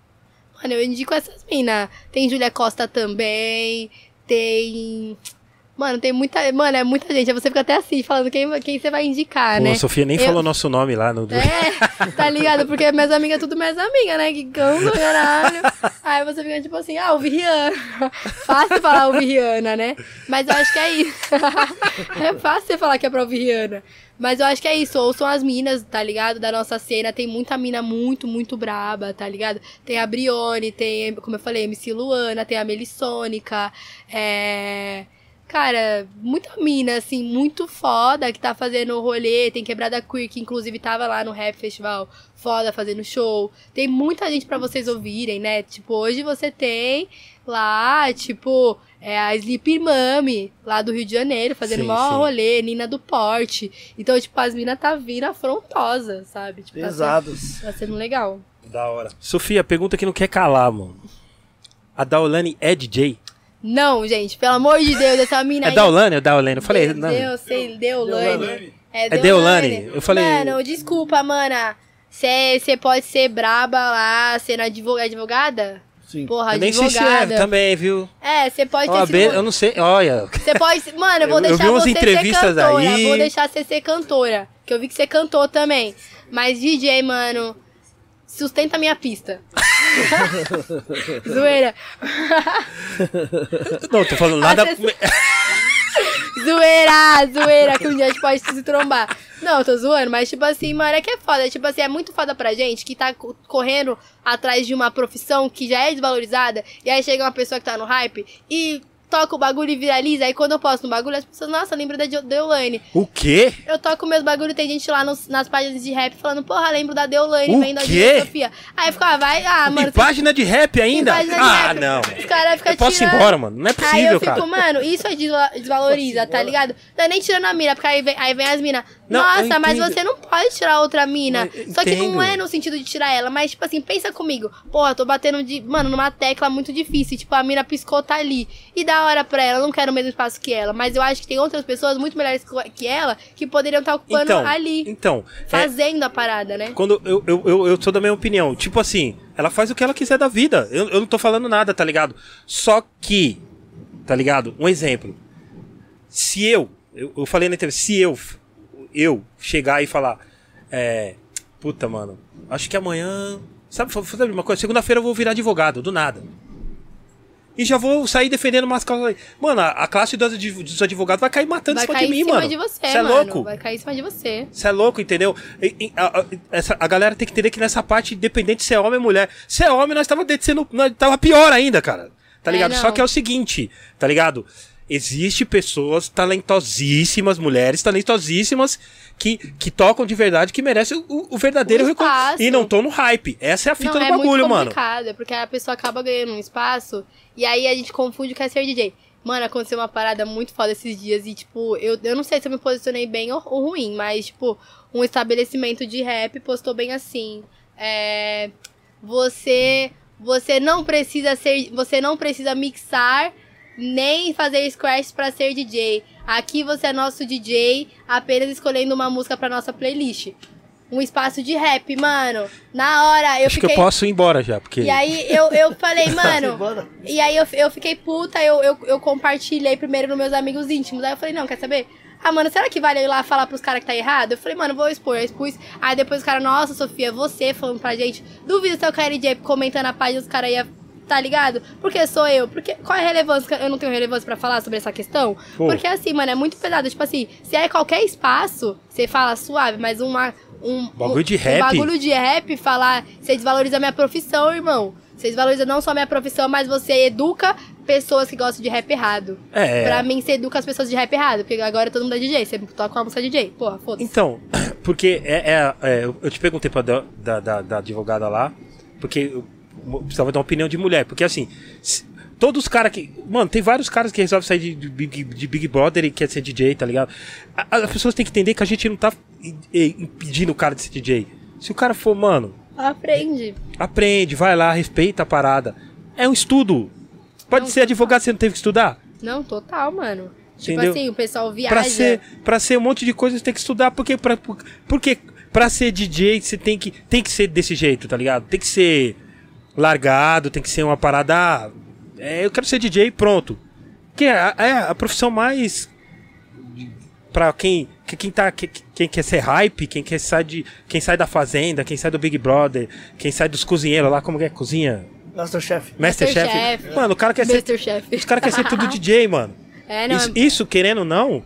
Mano, eu indico essas minas. Tem Júlia Costa também. Tem. Mano, tem muita. Mano, é muita gente. Aí você fica até assim, falando quem, quem você vai indicar, Pô, né? a Sofia nem Eu- falou nosso nome lá no. É, tá ligado? Porque minhas amigas, tudo minhas amigas, né? Que ganso, caralho. Aí você fica tipo assim, ah, ouvi Rihanna. Fácil falar ouvir Rihanna, né? Mas eu acho que é isso. É fácil você falar que é pra ouvir Rihanna. Mas eu acho que é isso, ouçam as minas, tá ligado? Da nossa cena. Tem muita mina muito, muito braba, tá ligado? Tem a Brione, tem, como eu falei, MC Luana, tem a Melissônica, é. Cara, muita mina, assim, muito foda que tá fazendo rolê. Tem Quebrada Queer, que inclusive tava lá no Rap Festival, foda, fazendo show. Tem muita gente pra vocês ouvirem, né? Tipo, hoje você tem lá, tipo, é a Sleep Mami, lá do Rio de Janeiro, fazendo Sim, maior sim. rolê, Nina do Porte. Então, tipo, as minas tá vindo afrontosa, sabe? Tipo, tá sendo- Pesados. Tá sendo legal. Da hora. Sofia, pergunta que não quer calar, mano. A Daolane é DJ? Não, gente, pelo amor de Deus, essa mina É aí. Daolane ou Daolane? Eu falei. Meu não. Deus, sei, Deolane. É, É Deolane. Eu falei- Mano, desculpa, mana. Você pode ser braba lá, sendo advo- advogada? Sim. Porra, Eu nem sei advogada. se é também, viu? É, você pode ter OAB, sido... eu não sei. Olha. Você pode... Mano, eu vou Eu- eu deixar vi umas você entrevistas ser cantora. aí. Vou deixar você ser cantora. Que eu vi que você cantou também. Mas DJ, mano... Sustenta a minha pista. Zoeira. Não, tô falando nada. Zoeira, zoeira, que um dia a gente pode se trombar. Não, eu tô zoando, mas tipo assim, mano, é que é foda. Tipo assim, é muito foda pra gente que tá co- correndo atrás de uma profissão que já é desvalorizada. E aí chega uma pessoa que tá no hype e toca o bagulho e viraliza. Aí quando eu posto no bagulho, as pessoas, nossa, lembra da Deolane. O quê? Eu toco meus bagulho, tem gente lá nos- nas páginas de rap falando, porra, lembro da Deolane, O vem da quê? Sofia. Aí eu fico, ah, vai, ah, mano. Em página de rap ainda? de Ah, rap. não. Os caras ficam Eu posso ir tirando. embora, mano. Não é Aí possível, eu fico, cara. mano, isso é desva- desvaloriza, tá ligado? Não é nem tirando a mina, porque aí vem, aí vem as minas. Eu Nossa, mas você não pode tirar outra mina. Só que não é no sentido de tirar ela, mas tipo assim, pensa comigo. Porra, eu tô batendo de, mano, numa tecla muito difícil. Tipo, a mina piscou, tá ali. E da hora pra ela, eu não quero o mesmo espaço que ela. Mas eu acho que tem outras pessoas muito melhores que- ela que poderiam estar ocupando Então, ali. então é, Fazendo a parada, né? quando eu, eu, eu, eu sou da mesma opinião. Tipo assim, ela faz o que ela quiser da vida. Eu, eu não tô falando nada, tá ligado? Só que, tá ligado? Um exemplo. Se eu, eu, eu falei na entrevista, se eu, eu chegar e falar, é, puta, mano, acho que amanhã, sabe, sabe uma coisa? Segunda-feira eu vou virar advogado, do nada. E já vou sair defendendo umas causas aí. Mano, a, a classe dos, dos advogados vai cair matando Vai em cima cair de mim, em cima mano. de você, Cê é mano. louco? Vai cair em cima de você. Você é louco, entendeu? E- e- a, essa, a galera tem que entender que nessa parte, independente de ser homem ou mulher, se é homem, nós tava descendo, nós tava pior ainda, cara. Tá É, ligado? não. Só que é o seguinte, tá ligado? Existe pessoas talentosíssimas, mulheres talentosíssimas que, que tocam de verdade, que merecem o, o verdadeiro reconhecimento. E não estão no hype. Essa é a fita não, do é bagulho, mano. complicado, é porque a pessoa acaba ganhando um espaço e aí a gente confunde o que é ser DJ. Mano, aconteceu uma parada muito foda esses dias e, tipo, eu, eu não sei se eu me posicionei bem ou, ou ruim, mas, tipo, um estabelecimento de rap postou bem assim. É, você você não precisa ser você não precisa mixar nem fazer scratch pra ser DJ. Aqui você é nosso DJ, apenas escolhendo uma música pra nossa playlist. Um espaço de rap, mano. Na hora eu Acho que fiquei eu posso ir embora já, porque. e aí eu, eu falei, mano. E aí eu, eu fiquei puta, eu, eu, eu compartilhei primeiro nos meus amigos íntimos. Aí eu falei, não, quer saber? Ah, mano, será que vale eu ir lá falar pros caras que tá errado? Eu falei, mano, vou expor. Eu expus. Aí depois os caras, nossa, Sofia, você falando pra gente. Duvido se o KLJ comentando a página, os caras iam. Tá ligado? Porque sou eu. Porque qual é a relevância? Eu não tenho relevância pra falar sobre essa questão? Pô. Porque assim, mano, é muito pesado. Tipo assim, se é qualquer espaço, você fala suave, mas uma. Um, Bagulho de um rap. bagulho de rap, falar. Você desvaloriza a minha profissão, irmão. Você desvaloriza não só a minha profissão, mas você educa pessoas que gostam de rap errado. É. Pra mim, você educa as pessoas de rap errado. Porque agora todo mundo é DJ. Você toca uma música DJ. Porra, foda-se. Então, porque é, é- é, eu te perguntei pra da, da, da- da advogada lá, porque eu precisava dar uma opinião de mulher, porque assim, todos os caras que. Mano, tem vários caras que resolvem sair de, de Big, de Big Brother e quer ser DJ, tá ligado? As pessoas têm que entender que a gente não tá impedindo o cara de ser DJ. Se o cara for, mano, Aprende. aprende, vai lá, respeita a parada. É um estudo. Pode Não, ser advogado, você não teve que estudar? Não, total, mano. Tipo Entendeu? assim, o pessoal viaja. Pra ser, pra ser um monte de coisa, você tem que estudar, porque pra, porque pra ser DJ, você tem que, tem que ser desse jeito, tá ligado? Tem que ser largado, tem que ser uma parada. ah, é, eu quero ser DJ e pronto. Que é, a- é a profissão mais. Pra quem, que- quem, tá, que- quem quer ser hype, quem quer sair de. Quem sai da fazenda, quem sai do Big Brother, quem sai dos cozinheiros lá, como que é? Cozinha? Masterchef. Masterchef. Masterchef. Mano, o cara quer ser. Masterchef. Os caras querem ser tudo DJ, mano. É, não, Isso, isso, querendo ou não,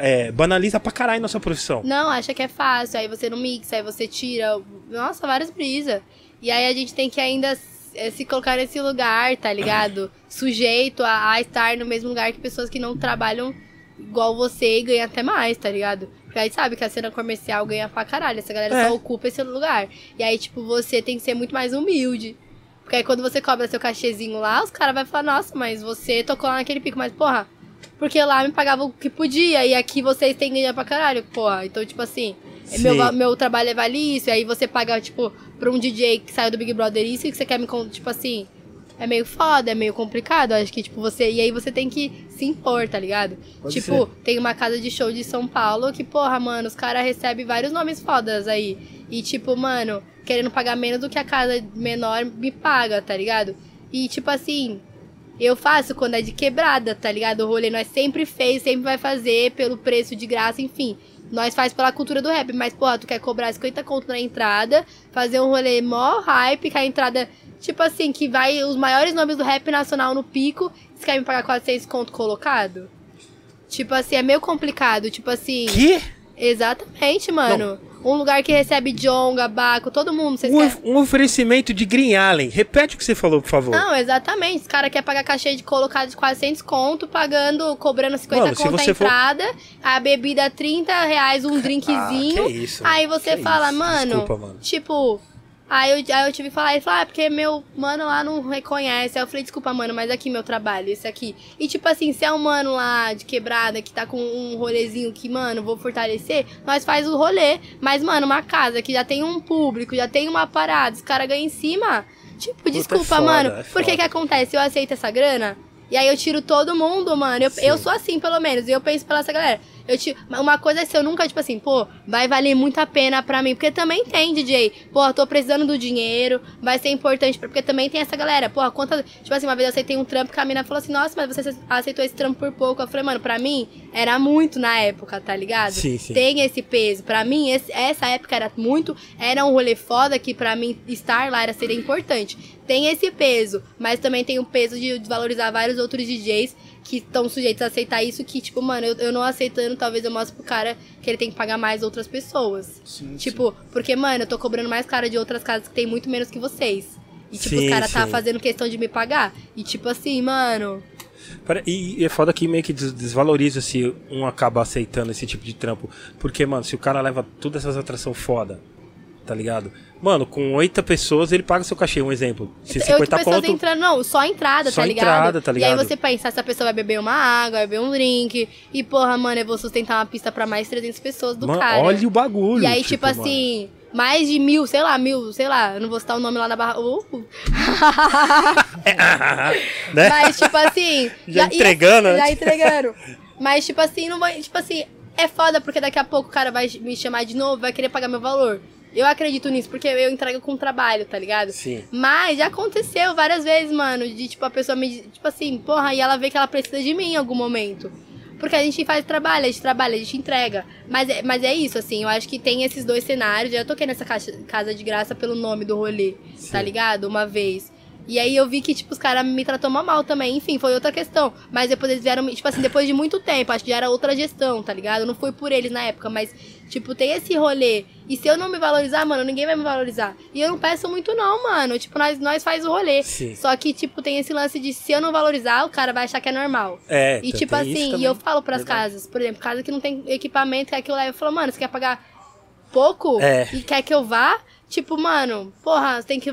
é, banaliza pra caralho nossa profissão. Não, acha que é fácil, aí você não mixa, aí você tira. Nossa, várias brisas. E aí a gente tem que ainda eh, se colocar nesse lugar, tá ligado? Sujeito a, a estar no mesmo lugar que pessoas que não trabalham igual você e ganham até mais, tá ligado? Porque aí sabe que a cena comercial ganha pra caralho, essa galera É. só ocupa esse lugar. E aí, tipo, você tem que ser muito mais humilde. Porque aí quando você cobra seu cachezinho lá, os caras vão falar, nossa, mas você tocou lá naquele pico, mas porra, porque lá me pagava o que podia, e aqui vocês têm ganhar pra caralho, porra. Então, tipo assim, Sim. meu, meu trabalho é vale isso, e aí você paga, tipo, pra um DJ que saiu do Big Brother isso, e que você quer me con- tipo assim, é meio foda, é meio complicado, acho que, tipo, você, e aí você tem que se impor, tá ligado? Pode tipo, ser. tem uma casa de show de São Paulo que, porra, mano, os caras recebem vários nomes fodas aí. E, tipo, mano, querendo pagar menos do que a casa menor me paga, tá ligado? E, tipo assim, eu faço quando é de quebrada, tá ligado? O rolê nós sempre fez, sempre vai fazer pelo preço de graça, enfim. Nós faz pela cultura do rap, mas, porra, tu quer cobrar 50 conto na entrada, fazer um rolê mó hype, que a entrada, tipo assim, que vai os maiores nomes do rap nacional no pico, você quer me pagar 400 conto colocado? Tipo assim, é meio complicado, tipo assim... Que? Exatamente, mano. Um lugar que recebe Jonga, Baco, todo mundo, vocês Um, um oferecimento de Green Allen. Repete o que você falou, por favor. Não, exatamente. Os caras querem pagar cachê de colocado de 400 conto, pagando, cobrando 50 Mano, conto a você for- entrada, a bebida 30 reais, um drinkzinho. Ah, que isso, aí você Que fala, isso. mano, Desculpa, mano. tipo. Aí eu, aí eu tive que falar, ele falou, ah, porque meu mano lá não reconhece. Aí eu falei, desculpa, mano, mas aqui meu trabalho, esse aqui. E tipo assim, se é um mano lá de quebrada que tá com um rolezinho que, mano, vou fortalecer, nós faz o rolê. Mas, mano, uma casa que já tem um público, já tem uma parada, os caras ganham em cima. Tipo, desculpa, foda, mano. é Por que que acontece? Eu aceito essa grana, e aí eu tiro todo mundo, mano. Eu, Sim. eu sou assim, pelo menos. E eu penso pela essa galera. Eu tiro, uma coisa é se eu nunca, tipo assim, pô, vai valer muito a pena pra mim. Porque também tem, DJ. Pô, tô precisando do dinheiro. Vai ser importante. pra- Porque também tem essa galera. Pô, quantas. Tipo assim, uma vez eu aceitei um trampo que a mina falou assim: Nossa, mas você aceitou esse trampo por pouco. Eu falei, mano, pra mim era muito na época, tá ligado? Sim, sim. Tem esse peso. Pra mim, esse- essa época era muito. Era um rolê foda que pra mim estar lá era seria importante. Tem esse peso, mas também tem o peso de desvalorizar vários outros DJs que estão sujeitos a aceitar isso. Que, tipo, mano, eu, eu não aceitando, talvez eu mostre pro cara que ele tem que pagar mais outras pessoas. Sim, Tipo, porque, mano, eu tô cobrando mais cara de outras casas que tem muito menos que vocês. E, tipo, Sim, os caras tá sim. fazendo questão de me pagar. E, tipo assim, mano. Pera- E, e é foda que meio que des- desvaloriza se um acaba aceitando esse tipo de trampo. Porque, mano, se o cara leva todas essas atrações foda, tá ligado? Mano, com 8 pessoas ele paga seu cachê, um exemplo. Se Eu, 50 tipo, pessoas ponto. entrando, não, só a entrada, Só tá ligado? entrada, tá E ligado? aí você pensa, essa pessoa vai beber uma água, vai beber um drink, e porra, mano, eu vou sustentar uma pista pra mais 300 pessoas do Mano, cara. olha o bagulho. E aí, tipo, mano. assim, mais de mil, sei lá, mil, sei lá, eu não vou citar o nome lá na barra. Uh. Né? Mas, tipo assim. Já e- entregando, né? Já entregando. Mas, tipo assim, não vai. Tipo assim, é foda porque daqui a pouco o cara vai me chamar de novo, vai querer pagar meu valor. Eu acredito nisso, porque eu entrego com trabalho, tá ligado? Sim. Mas já aconteceu várias vezes, mano, de tipo a pessoa me. Tipo assim, porra, e ela vê que ela precisa de mim em algum momento. Porque a gente faz trabalho, a gente trabalha, a gente entrega. Mas é, mas é isso, assim, eu acho que tem esses dois cenários. Já toquei nessa caixa, casa de graça pelo nome do rolê, tá ligado? Uma vez. E aí eu vi que, tipo, os caras me tratou mal, mal também. Enfim, foi outra questão. Mas depois eles vieram, tipo assim, depois de muito tempo, acho que já era outra gestão, tá ligado? Não foi por eles na época, mas, tipo, tem esse rolê. E se eu não me valorizar, mano, ninguém vai me valorizar. E eu não peço muito, não, mano. Tipo, nós, nós faz o rolê. Sim. Só que, tipo, tem esse lance de se eu não valorizar, o cara vai achar que é normal. É, E tem- tipo assim, e eu falo pras Verdade. casas, por exemplo, casa que não tem equipamento, quer que eu leve, eu falo, mano, você quer pagar pouco É. e quer que eu vá? Tipo, mano, porra, você tem que.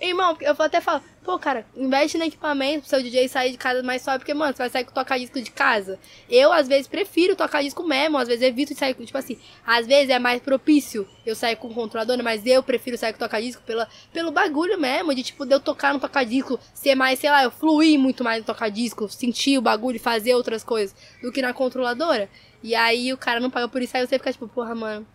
Irmão, eu até falar, pô, cara, investe no equipamento pro seu DJ sair de casa mais suave, porque, mano, você vai sair com tocar disco de casa. Eu, às vezes, prefiro tocar disco mesmo, às vezes evito de sair com, tipo assim, às vezes é mais propício eu sair com controlador, mas eu prefiro sair com tocar disco pela, pelo bagulho mesmo, de tipo, de eu tocar no tocar disco, ser mais, sei lá, eu fluir muito mais no tocar disco, sentir o bagulho fazer outras coisas do que na controladora. E aí o cara não paga por isso, aí você fica tipo, porra, mano,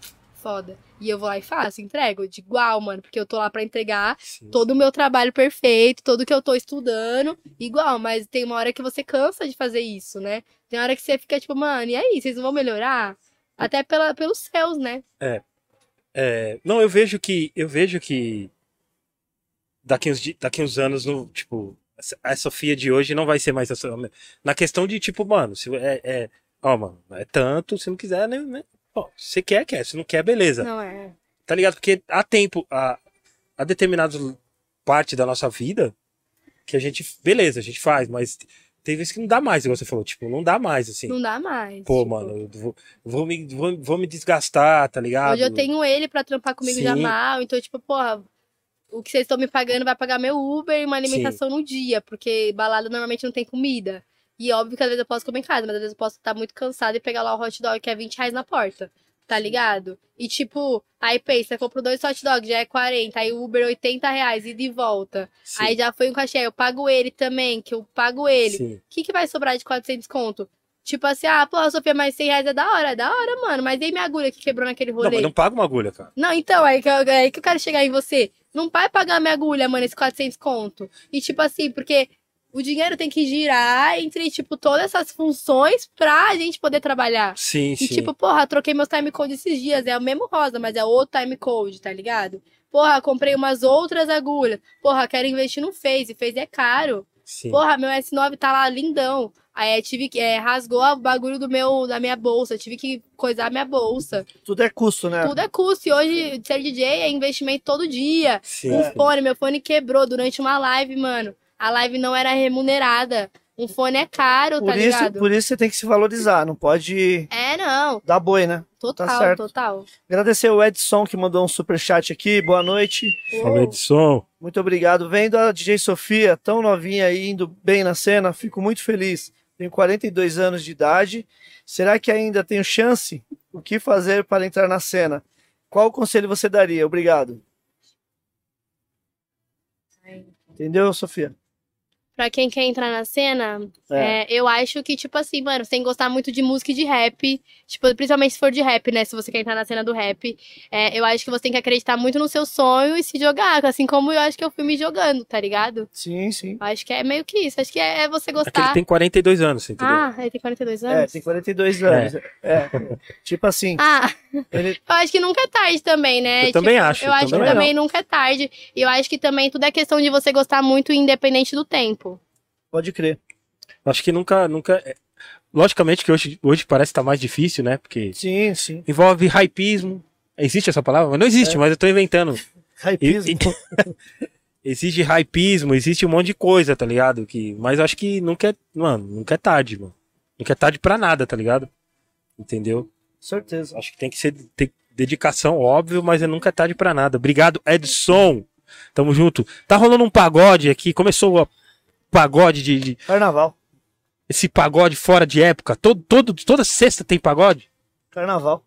foda. E eu vou lá e faço, entrego de igual, mano, porque eu tô lá pra entregar Sim. todo o meu trabalho perfeito, tudo que eu tô estudando, igual, mas tem uma hora que você cansa de fazer isso, né? Tem hora que você fica tipo, mano, e aí, vocês não vão melhorar? Até pela, pelos céus, né? É, não, eu vejo que. Eu vejo que. Daqui uns, daqui uns anos, no, tipo, a Sofia de hoje não vai ser mais essa. Na questão de, tipo, mano, se é. é ó, mano, é tanto, se não quiser, né? Ó, se você quer, quer. Se não quer, beleza. Não é. Tá ligado? Porque há tempo, há, há determinadas parte da nossa vida que a gente. Beleza, a gente faz, mas tem vezes que não dá mais, igual você falou. Tipo, não dá mais, assim. Não dá mais. Pô, tipo. mano, eu vou, vou, me, vou, vou me desgastar, tá ligado? Hoje eu tenho ele pra trampar comigo já Sim. mal, então, tipo, porra, o que vocês estão me pagando vai pagar meu Uber e uma alimentação no dia, porque balada normalmente não tem comida. E óbvio que às vezes eu posso comer em casa, mas às vezes eu posso estar muito cansada e pegar lá o hot dog que é 20 reais na porta. Tá ligado? E tipo, aí pensa, compro dois hot dogs, já é 40, aí o Uber 80 reais, ida e volta. Sim, Aí já foi um cachê, eu pago ele também, que eu pago ele. O que, que vai sobrar de 400 conto? Tipo assim, ah, porra, Sofia, mas 100 reais é da hora, é da hora, mano. Mas e minha agulha que quebrou naquele rolê? Não, mas não paga uma agulha, cara. Não, então, aí que, eu, aí que eu quero chegar em você. Não vai pagar minha agulha, mano, esses 400 conto. E tipo assim, porque o dinheiro tem que girar entre, tipo, todas essas funções pra gente poder trabalhar. Sim, E sim. tipo, porra, troquei meus time code esses dias. É o mesmo rosa, mas é outro time code, tá ligado? Porra, comprei umas outras agulhas. Porra, quero investir no Face. Face é caro. sim. Porra, meu S9 tá lá lindão. Aí tive que. É, rasgou o bagulho do meu, da minha bolsa. Tive que coisar minha bolsa. Tudo é custo, né? Tudo é custo. E hoje, ser DJ é investimento todo dia. sim, Um fone, meu fone quebrou durante uma live, mano. A live não era remunerada. Um fone é caro, Por tá isso, ligado? por isso você tem que se valorizar, não pode É, não. dar boi, né? Total, Tá certo. total. Agradecer o Edson que mandou um super chat aqui. Boa noite. Fala, Edson. Muito obrigado. Vendo a DJ Sofia, tão novinha aí, indo bem na cena, fico muito feliz. Tenho 42 anos de idade. Será que ainda tenho chance? O que fazer para entrar na cena? Qual conselho você daria? Obrigado. Entendeu, Sofia? Pra quem quer entrar na cena, É. é, eu acho que, tipo assim, mano, você tem que gostar muito de música e de rap. Tipo, principalmente se for de rap, né? Se você quer entrar na cena do rap. É, eu acho que você tem que acreditar muito no seu sonho e se jogar. Assim como eu acho que eu fui me jogando, tá ligado? Sim, sim. Eu acho que é meio que isso. Acho que é, é você É que ele gostar. tem 42 anos, você entendeu? Ah, ele tem 42 É, anos? tem 42 anos. É. Tipo assim, Ah, ele eu acho que nunca é tarde também, né? Eu também acho, Eu acho também que não. também nunca é tarde. E eu acho que também tudo é questão de você gostar muito, independente do tempo. Pode crer. Acho que nunca, nunca. é- Logicamente que hoje, hoje parece estar mais difícil, né? Porque Sim, sim. envolve hypismo. Existe essa palavra? Mas não existe, mas eu tô inventando. E, Hypismo. exige hypismo, existe um monte de coisa, tá ligado? Que, mas acho que nunca é, mano, nunca é tarde, mano. Nunca é tarde pra nada, tá ligado? Entendeu? Certeza. Acho que tem que ser tem dedicação, óbvio, mas é nunca é tarde pra nada. Obrigado, Edson. Tamo junto. Tá rolando um pagode aqui, começou o pagode de, de- Carnaval. esse pagode fora de época. Todo, todo, toda sexta tem pagode. Carnaval.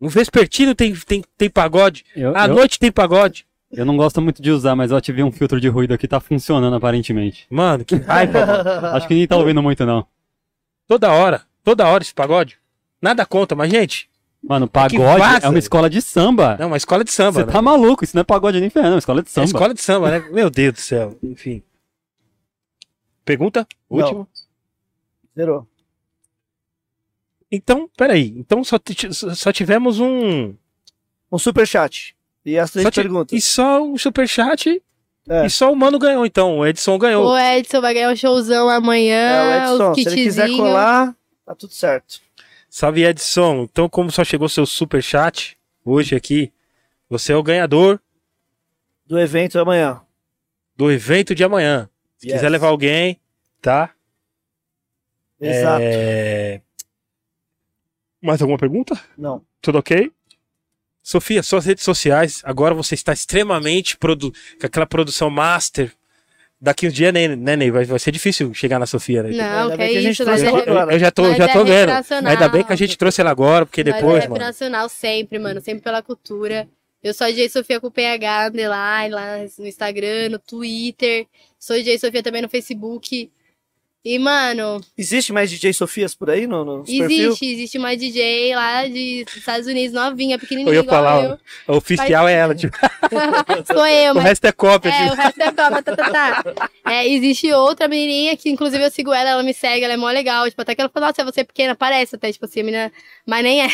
No Vespertino tem, tem, tem pagode. Eu, À eu, noite tem pagode. eu não gosto muito de usar, mas eu ativei um filtro de ruído aqui, tá funcionando aparentemente. Mano, que raiva, mano. Acho que nem tá ouvindo muito, não. Toda hora. Toda hora esse pagode. Nada conta, mas, gente. Mano, pagode é uma escola de samba. É uma escola de samba, Você né? tá maluco, isso não é pagode nem ferrando, é uma escola de É samba. escola de samba, né? Meu Deus do céu. Enfim. Pergunta? Não. Última. Zerou. Então, peraí. Então só, só tivemos um. Um superchat. E as três perguntas. E só um superchat. É. E só o Mano ganhou, então. O Edson ganhou. O Edson vai ganhar um showzão É, amanhã. o Edson, se ele quiser colar, tá tudo certo. Salve, Edson. Então, como só chegou seu superchat hoje aqui, você é o ganhador Do evento amanhã. do evento de amanhã. Se Yes. quiser levar alguém, tá? Exato. É... Mais alguma pergunta? Não. Tudo ok? Sofia, suas redes sociais, agora você está extremamente produ... com aquela produção master. Daqui um dia, né, né Ney? Vai, vai ser difícil chegar na Sofia, né? Não, que é que a gente isso, trouxe nós ela é, agora. Eu já tô, já é tô vendo. recreacional. Ainda bem que a gente trouxe ela agora, porque nós depois, é mano. nacional sempre, mano. Sempre pela cultura. Eu sou a DJ Sofia com PH underline lá no Instagram, no Twitter. Sou DJ Sofia também no Facebook. E, mano, Existe mais DJ Sofias por aí no, no perfil? existe, existe uma DJ lá de Estados Unidos, novinha, pequenininha, Eu ia igual falar, eu. O oficial é ela, tipo, Sou eu, o mas resto é cópia. É, tipo. o resto é Copa, tá, tá, tá. É, existe outra menininha que, inclusive, eu sigo ela, ela me segue, ela é mó legal. Tipo, até que ela falou, nossa, você é pequena, parece até, tipo assim, a menina... Mas nem é.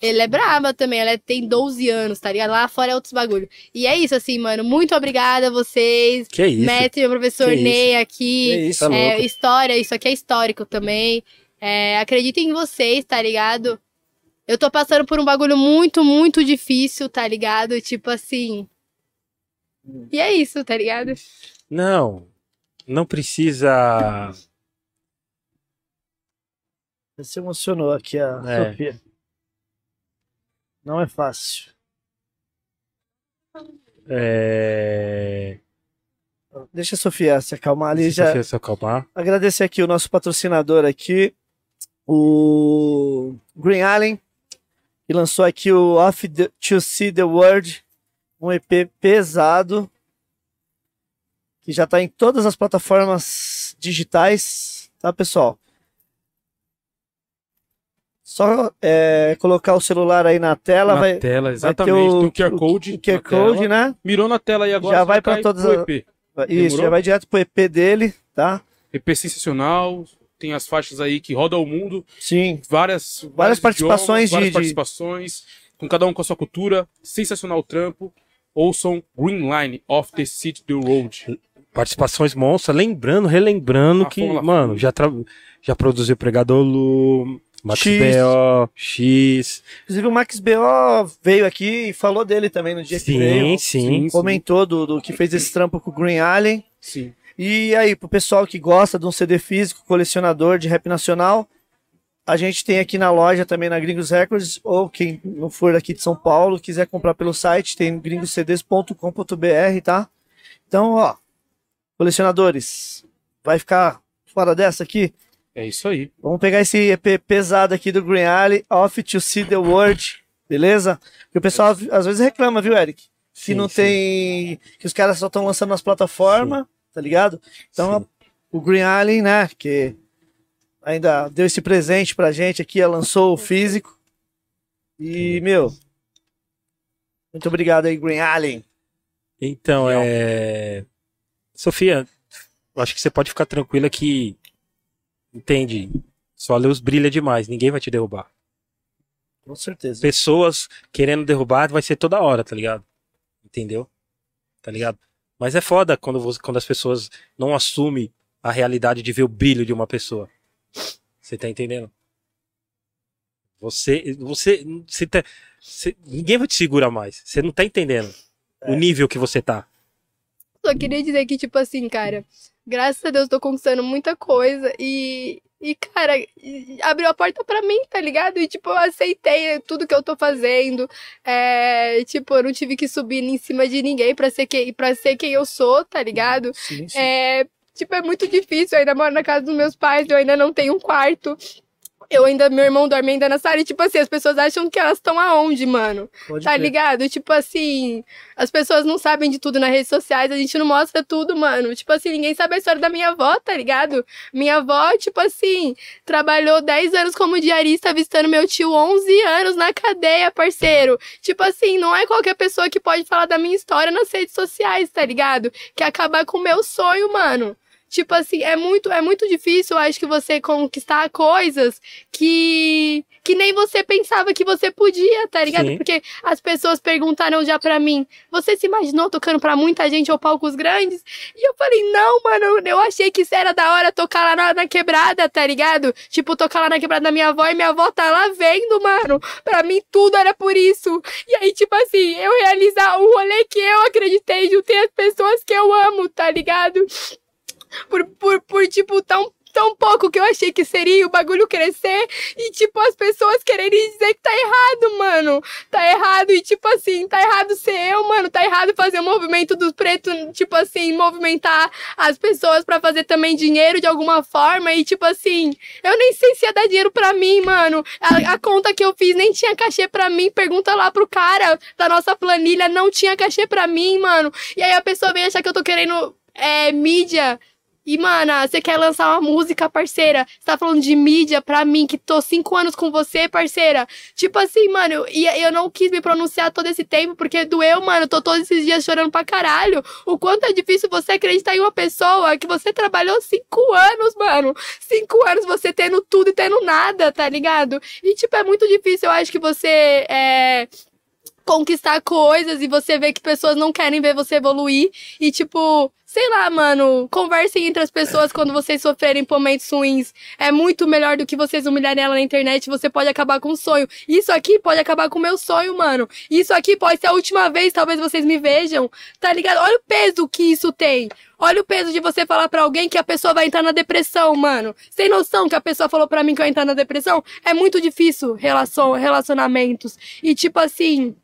Ele é braba também, ela é- tem 12 anos, tá ligado? Lá fora é outros bagulho. E é isso, assim, mano, muito obrigada a vocês. Que isso? Mestre, meu professor Que Ney Que aqui. isso, Tá É, louco. história, isso aqui é histórico também. É, acreditem em vocês, tá ligado? Eu tô passando por um bagulho muito, muito difícil, tá ligado? Tipo assim. E é isso, tá ligado? Não, não precisa. Se emocionou aqui a É. Sofia. Não é fácil. É... Deixa a Sofia se acalmar ali. Já... Sofia, se acalmar. Agradecer aqui o nosso patrocinador aqui, o Green Allen, que lançou aqui o Off the, to See the World, um EP pesado, que já está em todas as plataformas digitais, tá pessoal? Só é, colocar o celular aí na tela, na vai, tela, vai ter exatamente. o, Tem o QR Code. o QR na Code, tela. né? Mirou na tela aí agora. Já vai pra cair todas pro as- EP. Isso, Demorou? já vai direto pro EP dele, tá? EP sensacional. Tem as faixas aí que rodam o mundo. Sim, Várias, Várias participações idiomas, várias de- de- participações. Com cada um com a sua cultura. Sensacional o trampo. Ouçam Green Line of the City the Road. Participações monstras, lembrando, relembrando Ah, que, mano, já, tra... já produziu Pregador Lu, Max X. B.O., X. Inclusive o Max B.O. veio aqui e falou dele também no dia que veio. Sim, sim. Comentou do, do que fez esse trampo com o Green Allen. Sim. E aí, pro pessoal que gosta de um CD físico, colecionador de rap nacional, a gente tem aqui na loja também na Gringos Records, ou quem não for aqui de São Paulo, quiser comprar pelo site, tem gringoscds.com.br, tá? Então, ó, colecionadores, vai ficar fora dessa aqui? É isso aí. Vamos pegar esse EP pesado aqui do Green Alley, Off to See the World, beleza? Porque o pessoal às vezes reclama, viu, Eric? Que Sim, não sim. tem. Que os caras só estão lançando nas plataformas, tá ligado? Então, Sim. o Green Alley, né, que ainda deu esse presente pra gente aqui, lançou o físico. E, meu. Muito obrigado aí, Green Allen. Então, é. Sofia, eu acho que você pode ficar tranquila que. Entende? Só a luz brilha demais, ninguém vai te derrubar. Com certeza. Pessoas querendo derrubar vai ser toda hora, tá ligado? Entendeu? Tá ligado? Mas é foda quando, você, quando as pessoas não assumem a realidade de ver o brilho de uma pessoa. Você tá entendendo? Você. Você. você, tá- você- ninguém vai te segurar mais. Você não tá entendendo o nível que você tá. Só queria dizer que, tipo assim, cara, graças a Deus tô conquistando muita coisa e. E, cara, abriu a porta pra mim, tá ligado? E, tipo, eu aceitei tudo que eu tô fazendo. É, tipo, eu não tive que subir em cima de ninguém pra ser quem, pra ser quem eu sou, tá ligado? Sim, sim. É, tipo, é muito difícil. Eu ainda moro na casa dos meus pais, eu ainda não tenho um quarto. Eu ainda, meu irmão dorme ainda na sala. E, tipo assim, as pessoas acham que elas estão aonde, mano? Pode Tá crer. ligado? Tipo assim, as pessoas não sabem de tudo nas redes sociais, a gente não mostra tudo, mano. Tipo assim, ninguém sabe a história da minha avó, tá ligado? Minha avó, tipo assim, trabalhou 10 anos como diarista, avistando meu tio 11 anos na cadeia, parceiro. Tipo assim, não é qualquer pessoa que pode falar da minha história nas redes sociais, tá ligado? Que acabar com o meu sonho, mano. Tipo assim, é muito, é muito difícil, eu acho que você conquistar coisas que que nem você pensava que você podia, tá ligado? Sim. Porque as pessoas perguntaram já pra mim: "Você se imaginou tocando pra muita gente ou palcos grandes?" E eu falei: "Não, mano, eu achei que isso era da hora tocar lá na, na quebrada, tá ligado? Tipo, tocar lá na quebrada da minha avó e minha avó tá lá vendo, mano. Pra mim tudo era por isso. E aí, tipo assim, eu realizar o rolê que eu acreditei, juntei as pessoas que eu amo, tá ligado? Por, por, por tipo, tão, tão pouco que eu achei que seria o bagulho crescer e, tipo, as pessoas quererem dizer que tá errado, mano. Tá errado e, tipo assim, tá errado ser eu, mano. Tá errado fazer o movimento dos pretos, tipo assim, movimentar as pessoas pra fazer também dinheiro de alguma forma e, tipo assim, eu nem sei se ia dar dinheiro pra mim, mano. A, a conta que eu fiz nem tinha cachê pra mim. Pergunta lá pro cara da nossa planilha, não tinha cachê pra mim, mano. E aí a pessoa vem achar que eu tô querendo é, mídia. E, mana, você quer lançar uma música, parceira? Você tá falando de mídia pra mim, que tô cinco anos com você, parceira? Tipo assim, mano, e eu não quis me pronunciar todo esse tempo, porque doeu, mano. Tô todos esses dias chorando pra caralho. O quanto é difícil você acreditar em uma pessoa que você trabalhou cinco anos, mano. Cinco anos você tendo tudo e tendo nada, tá ligado? E, tipo, é muito difícil, eu acho que você é conquistar coisas e você vê que pessoas não querem ver você evoluir e tipo, sei lá, mano, conversem entre as pessoas quando vocês sofrerem momentos ruins. É muito melhor do que vocês humilharem ela na internet, você pode acabar com um sonho. Isso aqui pode acabar com o meu sonho, mano. Isso aqui pode ser a última vez, talvez vocês me vejam. Tá ligado? Olha o peso que isso tem. Olha o peso de você falar pra alguém que a pessoa vai entrar na depressão, mano. Sem noção que a pessoa falou pra mim que eu ia entrar na depressão. É muito difícil relação, relacionamentos. E tipo assim,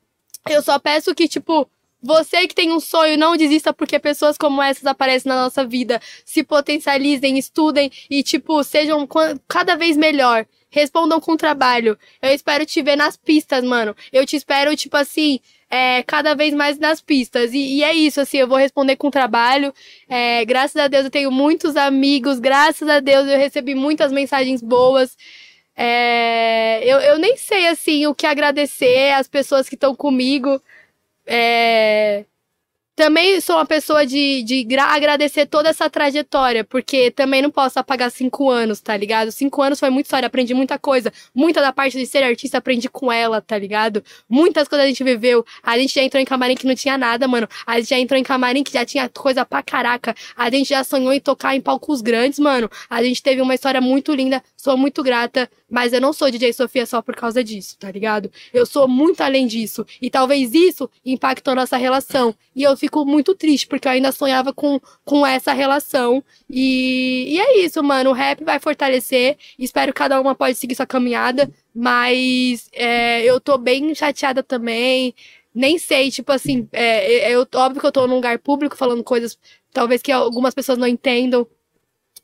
eu só peço que, tipo, você que tem um sonho, não desista porque pessoas como essas aparecem na nossa vida. Se potencializem, estudem e, tipo, sejam cada vez melhor. Respondam com trabalho. Eu espero te ver nas pistas, mano. Eu te espero, tipo assim, é, cada vez mais nas pistas. E, e é isso, assim, eu vou responder com trabalho. É, graças a Deus eu tenho muitos amigos. Graças a Deus eu recebi muitas mensagens boas. É, eu, eu nem sei, assim, o que agradecer às pessoas que estão comigo. É, também sou uma pessoa de, de gra- agradecer toda essa trajetória, porque também não posso apagar cinco anos, tá ligado? Cinco anos foi muita história, aprendi muita coisa. Muita da parte de ser artista aprendi com ela, tá ligado? Muitas coisas a gente viveu. A gente já entrou em camarim que não tinha nada, mano. A gente já entrou em camarim que já tinha coisa pra caraca. A gente já sonhou em tocar em palcos grandes, mano. A gente teve uma história muito linda. Sou muito grata, mas eu não sou DJ Sofia só por causa disso, tá ligado? Eu sou muito além disso. E talvez isso impactou nossa relação. E eu fico muito triste, porque eu ainda sonhava com, com essa relação. E, e é isso, mano. O rap vai fortalecer. Espero que cada uma pode seguir sua caminhada. Mas é, eu tô bem chateada também. Nem sei, tipo assim, é, eu, óbvio que eu tô num lugar público falando coisas talvez que algumas pessoas não entendam.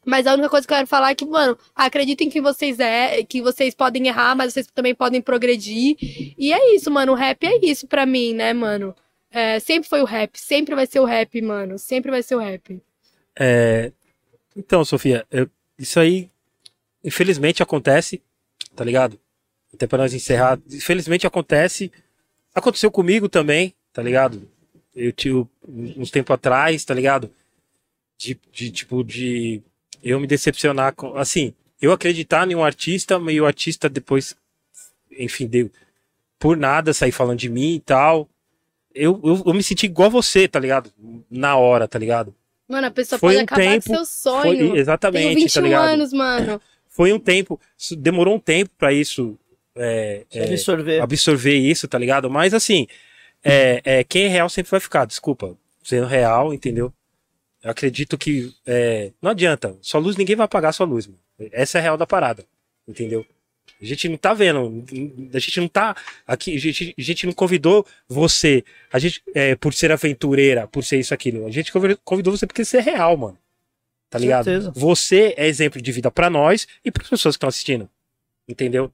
Mas a única coisa que eu quero falar é que, mano, acreditem que vocês é, que vocês podem errar, mas vocês também podem progredir. E é isso, mano. O rap é isso pra mim, né, mano? É, sempre foi o rap, sempre vai ser o rap, mano. Sempre vai ser o rap. É, Então, Sofia, eu- isso aí, infelizmente acontece, tá ligado? Até pra nós encerrar, infelizmente acontece. Aconteceu comigo também, tá ligado? Eu tive uns tempo atrás, tá ligado? De, de tipo, de eu me decepcionar com. Assim, eu acreditar em um artista, mas o artista depois, enfim, deu por nada sair falando de mim e tal. Eu, eu, eu me senti igual você, tá ligado? Na hora, tá ligado? Mano, a pessoa Foi pode um acabar tempo- com seu sonho. Foi, Tenho exatamente, 21 tá ligado? anos, mano. Foi um tempo, demorou um tempo pra isso é, é, absorver. absorver isso, tá ligado? Mas assim, é, é, quem é real sempre vai ficar, desculpa. Sendo real, entendeu? Eu acredito que é, não adianta. Sua luz, ninguém vai apagar a sua luz. Mano. Essa é a real da parada. Entendeu? A gente não tá vendo. A gente não tá. Aqui, a gente, a gente não convidou você. A gente, é, por ser aventureira, por ser isso, aquilo. A gente convidou- você porque você é real, mano. Tá ligado? Certeza. Você é exemplo de vida pra nós e para as pessoas que estão assistindo. Entendeu?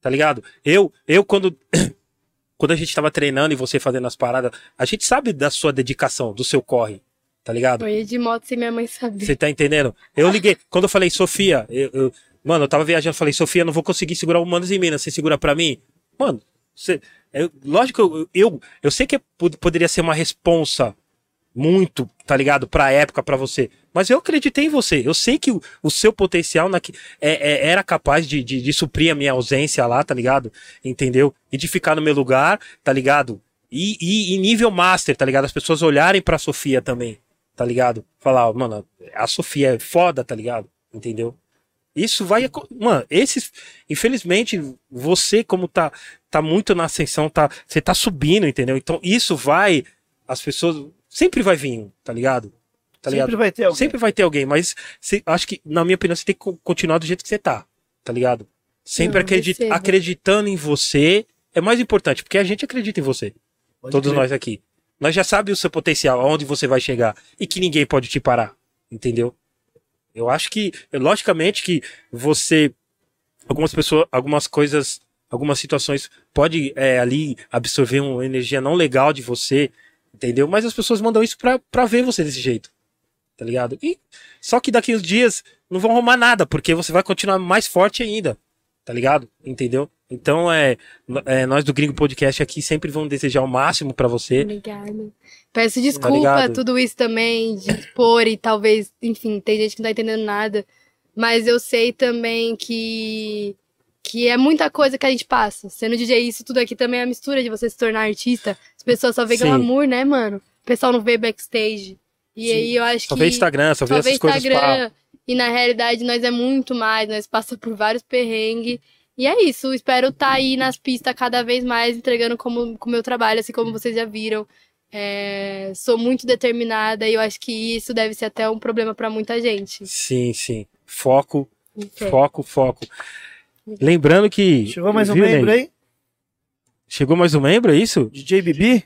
Tá ligado? Eu, eu quando quando a gente tava treinando e você fazendo as paradas, a gente sabe da sua dedicação, do seu corre. Tá ligado? Eu ia de moto sem minha mãe saber. Você tá entendendo? Eu liguei. Quando eu falei, Sofia, eu, eu- mano, eu tava viajando, falei, Sofia, não vou conseguir segurar o Manos em Minas. Você segura pra mim? Mano, você, eu- lógico, eu, eu, eu sei que pod- poderia ser uma responsa muito, tá ligado? Pra época, pra você. Mas eu acreditei em você. Eu sei que o, o seu potencial naque, é, é- era capaz de, de, de suprir a minha ausência lá, tá ligado? Entendeu? E de ficar no meu lugar, tá ligado? E, e, e nível master, tá ligado? As pessoas olharem pra Sofia também, tá ligado? Falar, mano, a Sofia é foda, tá ligado? Entendeu? Isso vai. Mano, esses. Infelizmente, você, como tá, tá muito na ascensão, tá, você tá subindo, entendeu? Então, isso vai. As pessoas. Sempre vai vir, um, tá ligado? Tá ligado? Sempre vai ter alguém. Sempre vai ter alguém, mas cê- acho que, na minha opinião, você tem que co- continuar do jeito que você tá, tá ligado? Sempre Não, acredi- recebo. acreditando em você é mais importante, porque a gente acredita em você. Pode todos crer. nós aqui. Nós já sabemos o seu potencial, aonde você vai chegar e que ninguém pode te parar, entendeu? Eu acho que, logicamente, que você, algumas pessoas, algumas coisas, algumas situações pode é, ali absorver uma energia não legal de você, entendeu? Mas as pessoas mandam isso pra, pra ver você desse jeito, tá ligado? E só que daqui uns dias não vão arrumar nada, porque você vai continuar mais forte ainda, tá ligado? Entendeu? Então é, é, nós do Gringo Podcast aqui sempre vamos desejar o máximo pra você. Obrigada. Peço desculpa ligado? tudo isso também, de expor e talvez, enfim, tem gente que não tá entendendo nada. Mas eu sei também que, que é muita coisa que a gente passa. Sendo DJ, isso tudo aqui também é a mistura de você se tornar artista. As pessoas só veem Sim. glamour, né, mano? O pessoal não vê backstage. E Sim. aí eu acho Só que. vê Instagram, só vê só vê essas coisas. pá. E na realidade nós é muito mais, nós passa por vários perrengues. E é isso, espero estar aí nas pistas cada vez mais, entregando como o meu trabalho, assim como vocês já viram. É, sou muito determinada e eu acho que isso deve ser até um problema pra muita gente. Sim, sim. Foco, Então, foco, foco. Lembrando que. Chegou mais um viu, membro Ney? aí? Chegou mais um membro, é isso? DJ Bibi?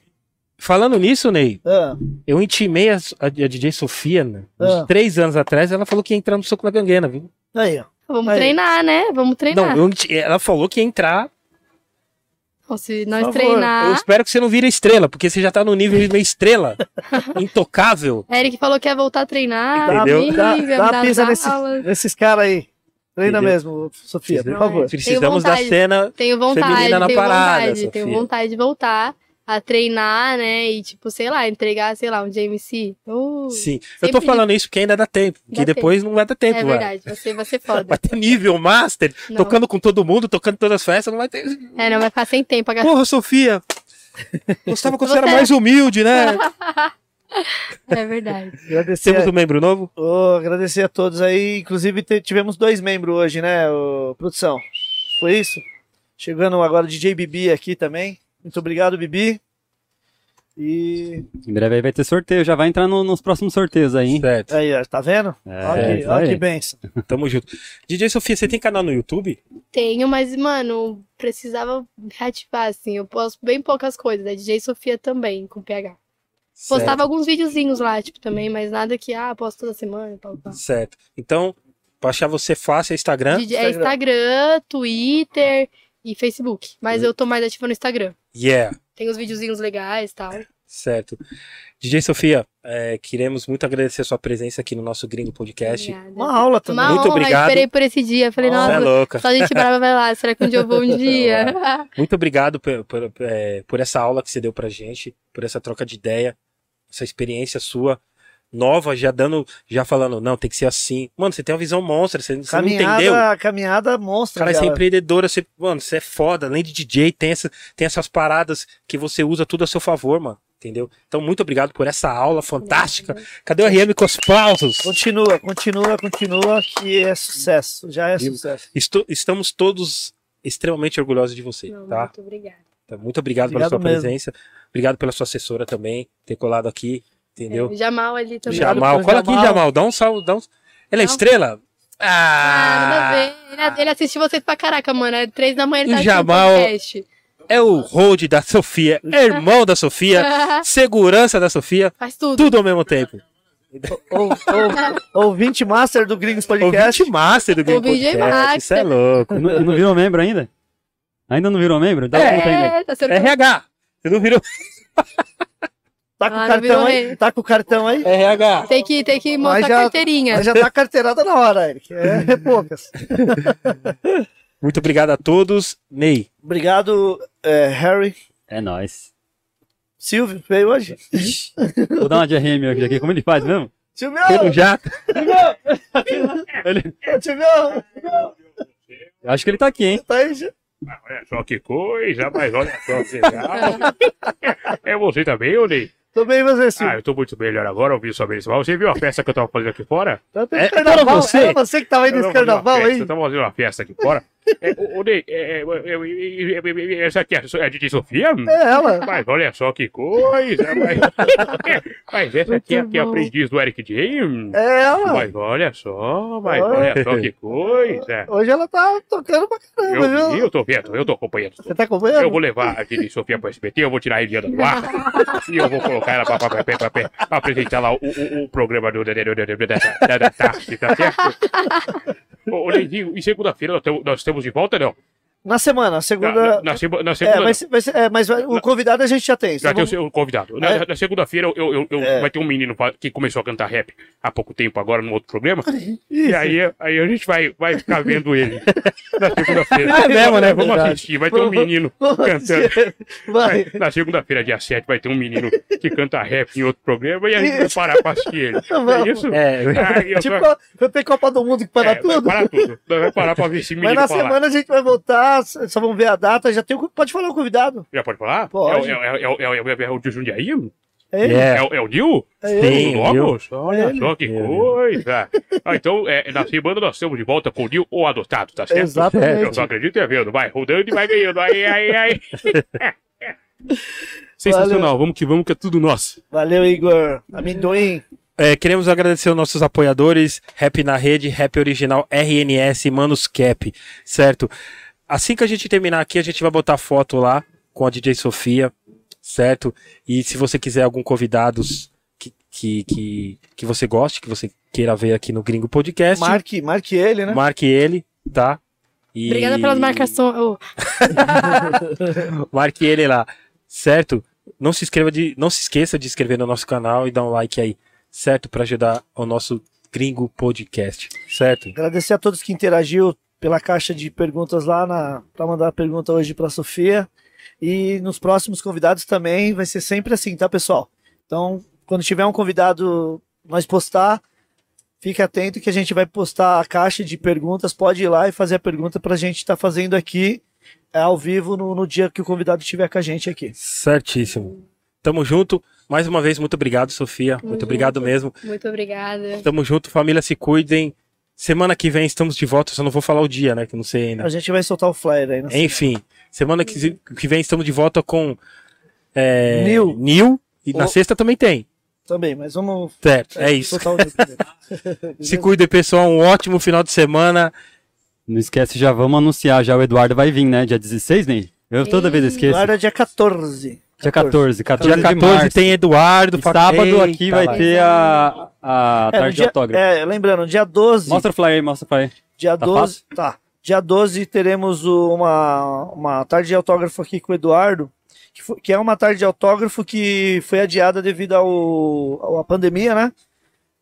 Falando nisso, Ney, Ah, eu intimei a, a- a DJ Sofia, né? Uns Ah. três anos atrás, ela falou que ia entrar no soco na ganguena, viu? aí, ó. Vamos Aí. treinar, né? Vamos treinar. Não, eu ela falou que ia entrar. Se nós Por favor. treinar. Eu espero que você não vire estrela, porque você já tá no nível meio estrela. intocável. Eric falou que ia voltar a treinar. Entendeu? me dá, dá uma dá pisa nesse, nesses caras aí. Treina Entendeu? mesmo, Sofia, por favor. Precisamos da vontade. cena. Tenho vontade, Feminina na tenho parada, vontade, tenho Sofia. vontade de voltar a treinar, né? E, tipo, sei lá, entregar, sei lá, um JMC. Uh, Sim. Eu tô falando isso porque ainda dá tempo. Porque Dá depois não vai dar tempo, é vai. verdade, você vai ser foda. Vai ter nível master, Não. tocando com todo mundo, tocando em todas as festas, não vai ter. É, não vai ficar sem tempo. A Porra, Sofia! Gostava quando você era mais humilde, né? É verdade. Agradecer, Temos um membro novo? Ô, agradecer a todos aí. Inclusive, tivemos dois membros hoje, né, produção? Foi isso? Chegando agora o DJ Bibi aqui também. Muito obrigado, Bibi. E Em breve aí vai ter sorteio, já vai entrar no- nos próximos sorteios aí, hein? Certo. aí, ó, tá vendo? É, olha que, olha aí. que benção. Tamo junto. DJ Sofia, você tem canal no YouTube? Tenho, mas, mano, precisava reativar, assim. Eu posto bem poucas coisas, né? DJ Sofia também, com PH. Postava alguns videozinhos lá, tipo, também, mas nada que, ah, posto toda semana tal, tal. Certo. certo. Então, pra achar você fácil é Instagram. DJ É Instagram, Twitter e Facebook. Mas eu tô mais ativa no Instagram. Yeah. Tem os videozinhos legais e tal. Certo. DJ Sofia, é, queremos muito agradecer a sua presença aqui no nosso Gringo Podcast. Obrigada. Uma aula também. Uma Muito honra, obrigado. esperei por esse dia. Falei, Você é nossa, louca. só gente brava vai lá. Será que um dia eu vou um dia? Muito obrigado por, por, é, por essa aula que você deu pra gente, por essa troca de ideia, essa experiência sua, nova, já dando, já falando, não, tem que ser assim. Mano, você tem uma visão monstra, você, você não entendeu. Caminhada, caminhada monstra. Cara, você é empreendedora, você, mano, você é foda, além de DJ, tem, essa, tem essas paradas que você usa tudo a seu favor, mano. Entendeu? Então, muito obrigado por essa aula fantástica. Cadê o RM com os aplausos? Continua, continua, continua, que é sucesso. Já é sucesso. Estou- estamos todos extremamente orgulhosos de você, Não, tá? Muito obrigada. Tá, Muito obrigado, pela Obrigado sua mesmo. presença. Obrigado pela sua assessora também, ter colado aqui. Entendeu? O Jamal ali também. Jamal, cola aqui, Jamal. Dá um salve. Dá um... Ele é Não. estrela? Ah, nada a Ah! ver. Ele, assiste vocês pra caraca, mano. É três da manhã ele O tá assistindo Jamal- podcast. É o hold da Sofia, é irmão da Sofia, segurança da Sofia, Faz tudo. tudo ao mesmo tempo. Ou, ou, ouvinte master do Gringos Podcast. Ouvinte master do O VJ Podcast, Master. isso é louco. Não, não virou membro ainda? Ainda não virou membro? Dá ainda. É, tá sendo RH, você não virou Tá com Ah, o cartão aí? rei. Tá com o cartão aí? RH. Tem que, tem que mostrar Mas a já- carteirinha. Mas já tá carteirada na hora, Eric. É, é poucas. Muito obrigado a todos. Ney, Obrigado, é, Harry. É nóis. Silvio, veio hoje? Vou dar uma de RM aqui. Como ele faz mesmo? Silvio! pelo jato. Silvio! Eu acho que ele tá aqui, hein? Tá aí, já. Olha só que coisa, mas olha só que legal. É você também, ô Ney? Tô bem, você, Ah, Silvio. eu tô muito melhor agora, ouvi sua vez. Você viu a festa que eu tava fazendo aqui fora? Tá É, carnaval. para você. Era você que tava aí Eu nesse carnaval festa, aí. Eu tava fazendo uma festa aqui fora. É, Ney, é, é, eu- essa aqui é a DJ Sofia? É ela. Mas olha só que coisa. Mas, mas essa aqui é, que é a bom. aprendiz do Eric J. É ela. Mas olha só, mas Olha. só que coisa. Hoje ela tá tocando pra caramba, Eu, vi, viu? eu tô vendo, eu tô acompanhando. Você tá acompanhando? Eu vou levar a DJ Sofia pro SBT, eu vou tirar a Eliana do ar e eu vou colocar ela pra, pra, pra, pra, apresentar lá o, o, o programa do, da, da, da, da, da, da tá Neidinho, e segunda-feira nós, temos- nós temos de volta, não? Na semana, Na, segunda. na, na na É, segunda, ser, vai ser- é, mas o convidado a gente já tem. já Só tem o vamos- seu convidado. Na, É. na segunda-feira eu, eu, eu- É. vai ter um menino que começou a cantar rap há pouco tempo agora no outro programa. E aí, aí a gente vai, vai ficar vendo ele na segunda-feira. É mesmo, né? Vamos Verdade. assistir. Vai ter um menino cantando. Vai. Na segunda-feira, dia 7, vai ter um menino que canta rap em outro programa e a gente vai parar pra assistir ele. É isso? É, Aí eu Tipo, tô- vai ter Copa do Mundo que para é, tudo. parar tudo. Nós Vai parar pra ver esse Mas menino na falar. semana a gente vai voltar, só vamos ver a data. Já tem o... Pode falar o convidado. Já pode falar? Pode. É, o- é, o- é, o- é, o- é, o- é o de Jundiaí? É. É. É, o- é o Nil? É. Sim. Olha É só que coisa. Ah, então, é, na semana nós estamos de volta com o Nil ou adotado, tá certo? Exatamente. Eu só acredito é vendo. Vai rodando e vai ganhando. Aí, aí, aí. Sensacional, vamos que vamos, que é tudo nosso. Valeu, Igor. Amendoim. É, queremos agradecer aos nossos apoiadores, Rap na Rede, Rap Original, RNS, Manus Cap, certo? Assim que a gente terminar aqui, a gente vai botar foto lá com a DJ Sofia, certo? E se você quiser algum convidados que, que, que, que você goste, que você queira ver aqui no Gringo Podcast, Marque, marque ele, né? marque ele, tá? E... Obrigada pelas marcações. Oh, Marque ele lá, certo? Não se inscreva de, não se esqueça de inscrever no nosso canal e dar um like aí, certo? Para ajudar o nosso Gringo Podcast, certo? Agradecer a todos que interagiu pela caixa de perguntas lá na para mandar a pergunta hoje para Sofia. E nos próximos convidados também vai ser sempre assim, tá, pessoal? Então, quando tiver um convidado nós postar, fique atento que a gente vai postar a caixa de perguntas. Pode ir lá e fazer a pergunta para a gente estar fazendo aqui é, ao vivo no, no dia que o convidado estiver com a gente aqui. Certíssimo. Tamo junto. Mais uma vez, muito obrigado, Sofia. Muito junto. obrigado mesmo. muito obrigada. Tamo junto, família, se cuidem. Semana que vem estamos de volta, só não vou falar o dia, né? Que não sei ainda. A gente vai soltar o flyer aí. né? Enfim, semana que, que vem estamos de volta com é, Nil. Nil. E na O- sexta também tem. Também, mas vamos. Certo, é isso. soltar o Nil primeiro. Se cuidem, pessoal. Um ótimo final de semana. Não esquece, já vamos anunciar, já o Eduardo vai vir, né? Dia 16, Ney? Eu toda vez esqueço. Agora é dia 14. Dia 14, 14 Dia de 14 março. tem Eduardo. E sábado aqui Eita, vai lá. ter a, a É, tarde de dia- autógrafo. é, lembrando, dia 12. Mostra o flyer aí, mostra o flyer. Dia Tá 12, tá. Dia 12 teremos uma, uma tarde de autógrafo aqui com o Eduardo, que, foi- que é uma tarde de autógrafo que foi adiada devido ao, à pandemia, né?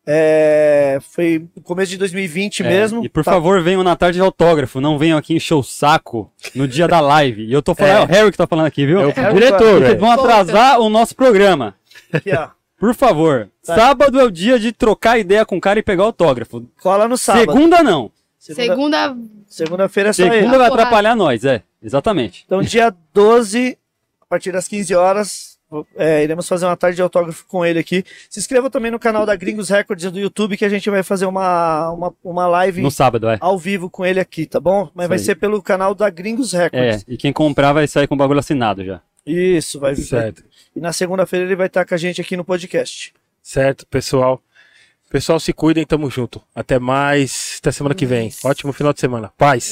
É, foi no começo de 2020 É, mesmo. E por Tá- favor, venham na tarde de autógrafo, não venham aqui encher o saco no dia da live. E eu tô falando, é, o Harry que tá falando aqui, viu? É o É, diretor, Vocês velho. vão atrasar o nosso programa. Aqui, ó. Por favor. Tá. Sábado é o dia de trocar ideia com o cara e pegar autógrafo. Cola no sábado. Segunda não. Segunda- Segunda. Segunda-feira é só Segunda vai atrapalhar nós, é. Exatamente. Então, dia 12, a partir das 15 horas, é, iremos fazer uma tarde de autógrafo com ele aqui. Se inscreva também no canal da Gringos Records do YouTube, que a gente vai fazer uma, uma, uma live No sábado, é. ao vivo com ele aqui, tá bom? Mas Isso vai aí. ser pelo canal da Gringos É, Records. e quem comprar vai sair com o bagulho assinado já. Isso, vai Certo. E na segunda-feira ele vai estar com a gente aqui no podcast. Certo, pessoal? Pessoal, se cuidem, tamo junto. Até mais, até semana que vem. Ótimo final de semana. Paz.